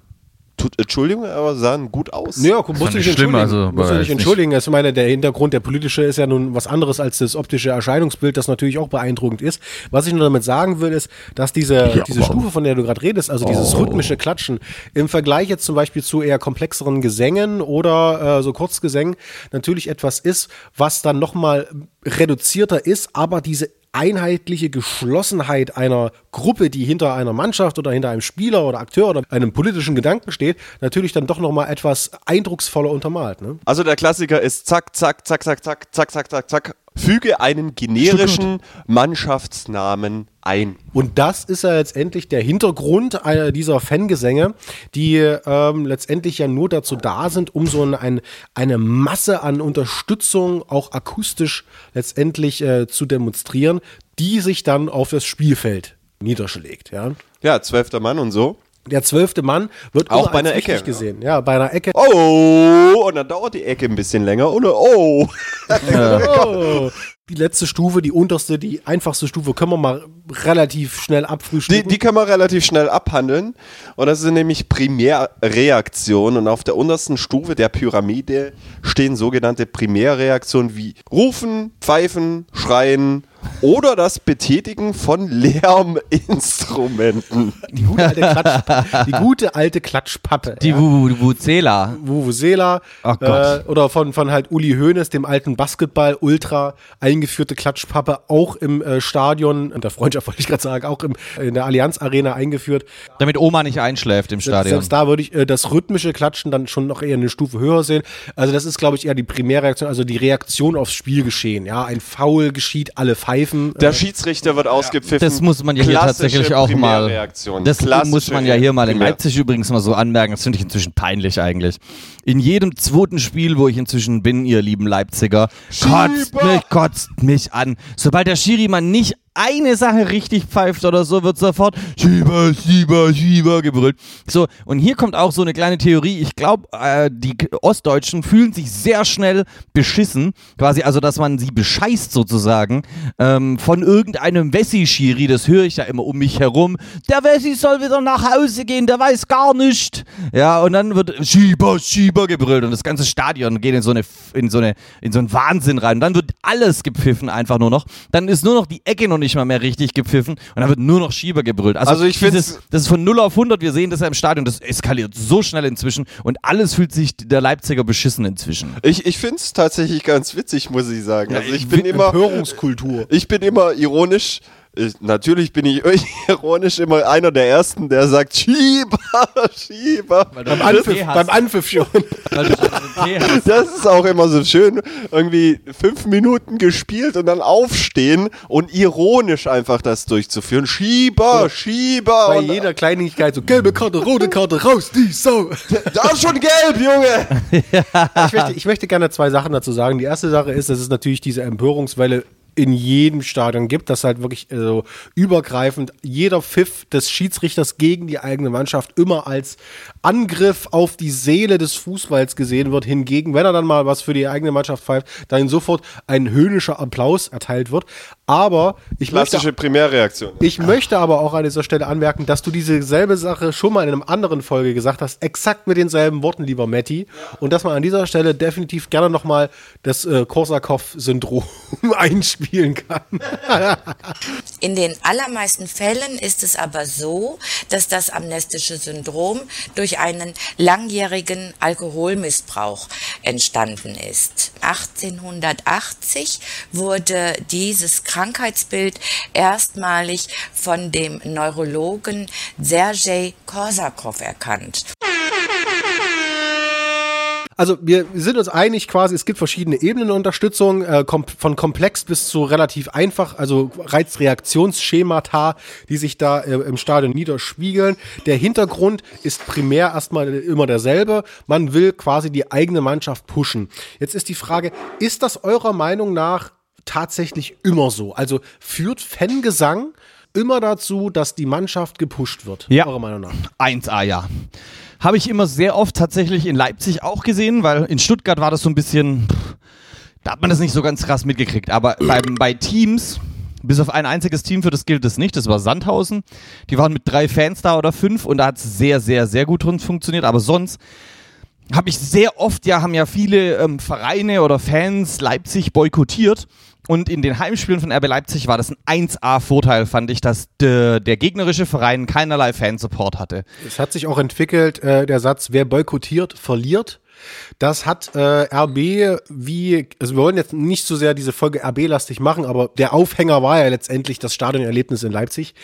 tut, Entschuldigung, aber sahen gut aus. Ja, musst du nicht entschuldigen. also, musst du nicht entschuldigen. Also, Ich meine, der Hintergrund, der politische ist ja nun was anderes als das optische Erscheinungsbild, das natürlich auch beeindruckend ist. Was ich nur damit sagen will, ist, dass diese, Ja, diese Stufe, von der du gerade redest, also dieses Oh. rhythmische Klatschen, im Vergleich jetzt zum Beispiel zu eher komplexeren Gesängen oder äh, so Kurzgesängen natürlich etwas ist, was dann nochmal reduzierter ist, aber diese einheitliche Geschlossenheit einer Gruppe, die hinter einer Mannschaft oder hinter einem Spieler oder Akteur oder einem politischen Gedanken steht, natürlich dann doch nochmal etwas eindrucksvoller untermalt. Ne? Also der Klassiker ist zack, zack, zack, zack, zack, zack, zack, zack, zack. Füge einen generischen Mannschaftsnamen ein. Und das ist ja letztendlich der Hintergrund dieser Fangesänge, die ähm, letztendlich ja nur dazu da sind, um so ein, eine Masse an Unterstützung auch akustisch letztendlich äh, zu demonstrieren, die sich dann auf das Spielfeld niederschlägt. Ja, Ja, zwölfter Mann und so. Der zwölfte Mann wird Auch bei einer Ecke, gesehen. Ja, bei einer Ecke. Oh, und dann dauert die Ecke ein bisschen länger. Oder oh. Oh. Die letzte Stufe, die unterste, die einfachste Stufe können wir mal relativ schnell Die, abfrühstücken. die können wir relativ schnell abhandeln. Und das sind nämlich Primärreaktionen. Und auf der untersten Stufe der Pyramide stehen sogenannte Primärreaktionen wie Rufen, Pfeifen, Schreien oder das Betätigen von Lärminstrumenten. Die gute alte, Klatsch, die gute alte Klatschpappe. Die Vuvuzela. Vuvuzela. Ach Gott. Äh, oder von, von halt Uli Hoeneß, dem alten Basketball-Ultra, eingeführte Klatschpappe, auch im äh, Stadion, in der Freundschaft wollte ich gerade sagen, auch im, in der Allianz Arena eingeführt. Damit Oma nicht einschläft im Stadion. Selbst da würde ich äh, das rhythmische Klatschen dann schon noch eher eine Stufe höher sehen. Also das ist, glaube ich, eher die Primärreaktion, also die Reaktion aufs Spielgeschehen. Ja, ein Foul geschieht, alle pfeifen. Der Äh, Schiedsrichter wird ausgepfiffen. Das muss man ja hier Klassische tatsächlich auch mal. Das Klassische muss man ja hier mal in Primär- Leipzig übrigens mal so anmerken. Das finde ich inzwischen peinlich eigentlich. In jedem zweiten Spiel, wo ich inzwischen bin, ihr lieben Leipziger, kotzt mich, kotzt mich an. Sobald der Schiri mal nicht eine Sache richtig pfeift oder so, wird sofort Schieber, Schieber, Schieber gebrüllt. So, und hier kommt auch so eine kleine Theorie. Ich glaube, äh, die Ostdeutschen fühlen sich sehr schnell beschissen, quasi, also dass man sie bescheißt sozusagen, ähm, von irgendeinem Wessi-Schiri, das höre ich ja immer um mich herum. Der Wessi soll wieder nach Hause gehen, der weiß gar nicht. Ja, und dann wird Schieber, Schieber gebrüllt und das ganze Stadion geht in so eine, in so eine, in so einen Wahnsinn rein. Und dann wird alles gepfiffen einfach nur noch. Dann ist nur noch die Ecke noch nicht mal mehr richtig gepfiffen und dann wird nur noch Schieber gebrüllt. Also, Also ich dieses- das ist von 0 auf 100, wir sehen das ja im Stadion, das eskaliert so schnell inzwischen und alles fühlt sich der Leipziger beschissen inzwischen. Ich, ich finde es tatsächlich ganz witzig, muss ich sagen. Also ich bin immer Empörungskultur. Ich bin immer ironisch. Ich, natürlich bin ich ironisch immer einer der Ersten, der sagt Schieber, Schieber. beim, Anpfiff, beim Anpfiff schon. Das ist auch immer so schön. Irgendwie fünf Minuten gespielt und dann aufstehen und ironisch einfach das durchzuführen. Schieber, Schieber. Bei jeder Kleinigkeit so gelbe Karte, rote Karte, raus, die Sau. da ist schon gelb, Junge. ich, möchte, ich möchte gerne zwei Sachen dazu sagen. Die erste Sache ist, dass es natürlich diese Empörungswelle in jedem Stadion gibt, dass halt wirklich so übergreifend jeder Pfiff des Schiedsrichters gegen die eigene Mannschaft immer als Angriff auf die Seele des Fußballs gesehen wird. Hingegen, wenn er dann mal was für die eigene Mannschaft pfeift, dann sofort ein höhnischer Applaus erteilt wird. Aber ich möchte Klassische Primärreaktion. ich möchte aber auch an dieser Stelle anmerken, dass du diese selbe Sache schon mal in einem anderen Folge gesagt hast, exakt mit denselben Worten, lieber Matti. Und dass man an dieser Stelle definitiv gerne nochmal das äh, Korsakow-Syndrom einspielen kann. In den allermeisten Fällen ist es aber so, dass das amnestische Syndrom durch einen langjährigen Alkoholmissbrauch entstanden ist. 1880 wurde dieses Krankheitsbild erstmalig von dem Neurologen Sergei Korsakow erkannt. Also wir sind uns einig quasi, es gibt verschiedene Ebenen der Unterstützung, äh, kom von komplex bis zu relativ einfach, also Reizreaktionsschemata, die sich da äh, im Stadion niederspiegeln. Der Hintergrund ist primär erstmal immer derselbe. Man will quasi die eigene Mannschaft pushen. Jetzt ist die Frage, ist das eurer Meinung nach tatsächlich immer so? Also führt Fangesang immer dazu, dass die Mannschaft gepusht wird? Ja. Eurer Meinung nach? 1A, ja. Habe ich immer sehr oft tatsächlich in Leipzig auch gesehen, weil in Stuttgart war das so ein bisschen, da hat man das nicht so ganz krass mitgekriegt. Aber beim, bei Teams, bis auf ein einziges Team, für das gilt es nicht, das war Sandhausen. Die waren mit drei Fans da oder fünf und da hat es sehr, sehr, sehr gut funktioniert. Aber sonst habe ich sehr oft, ja, haben ja viele ähm, Vereine oder Fans Leipzig boykottiert. Und in den Heimspielen von RB Leipzig war das ein 1A-Vorteil, fand ich, dass de, der gegnerische Verein keinerlei Fansupport hatte. Es hat sich auch entwickelt, äh, der Satz, wer boykottiert, verliert. Das hat äh, RB wie, also wir wollen jetzt nicht so sehr diese Folge RB-lastig machen, aber der Aufhänger war ja letztendlich das Stadionerlebnis in Leipzig.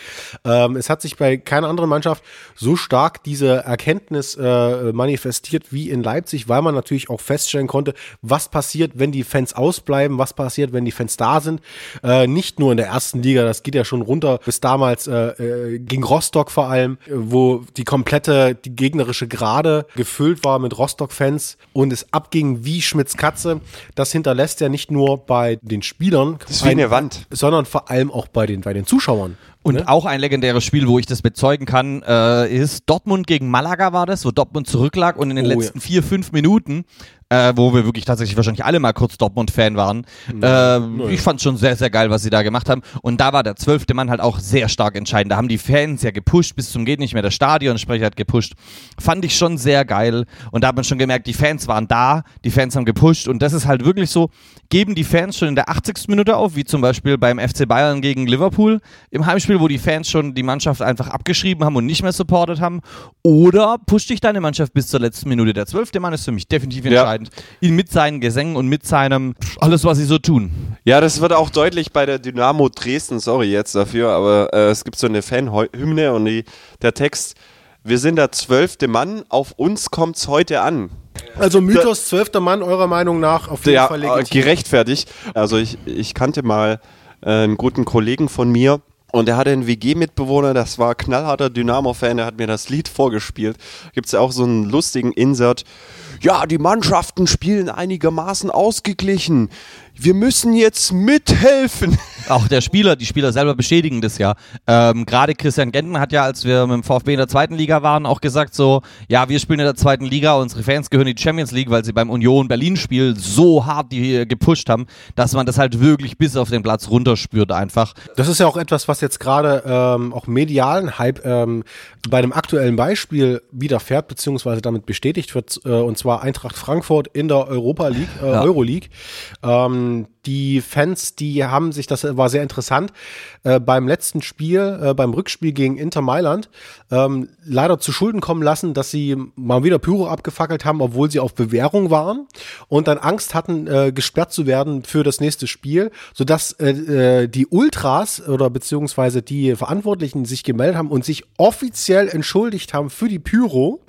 Ähm, es hat sich bei keiner anderen Mannschaft so stark diese Erkenntnis äh, manifestiert wie in Leipzig, weil man natürlich auch feststellen konnte, was passiert, wenn die Fans ausbleiben, was passiert, wenn die Fans da sind. Äh, nicht nur in der ersten Liga, das geht ja schon runter bis damals äh, äh, gegen Rostock vor allem, wo die komplette, die gegnerische Gerade gefüllt war mit Rostock-Fans und es abging wie Schmitz Katze. Das hinterlässt ja nicht nur bei den Spielern, Das ist wie eine Wand. sondern vor allem auch bei den, bei den Zuschauern. Und ne? auch ein legendäres Spiel, wo ich das bezeugen kann, äh, ist Dortmund gegen Malaga war das, wo Dortmund zurücklag und in den Oh, letzten vier, fünf Minuten, äh, wo wir wirklich tatsächlich wahrscheinlich alle mal kurz Dortmund-Fan waren. Äh, Ich fand schon sehr, sehr geil, was sie da gemacht haben. Und da war der zwölfte Mann halt auch sehr stark entscheidend. Da haben die Fans ja gepusht bis zum geht nicht mehr. Der Stadionsprecher hat gepusht. Fand ich schon sehr geil. Und da hat man schon gemerkt, die Fans waren da, die Fans haben gepusht. Und das ist halt wirklich so, geben die Fans schon in der 80. Minute auf, wie zum Beispiel beim FC Bayern gegen Liverpool im Heimspiel, wo die Fans schon die Mannschaft einfach abgeschrieben haben und nicht mehr supportet haben. Oder pusht dich deine Mannschaft bis zur letzten Minute. Der zwölfte Mann ist für mich definitiv Ja. entscheidend. Ihn mit seinen Gesängen und mit seinem alles, was sie so tun. Ja, das wird auch deutlich bei der Dynamo Dresden, sorry jetzt dafür, aber äh, es gibt so eine Fanhymne und die, der Text, wir sind der zwölfte Mann, auf uns kommt's heute an. Also Mythos zwölfter Mann eurer Meinung nach auf jeden Ja, Fall äh, legitim. gerechtfertigt. Also ich, ich kannte mal äh, einen guten Kollegen von mir und der hatte einen WG-Mitbewohner, das war knallharter Dynamo-Fan, der hat mir das Lied vorgespielt. Gibt es ja auch so einen lustigen Insert. Ja, die Mannschaften spielen einigermaßen ausgeglichen. Wir müssen jetzt mithelfen. Auch der Spieler, die Spieler selber bestätigen das ja. Ähm, Gerade Christian Genten hat ja, als wir mit dem VfB in der zweiten Liga waren, auch gesagt so, ja, wir spielen in der zweiten Liga, unsere Fans gehören in die Champions League, weil sie beim Union Berlin-Spiel so hart die äh, gepusht haben, dass man das halt wirklich bis auf den Platz runterspürt einfach. Das ist ja auch etwas, was jetzt gerade ähm, auch medialen Hype ähm, bei einem aktuellen Beispiel widerfährt, beziehungsweise damit bestätigt wird, äh, und zwar Eintracht Frankfurt in der Europa League, äh, Ja. Euroleague. Ähm, die Fans, die haben sich, das war sehr interessant, äh, beim letzten Spiel, äh, beim Rückspiel gegen Inter Mailand, ähm, leider zu Schulden kommen lassen, dass sie mal wieder Pyro abgefackelt haben, obwohl sie auf Bewährung waren und dann Angst hatten, äh, gesperrt zu werden für das nächste Spiel, sodass äh, äh, die Ultras oder beziehungsweise die Verantwortlichen sich gemeldet haben und sich offiziell entschuldigt haben für die Pyro.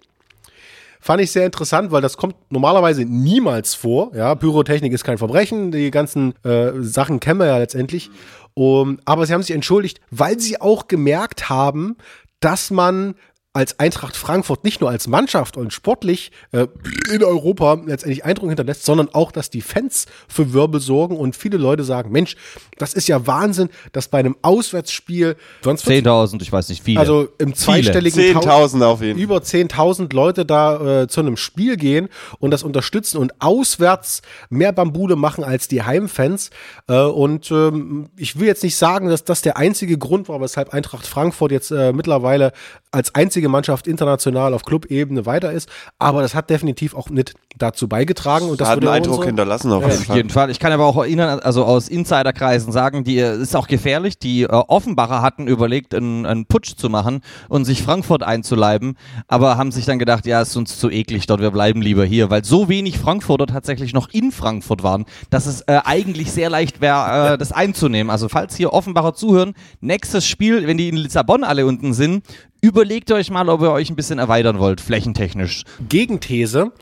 Fand ich sehr interessant, weil das kommt normalerweise niemals vor. Ja, Pyrotechnik ist kein Verbrechen, die ganzen äh, Sachen kennen wir ja letztendlich. Um, aber sie haben sich entschuldigt, weil sie auch gemerkt haben, dass man als Eintracht Frankfurt nicht nur als Mannschaft und sportlich äh, in Europa letztendlich Eindruck hinterlässt, sondern auch, dass die Fans für Wirbel sorgen und viele Leute sagen, Mensch, das ist ja Wahnsinn, dass bei einem Auswärtsspiel sonst wird's- 10.000, ich weiß nicht, viele. also im zweistelligen Viele. Tau- 10.000 auf jeden. Über 10.000 Leute da äh, zu einem Spiel gehen und das unterstützen und auswärts mehr Bambule machen als die Heimfans. Äh, und ähm, ich will jetzt nicht sagen, dass das der einzige Grund war, weshalb Eintracht Frankfurt jetzt äh, mittlerweile als einzige Mannschaft international auf Clubebene weiter ist, aber das hat definitiv auch mit dazu beigetragen und das Hat einen Eindruck unsere- hinterlassen auf Ja, jeden Fall. jeden Fall. Ich kann aber auch erinnern, also aus Insiderkreisen sagen, die äh, ist auch gefährlich. Die äh, Offenbacher hatten überlegt, einen, einen Putsch zu machen und sich Frankfurt einzuleiben, aber haben sich dann gedacht, ja, ist uns zu eklig dort, wir bleiben lieber hier, weil so wenig Frankfurter tatsächlich noch in Frankfurt waren, dass es äh, eigentlich sehr leicht wäre, äh, das einzunehmen. Also falls hier Offenbacher zuhören, nächstes Spiel, wenn die in Lissabon alle unten sind, überlegt euch mal, ob ihr euch ein bisschen erweitern wollt, flächentechnisch. Gegenthese.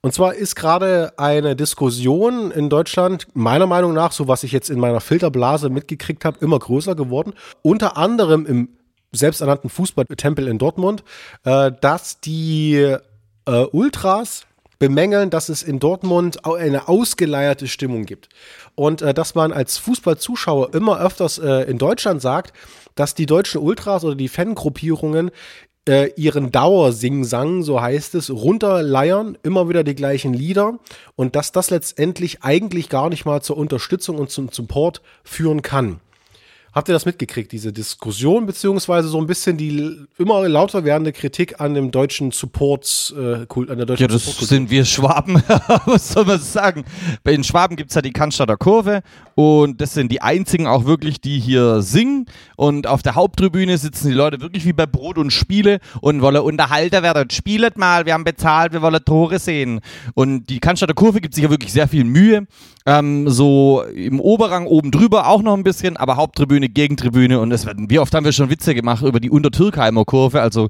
Und zwar ist gerade eine Diskussion in Deutschland, meiner Meinung nach, so was ich jetzt in meiner Filterblase mitgekriegt habe, immer größer geworden. Unter anderem im selbsternannten Fußballtempel in Dortmund, äh, dass die äh, Ultras bemängeln, dass es in Dortmund eine ausgeleierte Stimmung gibt. Und äh, dass man als Fußballzuschauer immer öfters in Deutschland sagt, dass die deutschen Ultras oder die Fangruppierungen äh, ihren Dauersingsang, so heißt es, runterleiern, immer wieder die gleichen Lieder und dass das letztendlich eigentlich gar nicht mal zur Unterstützung und zum Support führen kann. Habt ihr das mitgekriegt, diese Diskussion, beziehungsweise so ein bisschen die immer lauter werdende Kritik an dem deutschen Supports-Kult, an der deutschen Ja, das sind wir Schwaben. Was soll man sagen? Bei den Schwaben gibt es ja die Cannstatter Kurve und das sind die einzigen auch wirklich, die hier singen. Und auf der Haupttribüne sitzen die Leute wirklich wie bei Brot und Spiele und wollen Unterhalter werden. Spielet mal, wir haben bezahlt, wir wollen Tore sehen. Und die Cannstatter Kurve gibt sich ja wirklich sehr viel Mühe. Ähm, so im Oberrang oben drüber auch noch ein bisschen, aber Haupttribüne, Gegentribüne und es werden, wie oft haben wir schon Witze gemacht über die Untertürkheimer Kurve, also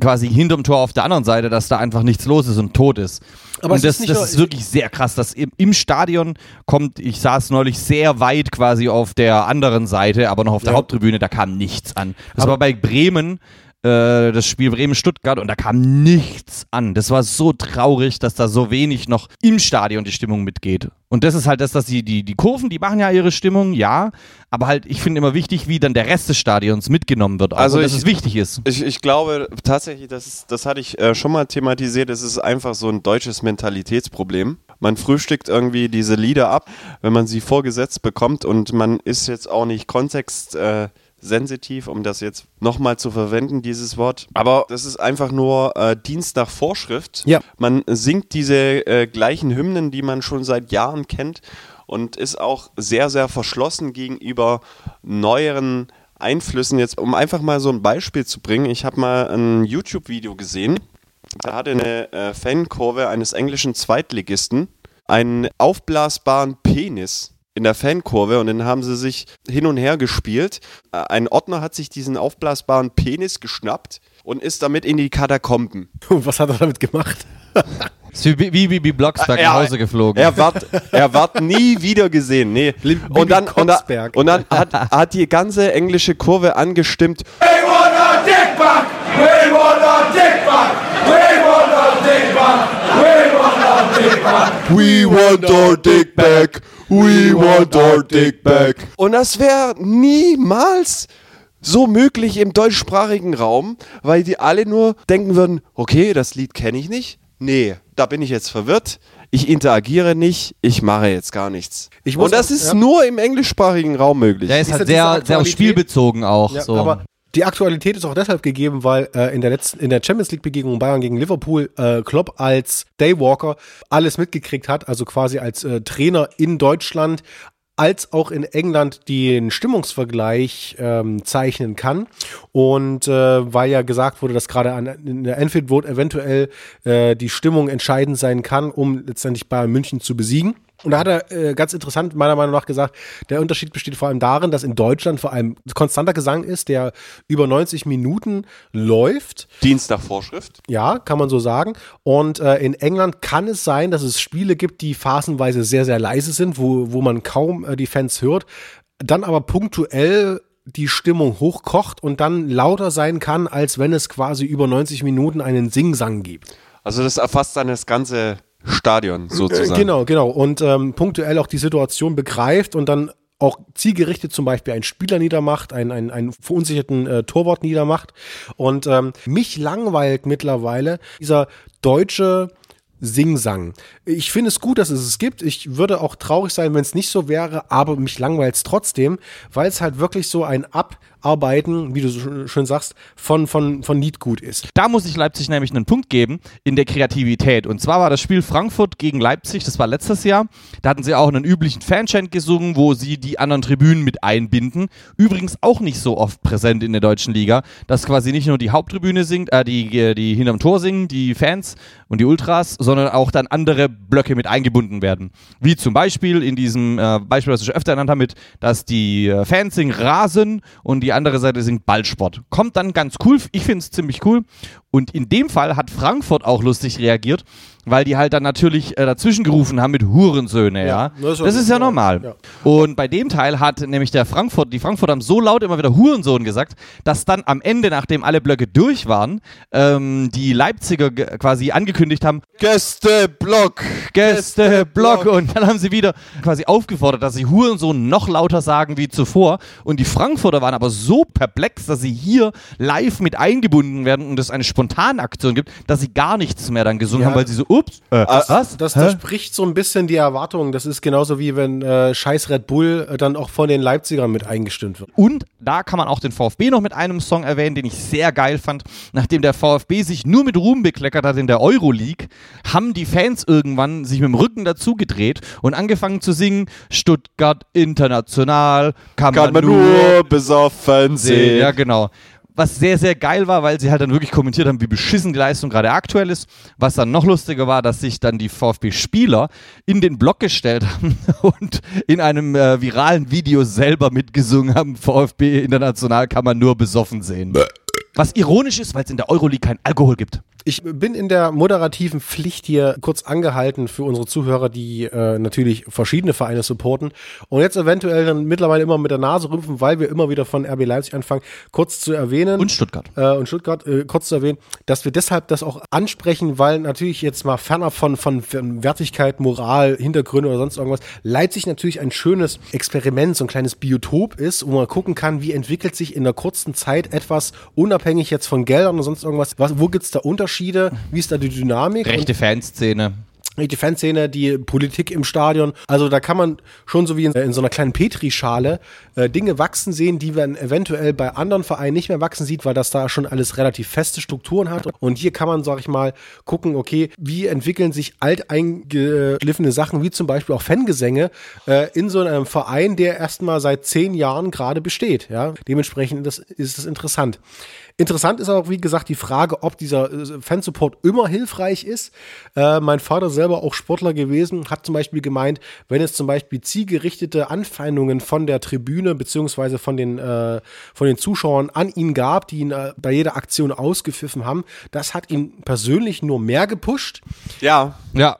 quasi hinterm Tor auf der anderen Seite, dass da einfach nichts los ist und tot ist. Aber und das, ist das ist wirklich sehr krass, dass im, im Stadion kommt, ich saß neulich sehr weit quasi auf der anderen Seite, aber noch auf der Ja. Haupttribüne, da kam nichts an. Das Aber- war bei Bremen, äh, das Spiel Bremen-Stuttgart und da kam nichts an. Das war so traurig, dass da so wenig noch im Stadion die Stimmung mitgeht. Und das ist halt das, dass die, die, die Kurven, die machen ja ihre Stimmung, ja, aber halt, ich finde immer wichtig, wie dann der Rest des Stadions mitgenommen wird. Also und dass ich- es wichtig ist. Ich, ich glaube tatsächlich, das, ist, das hatte ich äh, schon mal thematisiert, es ist einfach so ein deutsches Mentalitätsproblem. Man frühstückt irgendwie diese Lieder ab, wenn man sie vorgesetzt bekommt und man ist jetzt auch nicht kontext... Äh, sensitiv, um das jetzt nochmal zu verwenden, dieses Wort. Aber das ist einfach nur äh, Dienst nach Vorschrift. Ja. Man singt diese äh, gleichen Hymnen, die man schon seit Jahren kennt und ist auch sehr, sehr verschlossen gegenüber neueren Einflüssen. Jetzt, um einfach mal so ein Beispiel zu bringen, ich habe mal ein YouTube-Video gesehen. Da hatte eine äh, Fankurve eines englischen Zweitligisten einen aufblasbaren Penis in der Fankurve und den haben sie sich hin und her gespielt. Äh, Ein Ordner hat sich diesen aufblasbaren Penis geschnappt und ist damit in die Katakomben. Und was hat er damit gemacht? Wie wie Bibi Blocksberg Er- nach Hause geflogen. Er wird, er wird nie wieder gesehen. Nee. Und dann, und, dann, und dann hat, hat die ganze englische Kurve angestimmt. We want a dick back! We want a dick back! We want a dick back! We want a dick back! We want our dick back. We want our dick back. Und das wäre niemals so möglich im deutschsprachigen Raum, weil die alle nur denken würden, okay, das Lied kenne ich nicht. Nee, da bin ich jetzt verwirrt. Ich interagiere nicht, ich mache jetzt gar nichts. Ich muss Und das auch- ist ja. nur im englischsprachigen Raum möglich. Der ist Diese- halt sehr, sehr auf Aktualität- Spiel bezogen auch. Ja, so. aber die Aktualität ist auch deshalb gegeben, weil äh, in der letzten, in der Champions League Begegnung Bayern gegen Liverpool äh, Klopp als Daywalker alles mitgekriegt hat, also quasi als äh, Trainer in Deutschland als auch in England den Stimmungsvergleich ähm, zeichnen kann. Und äh, weil ja gesagt wurde, dass gerade an, in der Enfield Vote eventuell äh, die Stimmung entscheidend sein kann, um letztendlich Bayern München zu besiegen. Und da hat er äh, ganz interessant meiner Meinung nach gesagt, der Unterschied besteht vor allem darin, dass in Deutschland vor allem konstanter Gesang ist, der über 90 Minuten läuft. Dienst nach Vorschrift. Ja, kann man so sagen. Und äh, in England kann es sein, dass es Spiele gibt, die phasenweise sehr, sehr leise sind, wo, wo man kaum äh, die Fans hört, dann aber punktuell die Stimmung hochkocht und dann lauter sein kann, als wenn es quasi über 90 Minuten einen Singsang gibt. Also das erfasst dann das ganze Stadion sozusagen. Genau, genau. Und ähm, punktuell auch die Situation begreift und dann auch zielgerichtet zum Beispiel einen Spieler niedermacht, einen, einen, einen verunsicherten äh, Torwart niedermacht. Und ähm, mich langweilt mittlerweile dieser deutsche Singsang. Ich finde es gut, dass es es gibt. Ich würde auch traurig sein, wenn es nicht so wäre, aber mich langweilt es trotzdem, weil es halt wirklich so ein Abarbeiten, wie du so sch- schön sagst, von, von, von Liedgut ist. Da muss ich Leipzig nämlich einen Punkt geben in der Kreativität. Und zwar war das Spiel Frankfurt gegen Leipzig, das war letztes Jahr. Da hatten sie auch einen üblichen Fanchant gesungen, wo sie die anderen Tribünen mit einbinden. Übrigens auch nicht so oft präsent in der deutschen Liga, dass quasi nicht nur die Haupttribüne singt, äh, die, die hinterm Tor singen, die Fans und die Ultras, sondern auch dann andere Blöcke mit eingebunden werden. Wie zum Beispiel in diesem äh, Beispiel, was ich öfter genannt habe, mit, dass die äh, Fans singen Rasen und die andere Seite singt Ballsport. Kommt dann ganz cool. Ich finde es ziemlich cool. Und in dem Fall hat Frankfurt auch lustig reagiert, weil die halt dann natürlich äh, dazwischen gerufen haben mit Hurensöhne, ja. das ist Das ist ja normal. normal. Und bei dem Teil hat nämlich der Frankfurt, die Frankfurter haben so laut immer wieder Hurensohn gesagt, dass dann am Ende, nachdem alle Blöcke durch waren, ähm, die Leipziger ge- quasi angekündigt haben, Gästeblock, Gästeblock. Und dann haben sie wieder quasi aufgefordert, dass sie Hurensohn noch lauter sagen wie zuvor. Und die Frankfurter waren aber so perplex, dass sie hier live mit eingebunden werden und das eine spontanen Aktionen gibt, dass sie gar nichts mehr dann gesungen Ja. haben, weil sie so, ups, äh, Das, was? Das, das spricht so ein bisschen die Erwartung. Das ist genauso wie wenn äh, Scheiß Red Bull äh, dann auch von den Leipzigern mit eingestimmt wird. Und da kann man auch den VfB noch mit einem Song erwähnen, den ich sehr geil fand. Nachdem der VfB sich nur mit Ruhm bekleckert hat in der Euroleague, haben die Fans irgendwann sich mit dem Rücken dazu gedreht und angefangen zu singen, Stuttgart international kann, Kann man nur besoffen sehen. Ja, genau. Was sehr, sehr geil war, weil sie halt dann wirklich kommentiert haben, wie beschissen die Leistung gerade aktuell ist. Was dann noch lustiger war, dass sich dann die VfB-Spieler in den Block gestellt haben und in einem äh, viralen Video selber mitgesungen haben, VfB international kann man nur besoffen sehen. Was ironisch ist, weil es in der Euroleague keinen Alkohol gibt. Ich bin in der moderativen Pflicht hier kurz angehalten für unsere Zuhörer, die äh, natürlich verschiedene Vereine supporten und jetzt eventuell dann mittlerweile immer mit der Nase rümpfen, weil wir immer wieder von RB Leipzig anfangen, kurz zu erwähnen. Und Stuttgart. Äh, und Stuttgart, äh, kurz zu erwähnen, dass wir deshalb das auch ansprechen, weil natürlich jetzt mal fernab von, von, von Wertigkeit, Moral, Hintergründe oder sonst irgendwas, Leipzig natürlich ein schönes Experiment, so ein kleines Biotop ist, wo man gucken kann, wie entwickelt sich in der kurzen Zeit etwas, unabhängig jetzt von Geldern oder sonst irgendwas, was, wo gibt's da Unterschiede, wie ist da die Dynamik? Rechte Fanszene. die Fanszene, die Politik im Stadion. Also da kann man schon so wie in, in so einer kleinen Petrischale äh, Dinge wachsen sehen, die man eventuell bei anderen Vereinen nicht mehr wachsen sieht, weil das da schon alles relativ feste Strukturen hat. Und hier kann man, sag ich mal, gucken, okay, wie entwickeln sich alteingeschliffene Sachen, wie zum Beispiel auch Fangesänge, äh, in so einem Verein, der erstmal seit zehn Jahren gerade besteht. Ja? Dementsprechend das, ist das interessant. Interessant ist auch, wie gesagt, die Frage, ob dieser äh, Fansupport immer hilfreich ist. Äh, mein Vater selber auch Sportler gewesen, hat zum Beispiel gemeint, wenn es zum Beispiel zielgerichtete Anfeindungen von der Tribüne beziehungsweise von den, äh, von den Zuschauern an ihn gab, die ihn äh, bei jeder Aktion ausgepfiffen haben, das hat ihn persönlich nur mehr gepusht. Ja. Ja.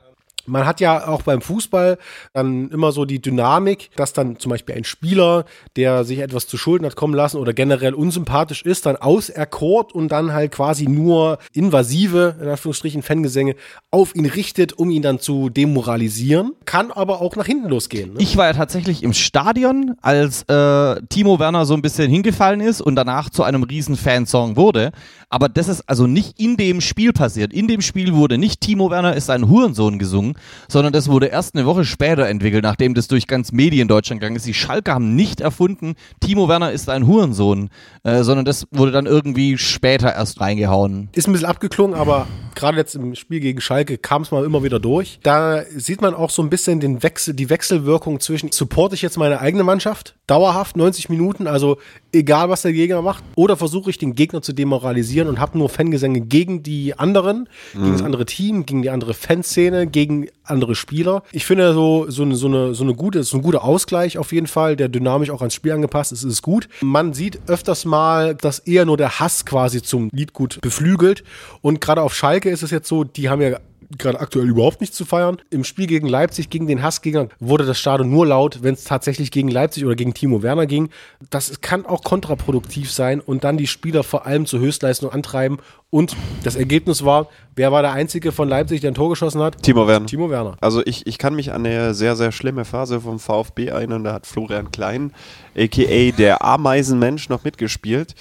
Man hat ja auch beim Fußball dann immer so die Dynamik, dass dann zum Beispiel ein Spieler, der sich etwas zu Schulden hat kommen lassen oder generell unsympathisch ist, dann auserkort und dann halt quasi nur invasive, in Anführungsstrichen, Fangesänge auf ihn richtet, um ihn dann zu demoralisieren. Kann aber auch nach hinten losgehen. Ne? Ich war ja tatsächlich im Stadion, als äh, Timo Werner so ein bisschen hingefallen ist und danach zu einem riesen Fansong wurde. Aber das ist also nicht in dem Spiel passiert. In dem Spiel wurde nicht Timo Werner ist ein Hurensohn gesungen, sondern das wurde erst eine Woche später entwickelt, nachdem das durch ganz Medien Deutschland gegangen ist. Die Schalke haben nicht erfunden, Timo Werner ist ein Hurensohn, äh, sondern das wurde dann irgendwie später erst reingehauen. Ist ein bisschen abgeklungen, aber gerade jetzt im Spiel gegen Schalke kam es mal immer wieder durch. Da sieht man auch so ein bisschen den Wechsel, die Wechselwirkung zwischen, supporte ich jetzt meine eigene Mannschaft, dauerhaft 90 Minuten, also egal was der Gegner macht, oder versuche ich den Gegner zu demoralisieren und habe nur Fangesänge gegen die anderen, Mhm. gegen das andere Team, gegen die andere Fanszene, gegen andere Spieler. Ich finde so, so, eine, so, eine, so eine gute, so ein guter Ausgleich auf jeden Fall, der dynamisch auch ans Spiel angepasst ist, ist gut. Man sieht öfters mal, dass eher nur der Hass quasi zum Liedgut beflügelt. Und gerade auf Schalke ist es jetzt so, die haben ja gerade aktuell überhaupt nichts zu feiern. Im Spiel gegen Leipzig, gegen den Hassgegner, wurde das Stadion nur laut, wenn es tatsächlich gegen Leipzig oder gegen Timo Werner ging. Das kann auch kontraproduktiv sein und dann die Spieler vor allem zur Höchstleistung antreiben. Und das Ergebnis war, wer war der Einzige von Leipzig, der ein Tor geschossen hat? Timo Werner. Timo Werner. Also ich, ich kann mich an eine sehr, sehr schlimme Phase vom VfB erinnern. Da hat Florian Klein, a.k.a. der Ameisenmensch, noch mitgespielt.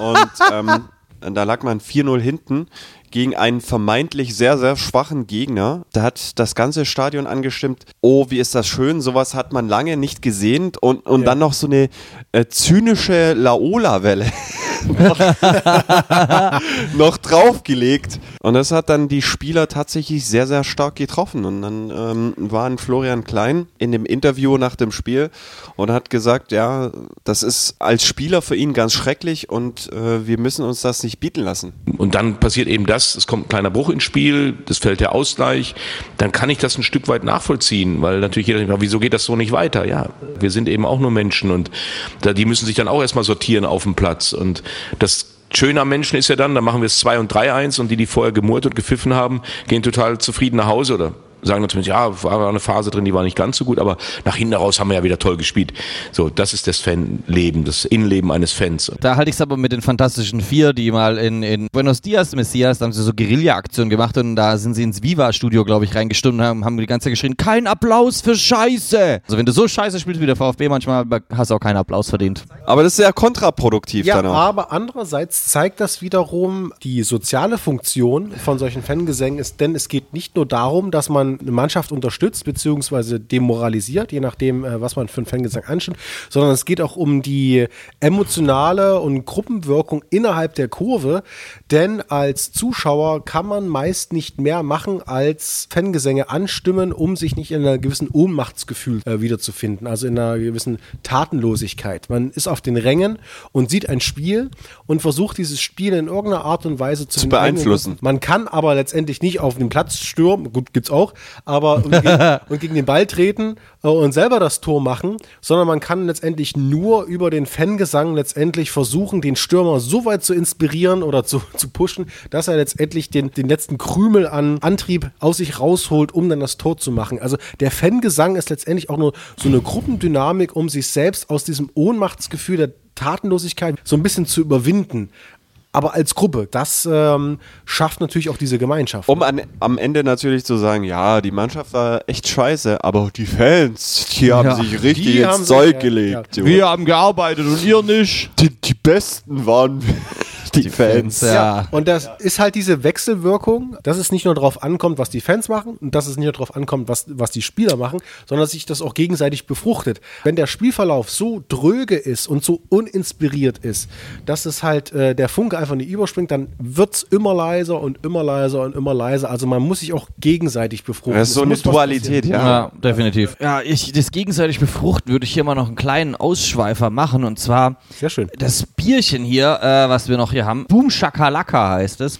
Und ähm, da lag man 4-0 hinten gegen einen vermeintlich sehr, sehr schwachen Gegner. Da hat das ganze Stadion angestimmt, oh, wie ist das schön, sowas hat man lange nicht gesehen. Und, und dann noch so eine äh, zynische Laola-Welle noch, noch draufgelegt. Und das hat dann die Spieler tatsächlich sehr, sehr stark getroffen. Und dann ähm, war ein Florian Klein in dem Interview nach dem Spiel und hat gesagt, ja, das ist als Spieler für ihn ganz schrecklich und äh, wir müssen uns das nicht bieten lassen. Und dann passiert eben das, es kommt ein kleiner Bruch ins Spiel, das fällt der Ausgleich, dann kann ich das ein Stück weit nachvollziehen, weil natürlich jeder denkt, wieso geht das so nicht weiter? Ja, wir sind eben auch nur Menschen und da, die müssen sich dann auch erstmal sortieren auf dem Platz und das Schöne am Menschen ist ja dann, da machen wir es 2 und 3-1 und die, die vorher gemurrt und gepfiffen haben, gehen total zufrieden nach Hause oder sagen dann zumindest, ja, war eine Phase drin, die war nicht ganz so gut, aber nach hinten raus haben wir ja wieder toll gespielt. So, das ist das Fanleben, das Innenleben eines Fans. Da halte ich es aber mit den Fantastischen Vier, die mal in, in Buenos Dias, Messias, da haben sie so Guerilla-Aktionen gemacht und da sind sie ins Viva-Studio, glaube ich, reingestimmt und haben, haben die ganze Zeit geschrien, kein Applaus für Scheiße. Also wenn du so scheiße spielst wie der VfB manchmal, hast du auch keinen Applaus verdient. Aber das ist ja kontraproduktiv Ja, dann auch. aber andererseits zeigt das wiederum die soziale Funktion von solchen Fangesängen ist, denn es geht nicht nur darum, dass man eine Mannschaft unterstützt bzw. demoralisiert, je nachdem, äh, was man für einen Fangesang anstimmt, sondern es geht auch um die emotionale und Gruppenwirkung innerhalb der Kurve, denn als Zuschauer kann man meist nicht mehr machen als Fangesänge anstimmen, um sich nicht in einer gewissen Ohnmachtsgefühl äh, wiederzufinden, also in einer gewissen Tatenlosigkeit. Man ist auf den Rängen und sieht ein Spiel und versucht dieses Spiel in irgendeiner Art und Weise zu, Zu beeinflussen. Man kann aber letztendlich nicht auf den Platz stürmen, gut, gibt's auch, aber und gegen, und gegen den Ball treten äh, und selber das Tor machen, sondern man kann letztendlich nur über den Fangesang letztendlich versuchen, den Stürmer so weit zu inspirieren oder zu, zu pushen, dass er letztendlich den, den letzten Krümel an Antrieb aus sich rausholt, um dann das Tor zu machen. Also der Fangesang ist letztendlich auch nur so eine Gruppendynamik, um sich selbst aus diesem Ohnmachtsgefühl der Tatenlosigkeit so ein bisschen zu überwinden. Aber als Gruppe, das ähm, schafft natürlich auch diese Gemeinschaft. Um an, am Ende natürlich zu sagen, ja, die Mannschaft war echt scheiße, aber die Fans, die haben Ja, sich richtig haben ins sich- Zeug ja, gelegt. ja. du. Wir haben gearbeitet und ihr nicht. Die, die Besten waren die, Fans. Ja. Und das ist halt diese Wechselwirkung, dass es nicht nur darauf ankommt, was die Fans machen und dass es nicht nur darauf ankommt, was, was die Spieler machen, sondern dass sich das auch gegenseitig befruchtet. Wenn der Spielverlauf so dröge ist und so uninspiriert ist, dass es halt äh, der Funke einfach nicht überspringt, dann wird es immer leiser und immer leiser und immer leiser. Also man muss sich auch gegenseitig befruchten. Das ist so eine Dualität, passieren. Ja, definitiv. Ja, ich, das gegenseitig befruchten würde ich hier mal noch einen kleinen Ausschweifer machen und zwar Sehr schön. das Bierchen hier, äh, was wir noch hier haben, Boom Shakalaka heißt es.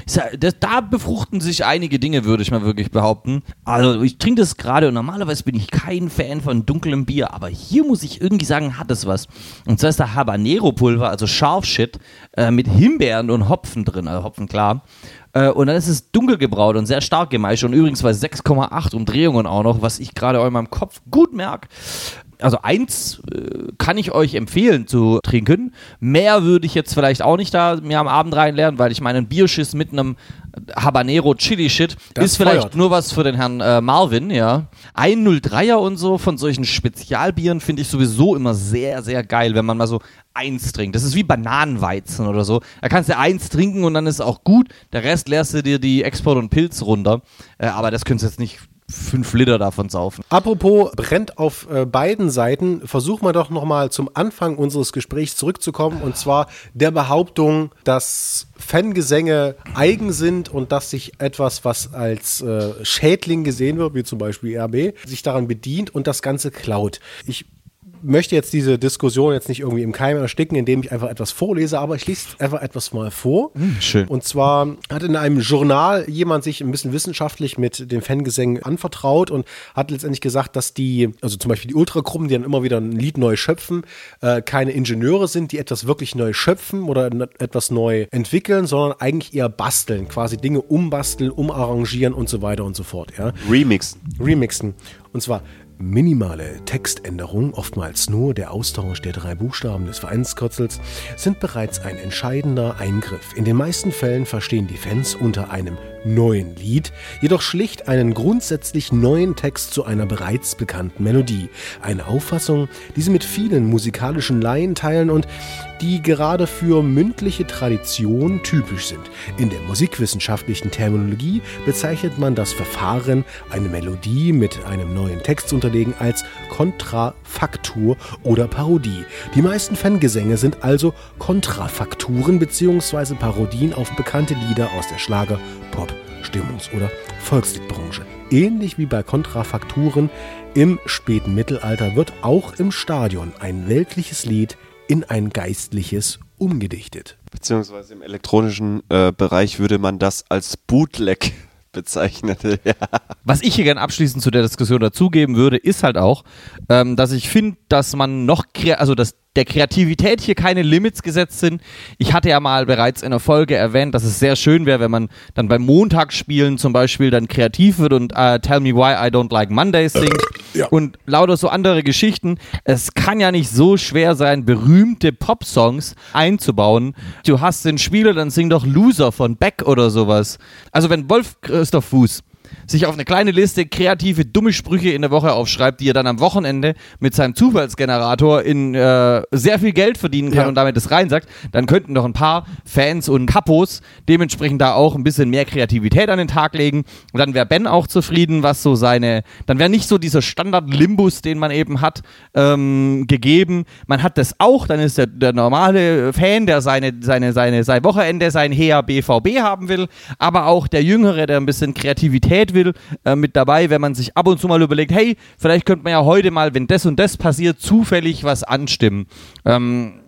Da befruchten sich einige Dinge, würde ich mal wirklich behaupten. Also ich trinke das gerade und normalerweise bin ich kein Fan von dunklem Bier, aber hier muss ich irgendwie sagen, hat es was. Und zwar ist da Habanero Pulver, also Scharfshit, äh, mit Himbeeren und Hopfen drin, also Hopfen klar. Äh, und dann ist es dunkel gebraut und sehr stark gemeischt und übrigens bei 6,8 Umdrehungen auch noch, was ich gerade in meinem Kopf gut merke. Also eins äh, kann ich euch empfehlen zu trinken. Mehr würde ich jetzt vielleicht auch nicht da mir am Abend reinlernen, weil ich meinen Bierschiss mit einem Habanero Chili Shit Das ist vielleicht feuert. nur was für den Herrn äh, Marvin, ja. Ein 03er und so von solchen Spezialbieren finde ich sowieso immer sehr, sehr geil, wenn man mal so eins trinkt. Das ist wie Bananenweizen oder so. Da kannst du eins trinken und dann ist auch gut. Der Rest leerst du dir die Export und Pilz runter. Äh, aber das könntest du jetzt nicht fünf Liter davon saufen. Apropos brennt auf äh, beiden Seiten, versuchen wir doch nochmal zum Anfang unseres Gesprächs zurückzukommen und zwar der Behauptung, dass Fangesänge eigen sind und dass sich etwas, was als äh, Schädling gesehen wird, wie zum Beispiel RB, sich daran bedient und das Ganze klaut. Ich möchte jetzt diese Diskussion jetzt nicht irgendwie im Keim ersticken, indem ich einfach etwas vorlese, aber ich lese einfach etwas mal vor. schön. Und zwar hat in einem Journal jemand sich ein bisschen wissenschaftlich mit den Fangesängen anvertraut und hat letztendlich gesagt, dass die, also zum Beispiel die Ultragruppen, die dann immer wieder ein Lied neu schöpfen, äh, keine Ingenieure sind, die etwas wirklich neu schöpfen oder etwas neu entwickeln, sondern eigentlich eher basteln, quasi Dinge umbasteln, umarrangieren und so weiter und so fort. Ja? Remixen. Remixen. Und zwar minimale Textänderung, oftmals nur der Austausch der drei Buchstaben des Vereinskürzels, sind bereits ein entscheidender Eingriff. In den meisten Fällen verstehen die Fans unter einem neuen Lied jedoch schlicht einen grundsätzlich neuen Text zu einer bereits bekannten Melodie. Eine Auffassung, die sie mit vielen musikalischen Laien teilen und die gerade für mündliche Tradition typisch sind. In der musikwissenschaftlichen Terminologie bezeichnet man das Verfahren, eine Melodie mit einem neuen Text zu unterlegen, als Kontrafaktur oder Parodie. Die meisten Fangesänge sind also Kontrafakturen bzw. Parodien auf bekannte Lieder aus der Schlager, Pop, Stimmungs- oder Volksliedbranche. Ähnlich wie bei Kontrafakturen im späten Mittelalter wird auch im Stadion ein weltliches Lied in ein geistliches umgedichtet. Beziehungsweise im elektronischen äh, Bereich würde man das als Bootleg bezeichnen. ja. Was ich hier gerne abschließend zu der Diskussion dazugeben würde, ist halt auch, ähm, dass ich finde, dass man noch, also dass der Kreativität hier keine Limits gesetzt sind. Ich hatte ja mal bereits in der Folge erwähnt, dass es sehr schön wäre, wenn man dann beim Montagsspielen zum Beispiel dann kreativ wird und uh, Tell Me Why I Don't Like Mondays singt Ja. und lauter so andere Geschichten. Es kann ja nicht so schwer sein, berühmte Popsongs einzubauen. Du hast den Spieler, dann sing doch Loser von Beck oder sowas. Also wenn Wolf Christoph Fuß sich auf eine kleine Liste kreative, dumme Sprüche in der Woche aufschreibt, die er dann am Wochenende mit seinem Zufallsgenerator in äh, sehr viel Geld verdienen kann Ja. und damit das reinsagt, dann könnten doch ein paar Fans und Kapos dementsprechend da auch ein bisschen mehr Kreativität an den Tag legen. Und dann wäre Ben auch zufrieden, was so seine, dann wäre nicht so dieser Standard-Limbus, den man eben hat, ähm, gegeben. Man hat das auch, dann ist der, der normale Fan, der seine, seine, seine, sein Wochenende, sein Hea BVB haben will, aber auch der Jüngere, der ein bisschen Kreativität will, äh, mit dabei, wenn man sich ab und zu mal überlegt, hey, vielleicht könnte man ja heute mal, wenn das und das passiert, zufällig was anstimmen. Ähm,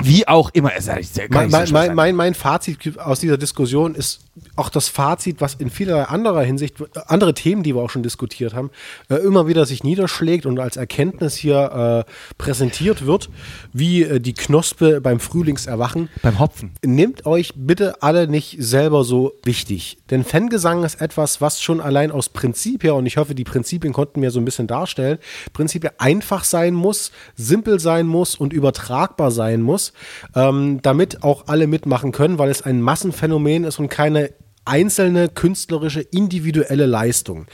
wie auch immer. Es ist Mein, mein, mein, mein Fazit aus dieser Diskussion ist auch das Fazit, was in vielerlei anderer Hinsicht, andere Themen, die wir auch schon diskutiert haben, äh, immer wieder sich niederschlägt und als Erkenntnis hier äh, präsentiert wird, wie äh, die Knospe beim Frühlingserwachen. Beim Hopfen. Nehmt euch bitte alle nicht selber so wichtig. Denn Fangesang ist etwas, was schon allein aus Prinzip her, und ich hoffe, die Prinzipien konnten wir so ein bisschen darstellen, Prinzip einfach sein muss, simpel sein muss und übertragbar sein muss, ähm, damit auch alle mitmachen können, weil es ein Massenphänomen ist und keine einzelne künstlerische, individuelle Leistung.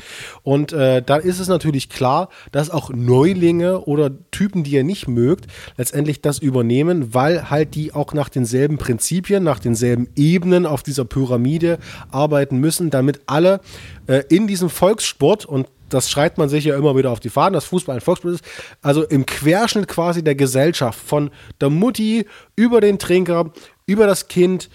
Und äh, da ist es natürlich klar, dass auch Neulinge oder Typen, die ihr nicht mögt, letztendlich das übernehmen, weil halt die auch nach denselben Prinzipien, nach denselben Ebenen auf dieser Pyramide arbeiten müssen, damit alle äh, in diesem Volkssport und das schreibt man sich ja immer wieder auf die Fahnen, dass Fußball ein Volkssport ist, also im Querschnitt quasi der Gesellschaft, von der Mutti über den Trinker, über das Kind,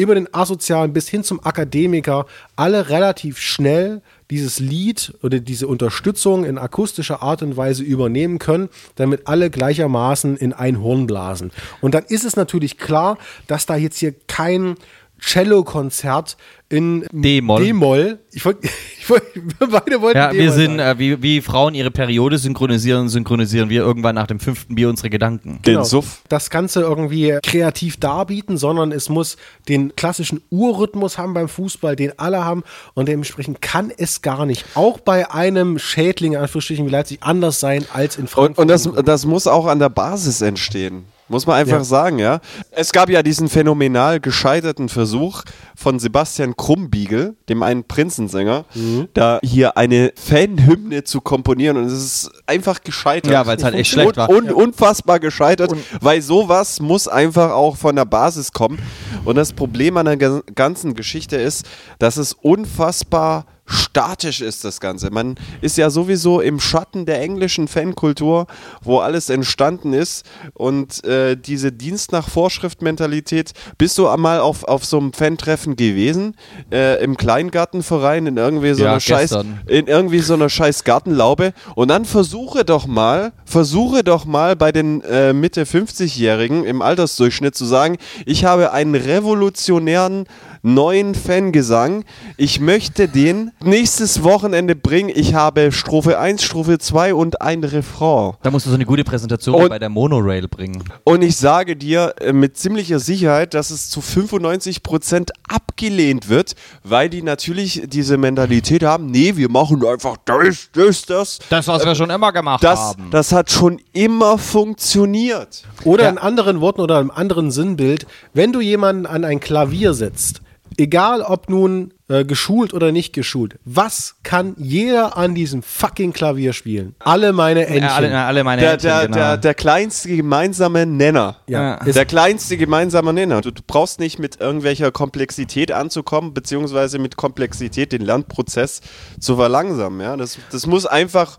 über den Asozialen bis hin zum Akademiker, alle relativ schnell dieses Lied oder diese Unterstützung in akustischer Art und Weise übernehmen können, damit alle gleichermaßen in ein Horn blasen. Und dann ist es natürlich klar, dass da jetzt hier kein Cello-Konzert in D-Moll. D-Moll. Ich wollte, ich wollt, wir beide wollten Ja, wir sind, äh, wie, wie Frauen ihre Periode synchronisieren, synchronisieren wir irgendwann nach dem fünften Bier unsere Gedanken. Genau. Das Ganze irgendwie kreativ darbieten, sondern es muss den klassischen Urrhythmus haben beim Fußball, den alle haben und dementsprechend kann es gar nicht, auch bei einem Schädling, in Anführungsstrichen wie Leipzig, anders sein als in Und, Frankfurt. und das, das muss auch an der Basis entstehen. Muss man einfach Ja. sagen, ja. Es gab ja diesen phänomenal gescheiterten Versuch von Sebastian Krumbiegel, dem einen Prinzensänger, Mhm. da hier eine Fanhymne zu komponieren und es ist einfach gescheitert. Ja, weil's halt echt schlecht war. Un, unfassbar gescheitert, weil sowas muss einfach auch von der Basis kommen. Und das Problem an der ga- ganzen Geschichte ist, dass es unfassbar statisch ist das Ganze. Man ist ja sowieso im Schatten der englischen Fankultur, wo alles entstanden ist und äh, diese Dienst nach Vorschrift-Mentalität. Bist du einmal auf, auf so einem Fan-Treffen gewesen? Äh, Im Kleingartenverein in irgendwie so Ja, einer scheiß in irgendwie so einer scheiß Gartenlaube und dann versuche doch mal, versuche doch mal bei den äh, Mitte 50-Jährigen im Altersdurchschnitt zu sagen, ich habe einen revolutionären neuen Fangesang. Ich möchte den nächstes Wochenende bringen. Ich habe Strophe 1, Strophe 2 und ein Refrain. Da musst du so eine gute Präsentation Und- bei der Monorail bringen. Und ich sage dir äh, mit ziemlicher Sicherheit, dass es zu 95% abgelehnt wird, weil die natürlich diese Mentalität haben, nee, wir machen einfach das, das, das. Das, was wir schon immer gemacht das, haben. Das hat schon immer funktioniert. Oder in anderen Worten oder im anderen Sinnbild, wenn du jemanden an ein Klavier setzt, egal ob nun äh, geschult oder nicht geschult, was kann jeder an diesem fucking Klavier spielen? Alle meine Entchen. Ja, alle, alle meine Der, Händchen, der, genau. der, der kleinste gemeinsame Nenner. Ja. Der kleinste gemeinsame Nenner. Du, du brauchst nicht mit irgendwelcher Komplexität anzukommen, beziehungsweise mit Komplexität den Lernprozess zu verlangsamen. Ja? Das, das muss einfach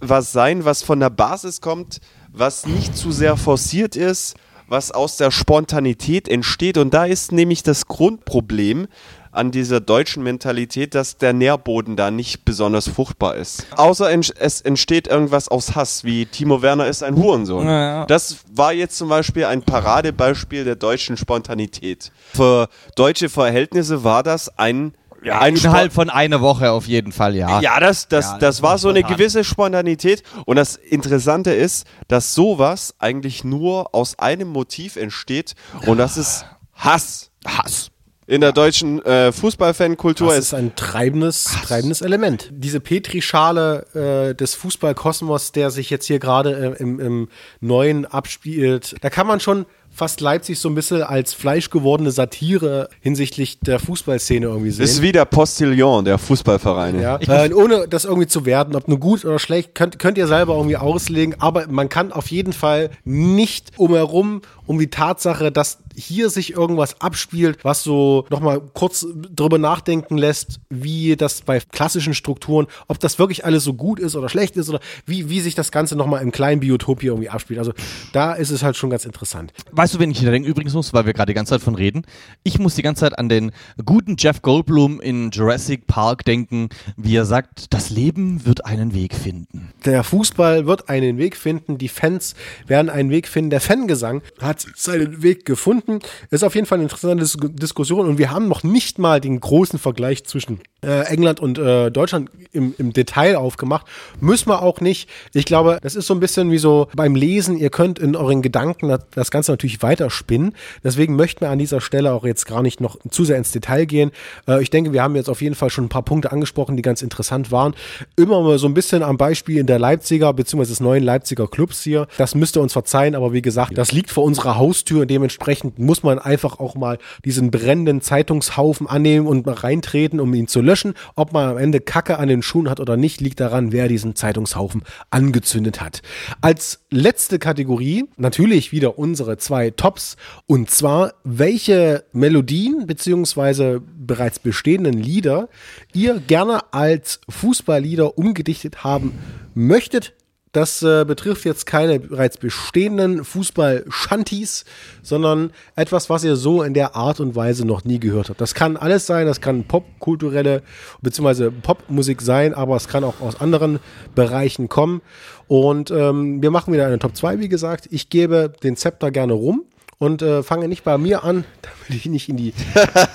was sein, was von der Basis kommt, was nicht zu sehr forciert ist, was aus der Spontanität entsteht. Und da ist nämlich das Grundproblem an dieser deutschen Mentalität, dass der Nährboden da nicht besonders fruchtbar ist. Außer es entsteht irgendwas aus Hass, wie Timo Werner ist ein Hurensohn. Ja, ja. Das war jetzt zum Beispiel ein Paradebeispiel der deutschen Spontanität. Für deutsche Verhältnisse war das ein Ja, innerhalb von einer Woche auf jeden Fall, ja. Ja, das, das, Ja, das, das war so eine gewisse Spontanität. Und das Interessante ist, dass sowas eigentlich nur aus einem Motiv entsteht. Und das ist Hass. Hass. In der deutschen äh, Fußballfankultur Das ist ein treibendes, treibendes Element. Diese Petrischale äh, des Fußballkosmos, der sich jetzt hier gerade äh, im, im Neuen abspielt, da kann man schon fast Leipzig so ein bisschen als fleischgewordene Satire hinsichtlich der Fußballszene irgendwie sehen. Das ist wie der Postillon der Fußballvereine. Ja, äh, ohne das irgendwie zu werten, ob nur gut oder schlecht, könnt, könnt ihr selber irgendwie auslegen, aber man kann auf jeden Fall nicht umherum um die Tatsache, dass hier sich irgendwas abspielt, was so nochmal kurz drüber nachdenken lässt, wie das bei klassischen Strukturen, ob das wirklich alles so gut ist oder schlecht ist oder wie, wie sich das Ganze nochmal im kleinen Biotop hier irgendwie abspielt. Also da ist es halt schon ganz interessant. Weißt du, wen ich da denken übrigens muss, weil wir gerade die ganze Zeit von reden? Ich muss die ganze Zeit an den guten Jeff Goldblum in Jurassic Park denken, wie er sagt, das Leben wird einen Weg finden. Der Fußball wird einen Weg finden, die Fans werden einen Weg finden. Der Fangesang hat seinen Weg gefunden. Ist auf jeden Fall eine interessante Dis Diskussion und wir haben noch nicht mal den großen Vergleich zwischen äh, England und äh, Deutschland im, im Detail aufgemacht. Müssen wir auch nicht. Ich glaube, das ist so ein bisschen wie so beim Lesen. Ihr könnt in euren Gedanken das- das Ganze natürlich weiterspinnen. Deswegen möchten wir an dieser Stelle auch jetzt gar nicht noch zu sehr ins Detail gehen. Äh, ich denke, wir haben jetzt auf jeden Fall schon ein paar Punkte angesprochen, die ganz interessant waren. Immer mal so ein bisschen am Beispiel der Leipziger bzw. des neuen Leipziger Clubs hier. Das müsst ihr uns verzeihen, aber wie gesagt, das liegt vor unserer Haustür und dementsprechend muss man einfach auch mal diesen brennenden Zeitungshaufen annehmen und mal reintreten, um ihn zu löschen. Ob man am Ende Kacke an den Schuhen hat oder nicht, liegt daran, wer diesen Zeitungshaufen angezündet hat. Als letzte Kategorie natürlich wieder unsere zwei Tops und zwar welche Melodien beziehungsweise bereits bestehenden Lieder ihr gerne als Fußballlieder umgedichtet haben möchtet. Das äh, betrifft jetzt keine bereits bestehenden Fußball-Shanties, sondern etwas, was ihr so in der Art und Weise noch nie gehört habt. Das kann alles sein, das kann popkulturelle bzw. Popmusik sein, aber es kann auch aus anderen Bereichen kommen. Und ähm, wir machen wieder eine Top 2, wie gesagt. Ich gebe den Zepter gerne rum und äh, fange nicht bei mir an, damit ich nicht in die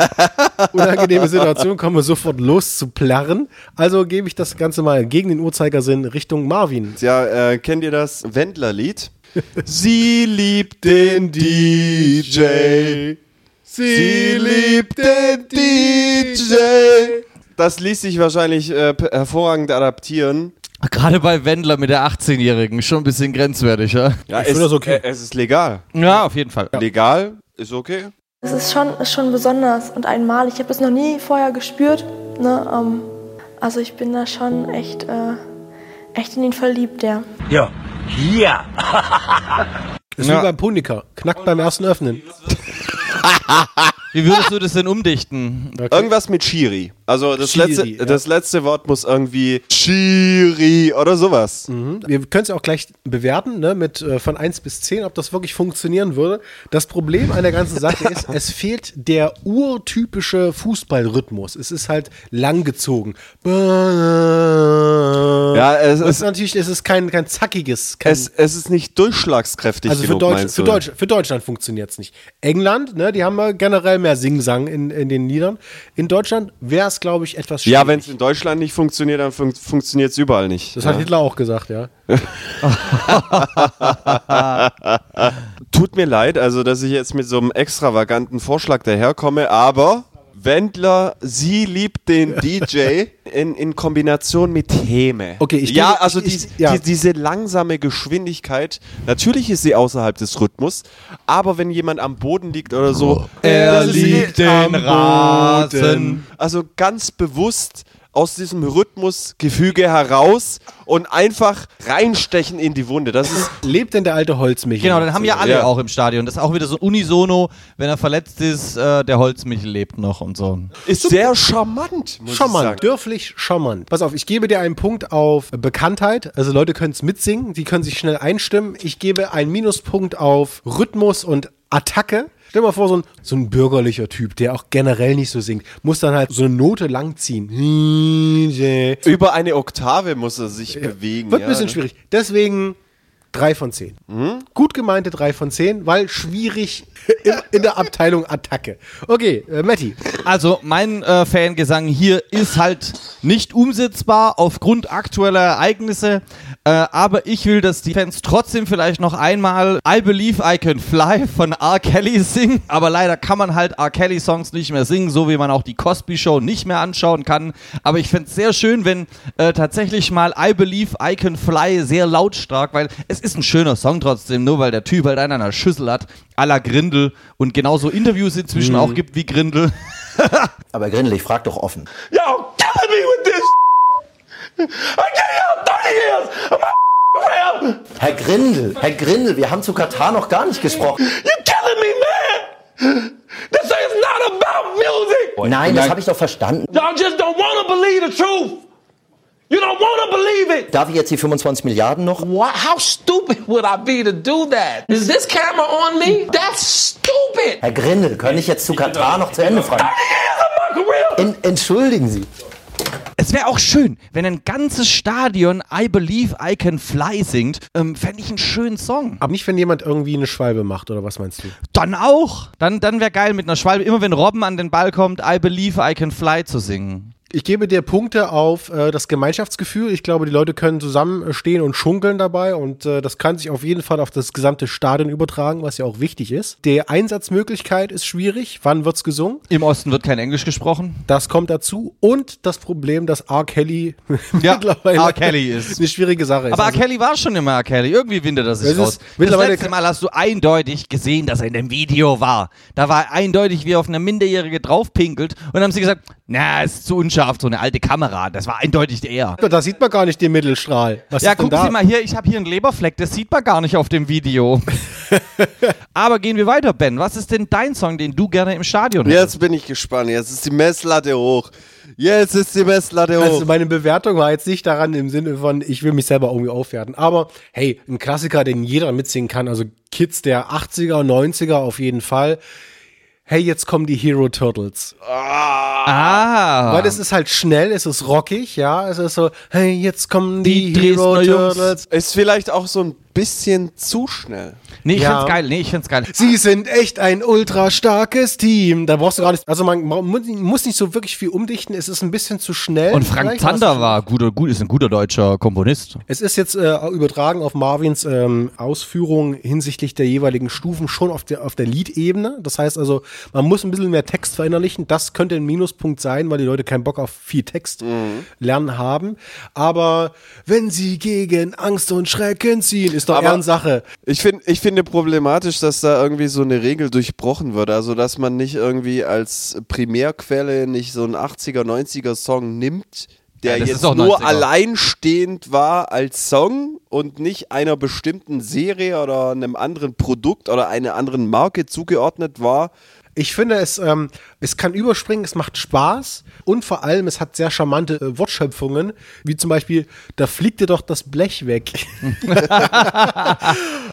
unangenehme Situation komme, sofort loszuplärren. Also gebe ich das Ganze mal gegen den Uhrzeigersinn Richtung Marvin. Ja, äh, kennt ihr das Wendler-Lied? Sie liebt den DJ. Sie liebt den DJ. Das ließ sich wahrscheinlich äh, hervorragend adaptieren. Gerade bei Wendler mit der 18-Jährigen schon ein bisschen grenzwertig, ja? Ja, es, äh, es ist legal. Ja, auf jeden Fall. Legal ist okay. Es ist schon, ist schon besonders und einmalig. Ich habe es noch nie vorher gespürt. Ne? Ähm, also ich bin da schon echt, äh, echt in ihn verliebt, ja. Ja. Ja. Ist Ja. wie beim Punika. Knackt beim ersten Öffnen. Wie würdest du das denn umdichten? Irgendwas mit Chiri. Also das, Chiri, letzte, ja. das letzte Wort muss irgendwie Chiri oder sowas. Mhm. Wir können es ja auch gleich bewerten, ne, mit äh, von 1 bis 10, ob das wirklich funktionieren würde. Das Problem an der ganzen Sache ist, es fehlt der urtypische Fußballrhythmus. Es ist halt langgezogen. Ja, es ist ist- natürlich, es ist kein, kein zackiges. Kein, Es, es ist nicht durchschlagskräftig also für, genug, Deutsch, meinst für? Deutsch, für Deutschland funktioniert es nicht. England, ne, die haben ja generell mehr Singsang in, in den Liedern. In Deutschland wäre es, glaube ich, etwas schwierig. Ja, wenn es in Deutschland nicht funktioniert, dann fun funktioniert es überall nicht. Das ja. hat Hitler auch gesagt, ja. Tut mir leid, also dass ich jetzt mit so einem extravaganten Vorschlag daherkomme, aber Wendler, sie liebt den DJ in, in Kombination mit Häme. Okay, ich Ja, also ich- ich- ja. die, diese langsame Geschwindigkeit, natürlich ist sie außerhalb des Rhythmus, aber wenn jemand am Boden liegt oder so, Er liegt eh den Rasen. Also ganz bewusst aus diesem Rhythmusgefüge heraus und einfach reinstechen in die Wunde. Das ist Lebt denn der alte Holzmichel? Genau, den haben ja alle Ja. auch im Stadion. Das ist auch wieder so unisono, wenn er verletzt ist, äh, der Holzmichel lebt noch und so. Ist sehr charmant, muss ich Charmant, sagen. dürflich charmant. Pass auf, ich gebe dir einen Punkt auf Bekanntheit. Also Leute können es mitsingen, die können sich schnell einstimmen. Ich gebe einen Minuspunkt auf Rhythmus und Attacke. Stell dir mal vor, so ein, so ein bürgerlicher Typ, der auch generell nicht so singt, muss dann halt so eine Note langziehen. Über eine Oktave muss er sich bewegen. Wird ein bisschen schwierig. Deswegen Drei von zehn. Gut gemeinte drei von zehn, weil schwierig in, in der Abteilung Attacke. Okay, äh, Matti. Also mein äh, Fangesang hier ist halt nicht umsetzbar aufgrund aktueller Ereignisse, äh, aber ich will, dass die Fans trotzdem vielleicht noch einmal I Believe I Can Fly von R. Kelly singen, aber leider kann man halt R. Kelly Songs nicht mehr singen, so wie man auch die Cosby Show nicht mehr anschauen kann, aber ich fände es sehr schön, wenn äh, tatsächlich mal I Believe I Can Fly sehr lautstark, weil es ist ein schöner Song trotzdem, nur weil der Typ halt einen an der Schüssel hat, à la Grindel und genauso Interviews inzwischen Mhm. auch gibt wie Grindel. Aber Grindel, ich frag doch offen. Yo, killing me with this. I gave y'all 30 years of my career. Herr Grindel, Herr Grindel, wir haben zu Katar noch gar nicht gesprochen. You killing me, man. This is not about music. Nein, das habe ich doch verstanden. Y'all just don't want to believe the truth. You don't want to believe it. Darf ich jetzt die 25 Milliarden noch? Why, how stupid would I be to do that? Is this camera on me? That's stupid. Herr Grindel, kann ich jetzt zu Katar noch zu Ende fragen? En entschuldigen Sie. Es wäre auch schön, wenn ein ganzes Stadion I Believe I Can Fly singt. Ähm, Fände ich einen schönen Song. Aber nicht, wenn jemand irgendwie eine Schwalbe macht, oder was meinst du? Dann auch. Dann, dann wäre geil mit einer Schwalbe, immer wenn Robben an den Ball kommt, I Believe I Can Fly zu singen. Ich gebe dir Punkte auf äh, das Gemeinschaftsgefühl. Ich glaube, die Leute können zusammenstehen und schunkeln dabei und äh, das kann sich auf jeden Fall auf das gesamte Stadion übertragen, was ja auch wichtig ist. Die Einsatzmöglichkeit ist schwierig. Wann wird's gesungen? Im Osten wird kein Englisch gesprochen. Das kommt dazu. Und das Problem, dass R. Kelly Ja, mittlerweile R. Kelly ist. eine schwierige Sache ist. Aber R. Also, Kelly war schon immer R. Kelly. Irgendwie windet er sich Es ist raus. Das mittlerweile- letzte Mal hast du eindeutig gesehen, dass er in dem Video war. Da war eindeutig, wie er auf eine Minderjährige draufpinkelt. Und dann haben sie gesagt, na, ist zu unscharf, so eine alte Kamera. Das war eindeutig er. da sieht man gar nicht den Mittelstrahl. Was ja, gucken da? Sie mal hier, ich habe hier einen Leberfleck, das sieht man gar nicht auf dem Video. Aber gehen wir weiter, Ben. Was ist denn dein Song, den du gerne im Stadion hättest? Jetzt bin ich gespannt. Jetzt ist die Messlatte hoch. Jetzt ist die Messlatte hoch. Also meine Bewertung war jetzt nicht daran im Sinne von, ich will mich selber irgendwie aufwerten. Aber hey, ein Klassiker, den jeder mitsingen kann. Also Kids der 80er, 90er auf jeden Fall. Hey, jetzt kommen die Hero Turtles. Ah. Weil es ist halt schnell, es ist rockig, ja. Es ist so, hey, jetzt kommen die, Die Hero Jungs. Turtles. Ist vielleicht auch so ein bisschen zu schnell. Nee, ich Ja. find's geil. Nee, ich find's geil. Sie sind echt ein ultra starkes Team. Da brauchst du gar nicht, also man mu- muss nicht so wirklich viel umdichten. Es ist ein bisschen zu schnell. Und Frank vielleicht. Zander war guter, gut, ist ein guter deutscher Komponist. Es ist jetzt äh, übertragen auf Marvins ähm, Ausführungen hinsichtlich der jeweiligen Stufen schon auf der, auf der Lied-Ebene. Das heißt also, man muss ein bisschen mehr Text verinnerlichen. Das könnte ein Minuspunkt sein, weil die Leute keinen Bock auf viel Text lernen haben. Aber wenn sie gegen Angst und Schrecken ziehen, ist doch Aber- Ehrensache. Ich, find, ich finde problematisch, dass da irgendwie so eine Regel durchbrochen wird. Also, dass man nicht irgendwie als Primärquelle nicht so einen 80er, 90er Song nimmt, der Ja, jetzt ist nur 90er. alleinstehend war als Song und nicht einer bestimmten Serie oder einem anderen Produkt oder einer anderen Marke zugeordnet war. Ich finde, es, ähm, es kann überspringen, es macht Spaß und vor allem, es hat sehr charmante äh, Wortschöpfungen, wie zum Beispiel, da fliegt dir doch das Blech weg.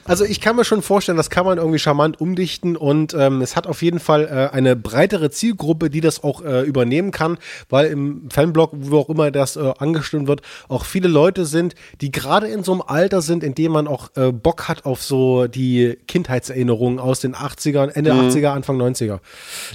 also ich kann mir schon vorstellen, das kann man irgendwie charmant umdichten und ähm, es hat auf jeden Fall äh, eine breitere Zielgruppe, die das auch äh, übernehmen kann, weil im Fanblog, wo auch immer das äh, angestimmt wird, auch viele Leute sind, die gerade in so einem Alter sind, in dem man auch äh, Bock hat auf so die Kindheitserinnerungen aus den 80ern, Ende Mhm. 80er, Anfang 90er.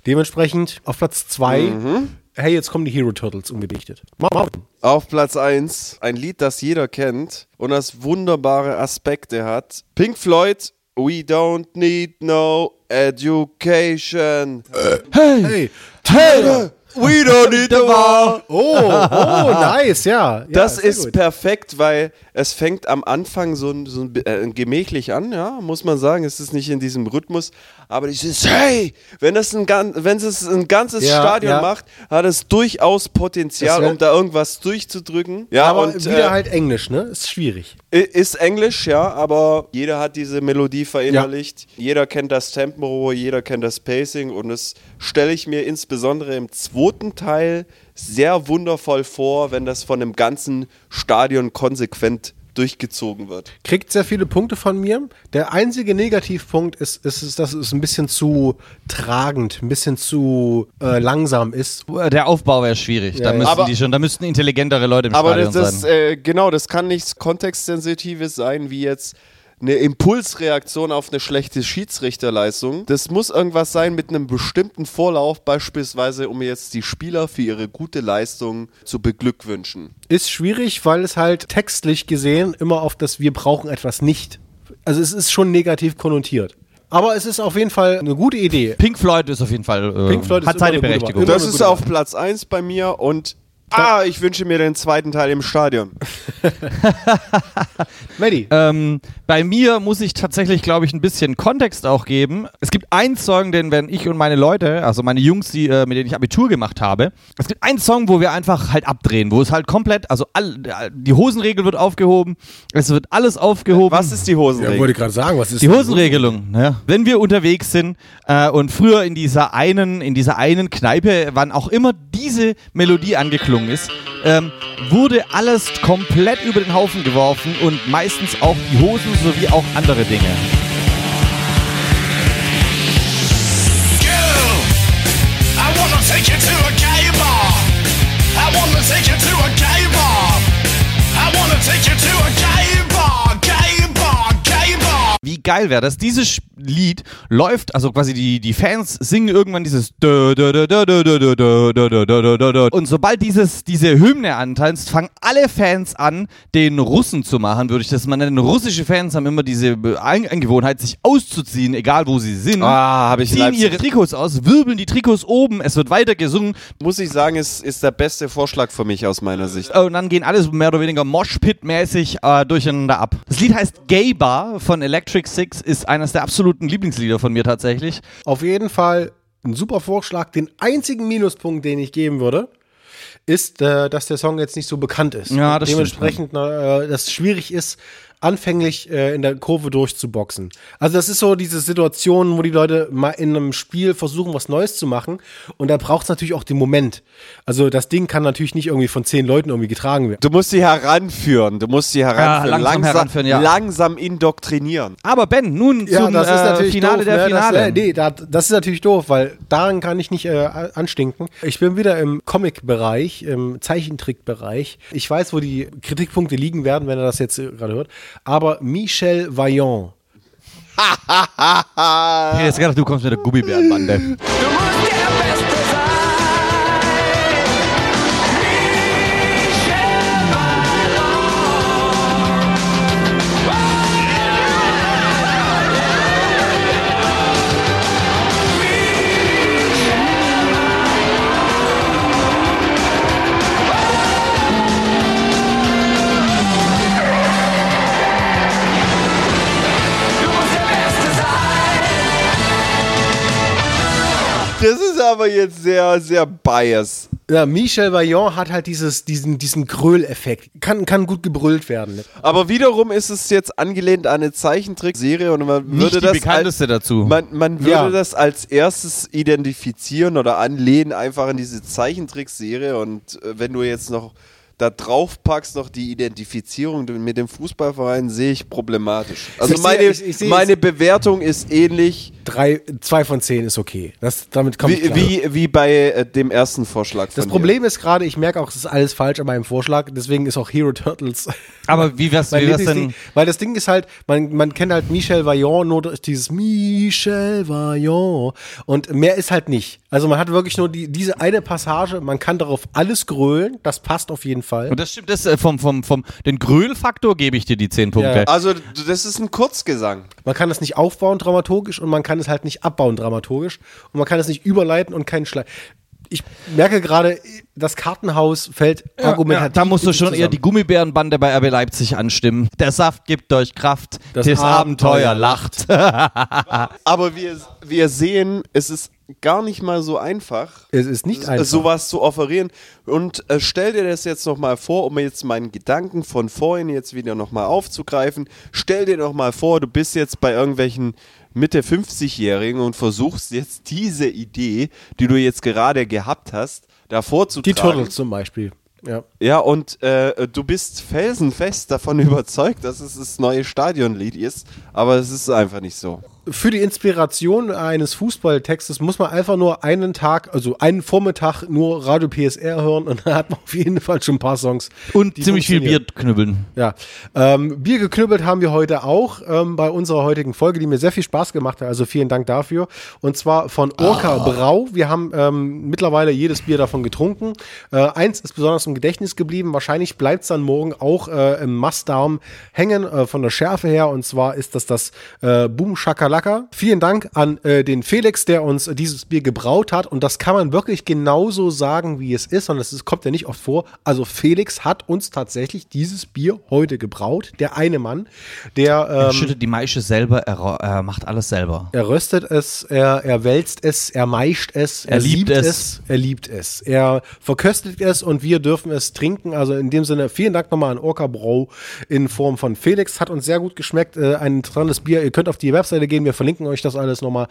Dementsprechend auf Platz 2, Mhm. hey, jetzt kommen die Hero Turtles umgedichtet. Marvin. Auf Platz 1 ein Lied, das jeder kennt und das wunderbare Aspekte hat. Pink Floyd, We Don't Need No Education. Hey, hey, We Don't Need the War. Oh, oh, nice, ja. ja das ist gut. perfekt, weil es fängt am Anfang so, ein- so ein, äh, gemächlich an, ja, muss man sagen. Es ist nicht in diesem Rhythmus, aber dieses Hey, wenn das ein, wenn es ein ganzes Ja, Stadion ja. macht, hat es durchaus Potenzial, wär- um da irgendwas durchzudrücken. Ja, aber und, wieder äh, halt Englisch, ne? Ist schwierig. Ist Englisch, ja, aber jeder hat diese Melodie verinnerlicht. Jeder kennt das Tempo, jeder kennt das Pacing und das stelle ich mir insbesondere im zweiten Teil sehr wundervoll vor, wenn das von dem ganzen Stadion konsequent durchgezogen wird. Kriegt sehr viele Punkte von mir. Der einzige Negativpunkt ist, ist, ist dass es ein bisschen zu tragend, ein bisschen zu äh, langsam ist. Der Aufbau wäre schwierig. Ja, da, ja. müssten Aber- die schon, da müssten intelligentere Leute im Aber Stadion das, das sein. äh, genau, das kann nichts kontextsensitives sein, wie jetzt eine Impulsreaktion auf eine schlechte Schiedsrichterleistung. Das muss irgendwas sein mit einem bestimmten Vorlauf, beispielsweise um jetzt die Spieler für ihre gute Leistung zu beglückwünschen. Ist schwierig, weil es halt textlich gesehen immer auf das Wir brauchen etwas nicht. Also es ist schon negativ konnotiert. Aber es ist auf jeden Fall eine gute Idee. Pink Floyd ist auf jeden Fall äh, Pink Floyd hat seine Berechtigung. Das ist auf Platz 1 bei mir und ah, ich wünsche mir den zweiten Teil im Stadion. Maddie. Ähm, bei mir muss ich tatsächlich, glaube ich, ein bisschen Kontext auch geben. Es gibt einen Song, den wenn ich und meine Leute, also meine Jungs, die, äh, mit denen ich Abitur gemacht habe, es gibt einen Song, wo wir einfach halt abdrehen, wo es halt komplett, also all, die Hosenregel wird aufgehoben, es wird alles aufgehoben. Was ist die Hosenregel? Ja, wollte gerade sagen, was ist Die Hosenregelung, ja. Wenn wir unterwegs sind äh, und früher in dieser einen, in dieser einen Kneipe, wann auch immer diese Melodie angeklungen ist, ähm, wurde alles komplett über den Haufen geworfen und meistens auch die Hosen sowie auch andere Dinge. geil wäre dass Dieses Lied läuft, also quasi die, die Fans singen irgendwann dieses und sobald dieses, diese Hymne antanzt, fangen alle Fans an, den Russen zu machen, würde ich das mal nennen. Russische Fans haben immer diese Angewohnheit, sich auszuziehen, egal wo sie sind. Ah, habe ich Ziehen ihre Trikots aus, wirbeln die Trikots oben, es wird weiter gesungen. Muss ich sagen, ist, ist der beste Vorschlag für mich aus meiner Sicht. Und dann gehen alles mehr oder weniger Moshpit-mäßig äh, durcheinander ab. Das Lied heißt Gay Bar von Electric Six, ist eines der absoluten Lieblingslieder von mir tatsächlich. Auf jeden Fall ein super Vorschlag. Den einzigen Minuspunkt, den ich geben würde, ist, äh, dass der Song jetzt nicht so bekannt ist. Ja, das Dementsprechend, äh, dass es schwierig ist, anfänglich äh, in der Kurve durchzuboxen. Also das ist so diese Situation, wo die Leute mal in einem Spiel versuchen, was Neues zu machen und da braucht es natürlich auch den Moment. Also das Ding kann natürlich nicht irgendwie von zehn Leuten irgendwie getragen werden. Du musst sie heranführen. Du musst sie heranführen. langsam heranführen, ja. langsam indoktrinieren. Aber Ben, nun Ja, zum das ist äh, natürlich Finale doof, der ne? Finale. Das, äh, nee, das, das ist natürlich doof, weil daran kann ich nicht äh, anstinken. Ich bin wieder im Comic-Bereich, im Zeichentrick-Bereich. Ich weiß, wo die Kritikpunkte liegen werden, wenn er das jetzt äh, gerade hört. Aber Michel Vaillant. Ich hätte jetzt gedacht, du kommst mit der Gummibärenbande. Das ist aber jetzt sehr, sehr bias. Ja, Michel Vaillant hat halt dieses, diesen, diesen Gröll-Effekt. Kann, kann gut gebrüllt werden. Aber wiederum ist es jetzt angelehnt an eine Zeichentrickserie und man Nicht würde die das bekannteste als, dazu. Man, man würde Ja. das als erstes identifizieren oder anlehnen einfach an diese Zeichentrickserie und äh, wenn du jetzt noch da drauf packst, noch die Identifizierung mit dem Fußballverein, sehe ich problematisch. Also Ich meine, sehe- ich- ich sehe meine Bewertung ist ähnlich Drei, zwei von zehn ist okay. Das, damit kommt wie, wie, wie bei äh, dem ersten Vorschlag von Das dir. Problem ist gerade, ich merke auch, es ist alles falsch an meinem Vorschlag, deswegen ist auch Hero Turtles. Aber wie wär's, wie wär's denn? Weil das Ding ist halt, man, man kennt halt Michel Vaillant nur dieses Michel Vaillant und mehr ist halt nicht. Also man hat wirklich nur die, diese eine Passage, man kann darauf alles grölen, das passt auf jeden Fall. Und das stimmt, das, äh, vom, vom, vom, den Gröhlfaktor gebe ich dir die 10 Punkte. Ja. Also das ist ein Kurzgesang. Man kann es nicht aufbauen dramaturgisch und man kann es halt nicht abbauen dramaturgisch und man kann es nicht überleiten und keinen Schleich. Ich merke gerade, das Kartenhaus fällt Ja, argumentativ. da musst du schon eher die zusammen. Gummibärenbande bei RB Leipzig anstimmen. Der Saft gibt euch Kraft, das, Das Abenteuer, Abenteuer lacht. Aber wir, wir sehen, es ist gar nicht mal so einfach, Es ist nicht s- einfach. sowas zu offerieren. Und äh, stell dir das jetzt nochmal vor, um jetzt meinen Gedanken von vorhin jetzt wieder nochmal aufzugreifen. Stell dir doch mal vor, du bist jetzt bei irgendwelchen Mitte 50-Jährigen und versuchst jetzt diese Idee, die du jetzt gerade gehabt hast, davor zu Die. Turtles zum Beispiel. Ja. Ja, und äh, du bist felsenfest davon überzeugt, dass es das neue Stadionlied ist, aber es ist einfach nicht so. Für die Inspiration eines Fußballtextes muss man einfach nur einen Tag, also einen Vormittag nur Radio PSR hören und dann hat man auf jeden Fall schon ein paar Songs. Und ziemlich viel Bier knüppeln. Ja, ähm, Bier geknüppelt haben wir heute auch ähm, bei unserer heutigen Folge, die mir sehr viel Spaß gemacht hat. Also vielen Dank dafür. Und zwar von Orca Brau. Wir haben ähm, mittlerweile jedes Bier davon getrunken. Äh, eins ist besonders im Gedächtnis geblieben. Wahrscheinlich bleibt es dann morgen auch äh, im Mastdarm hängen äh, von der Schärfe her. Und zwar ist das das äh, Boom Shakalaka. Vielen Dank an äh, den Felix, der uns dieses Bier gebraut hat. Und das kann man wirklich genauso sagen, wie es ist. Und das ist, kommt ja nicht oft vor. Also Felix hat uns tatsächlich dieses Bier heute gebraut. Der eine Mann, der Er ähm, schüttet die Maische selber, er, er macht alles selber. er röstet es, er, er wälzt es, er meischt es, er, Er liebt liebt es. es. er liebt es. Er verköstigt es und wir dürfen es trinken. Also in dem Sinne, vielen Dank nochmal an Orca Brau in Form von Felix. Hat uns sehr gut geschmeckt. Äh, ein interessantes Bier. Ihr könnt auf die Webseite gehen, wir verlinken euch das alles nochmal.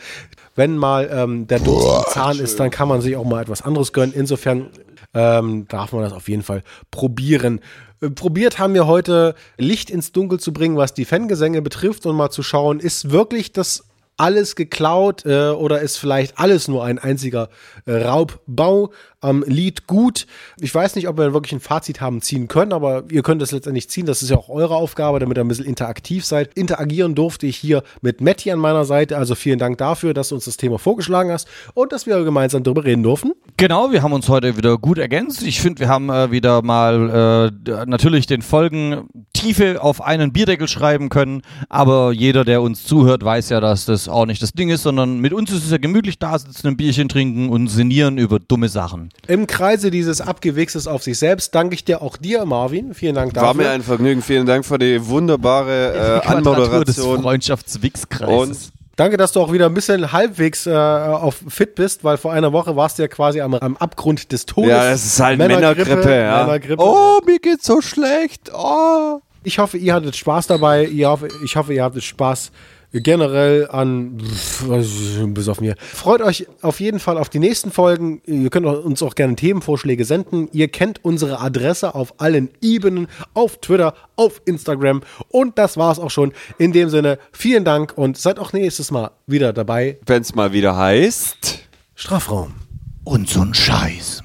Wenn mal ähm, der Durst im Zahn ist, dann kann man sich auch mal etwas anderes gönnen. Insofern ähm, darf man das auf jeden Fall probieren. Äh, Probiert haben wir heute Licht ins Dunkel zu bringen, was die Fangesänge betrifft und mal zu schauen, ist wirklich das alles geklaut äh, oder ist vielleicht alles nur ein einziger äh, Raubbau am Lied gut. Ich weiß nicht, ob wir wirklich ein Fazit haben ziehen können, aber ihr könnt es letztendlich ziehen. Das ist ja auch eure Aufgabe, damit ihr ein bisschen interaktiv seid. Interagieren durfte ich hier mit Matti an meiner Seite. Also vielen Dank dafür, dass du uns das Thema vorgeschlagen hast und dass wir gemeinsam darüber reden durften. Genau, wir haben uns heute wieder gut ergänzt. Ich finde, wir haben äh, wieder mal äh, natürlich den Folgen Tiefe auf einen Bierdeckel schreiben können, aber jeder, der uns zuhört, weiß ja, dass das auch nicht das Ding ist, sondern mit uns ist es ja gemütlich da sitzen, ein Bierchen trinken und sinnieren über dumme Sachen. Im Kreise dieses Abgewichses auf sich selbst danke ich dir auch dir, Marvin. Vielen Dank dafür. War mir ein Vergnügen. Vielen Dank für die wunderbare äh, des Anmoderation. Freundschaftswichskreises. Und Danke, dass du auch wieder ein bisschen halbwegs äh, auf fit bist, weil vor einer Woche warst du ja quasi am, am Abgrund des Todes. Ja, es ist halt Männergrippe, ja. Männergrippe. Oh, mir geht's so schlecht. Oh. Ich hoffe, ihr hattet Spaß dabei. Ich hoffe, ich hoffe ihr hattet Spaß generell an, pff, was ist- bis auf mir. Freut euch auf jeden Fall auf die nächsten Folgen. Ihr könnt uns auch gerne Themenvorschläge senden. Ihr kennt unsere Adresse auf allen Ebenen, auf Twitter, auf Instagram. Und das war's auch schon. In dem Sinne, vielen Dank und seid auch nächstes Mal wieder dabei. Wenn's mal wieder heißt. Strafraum. Und so'n Scheiß.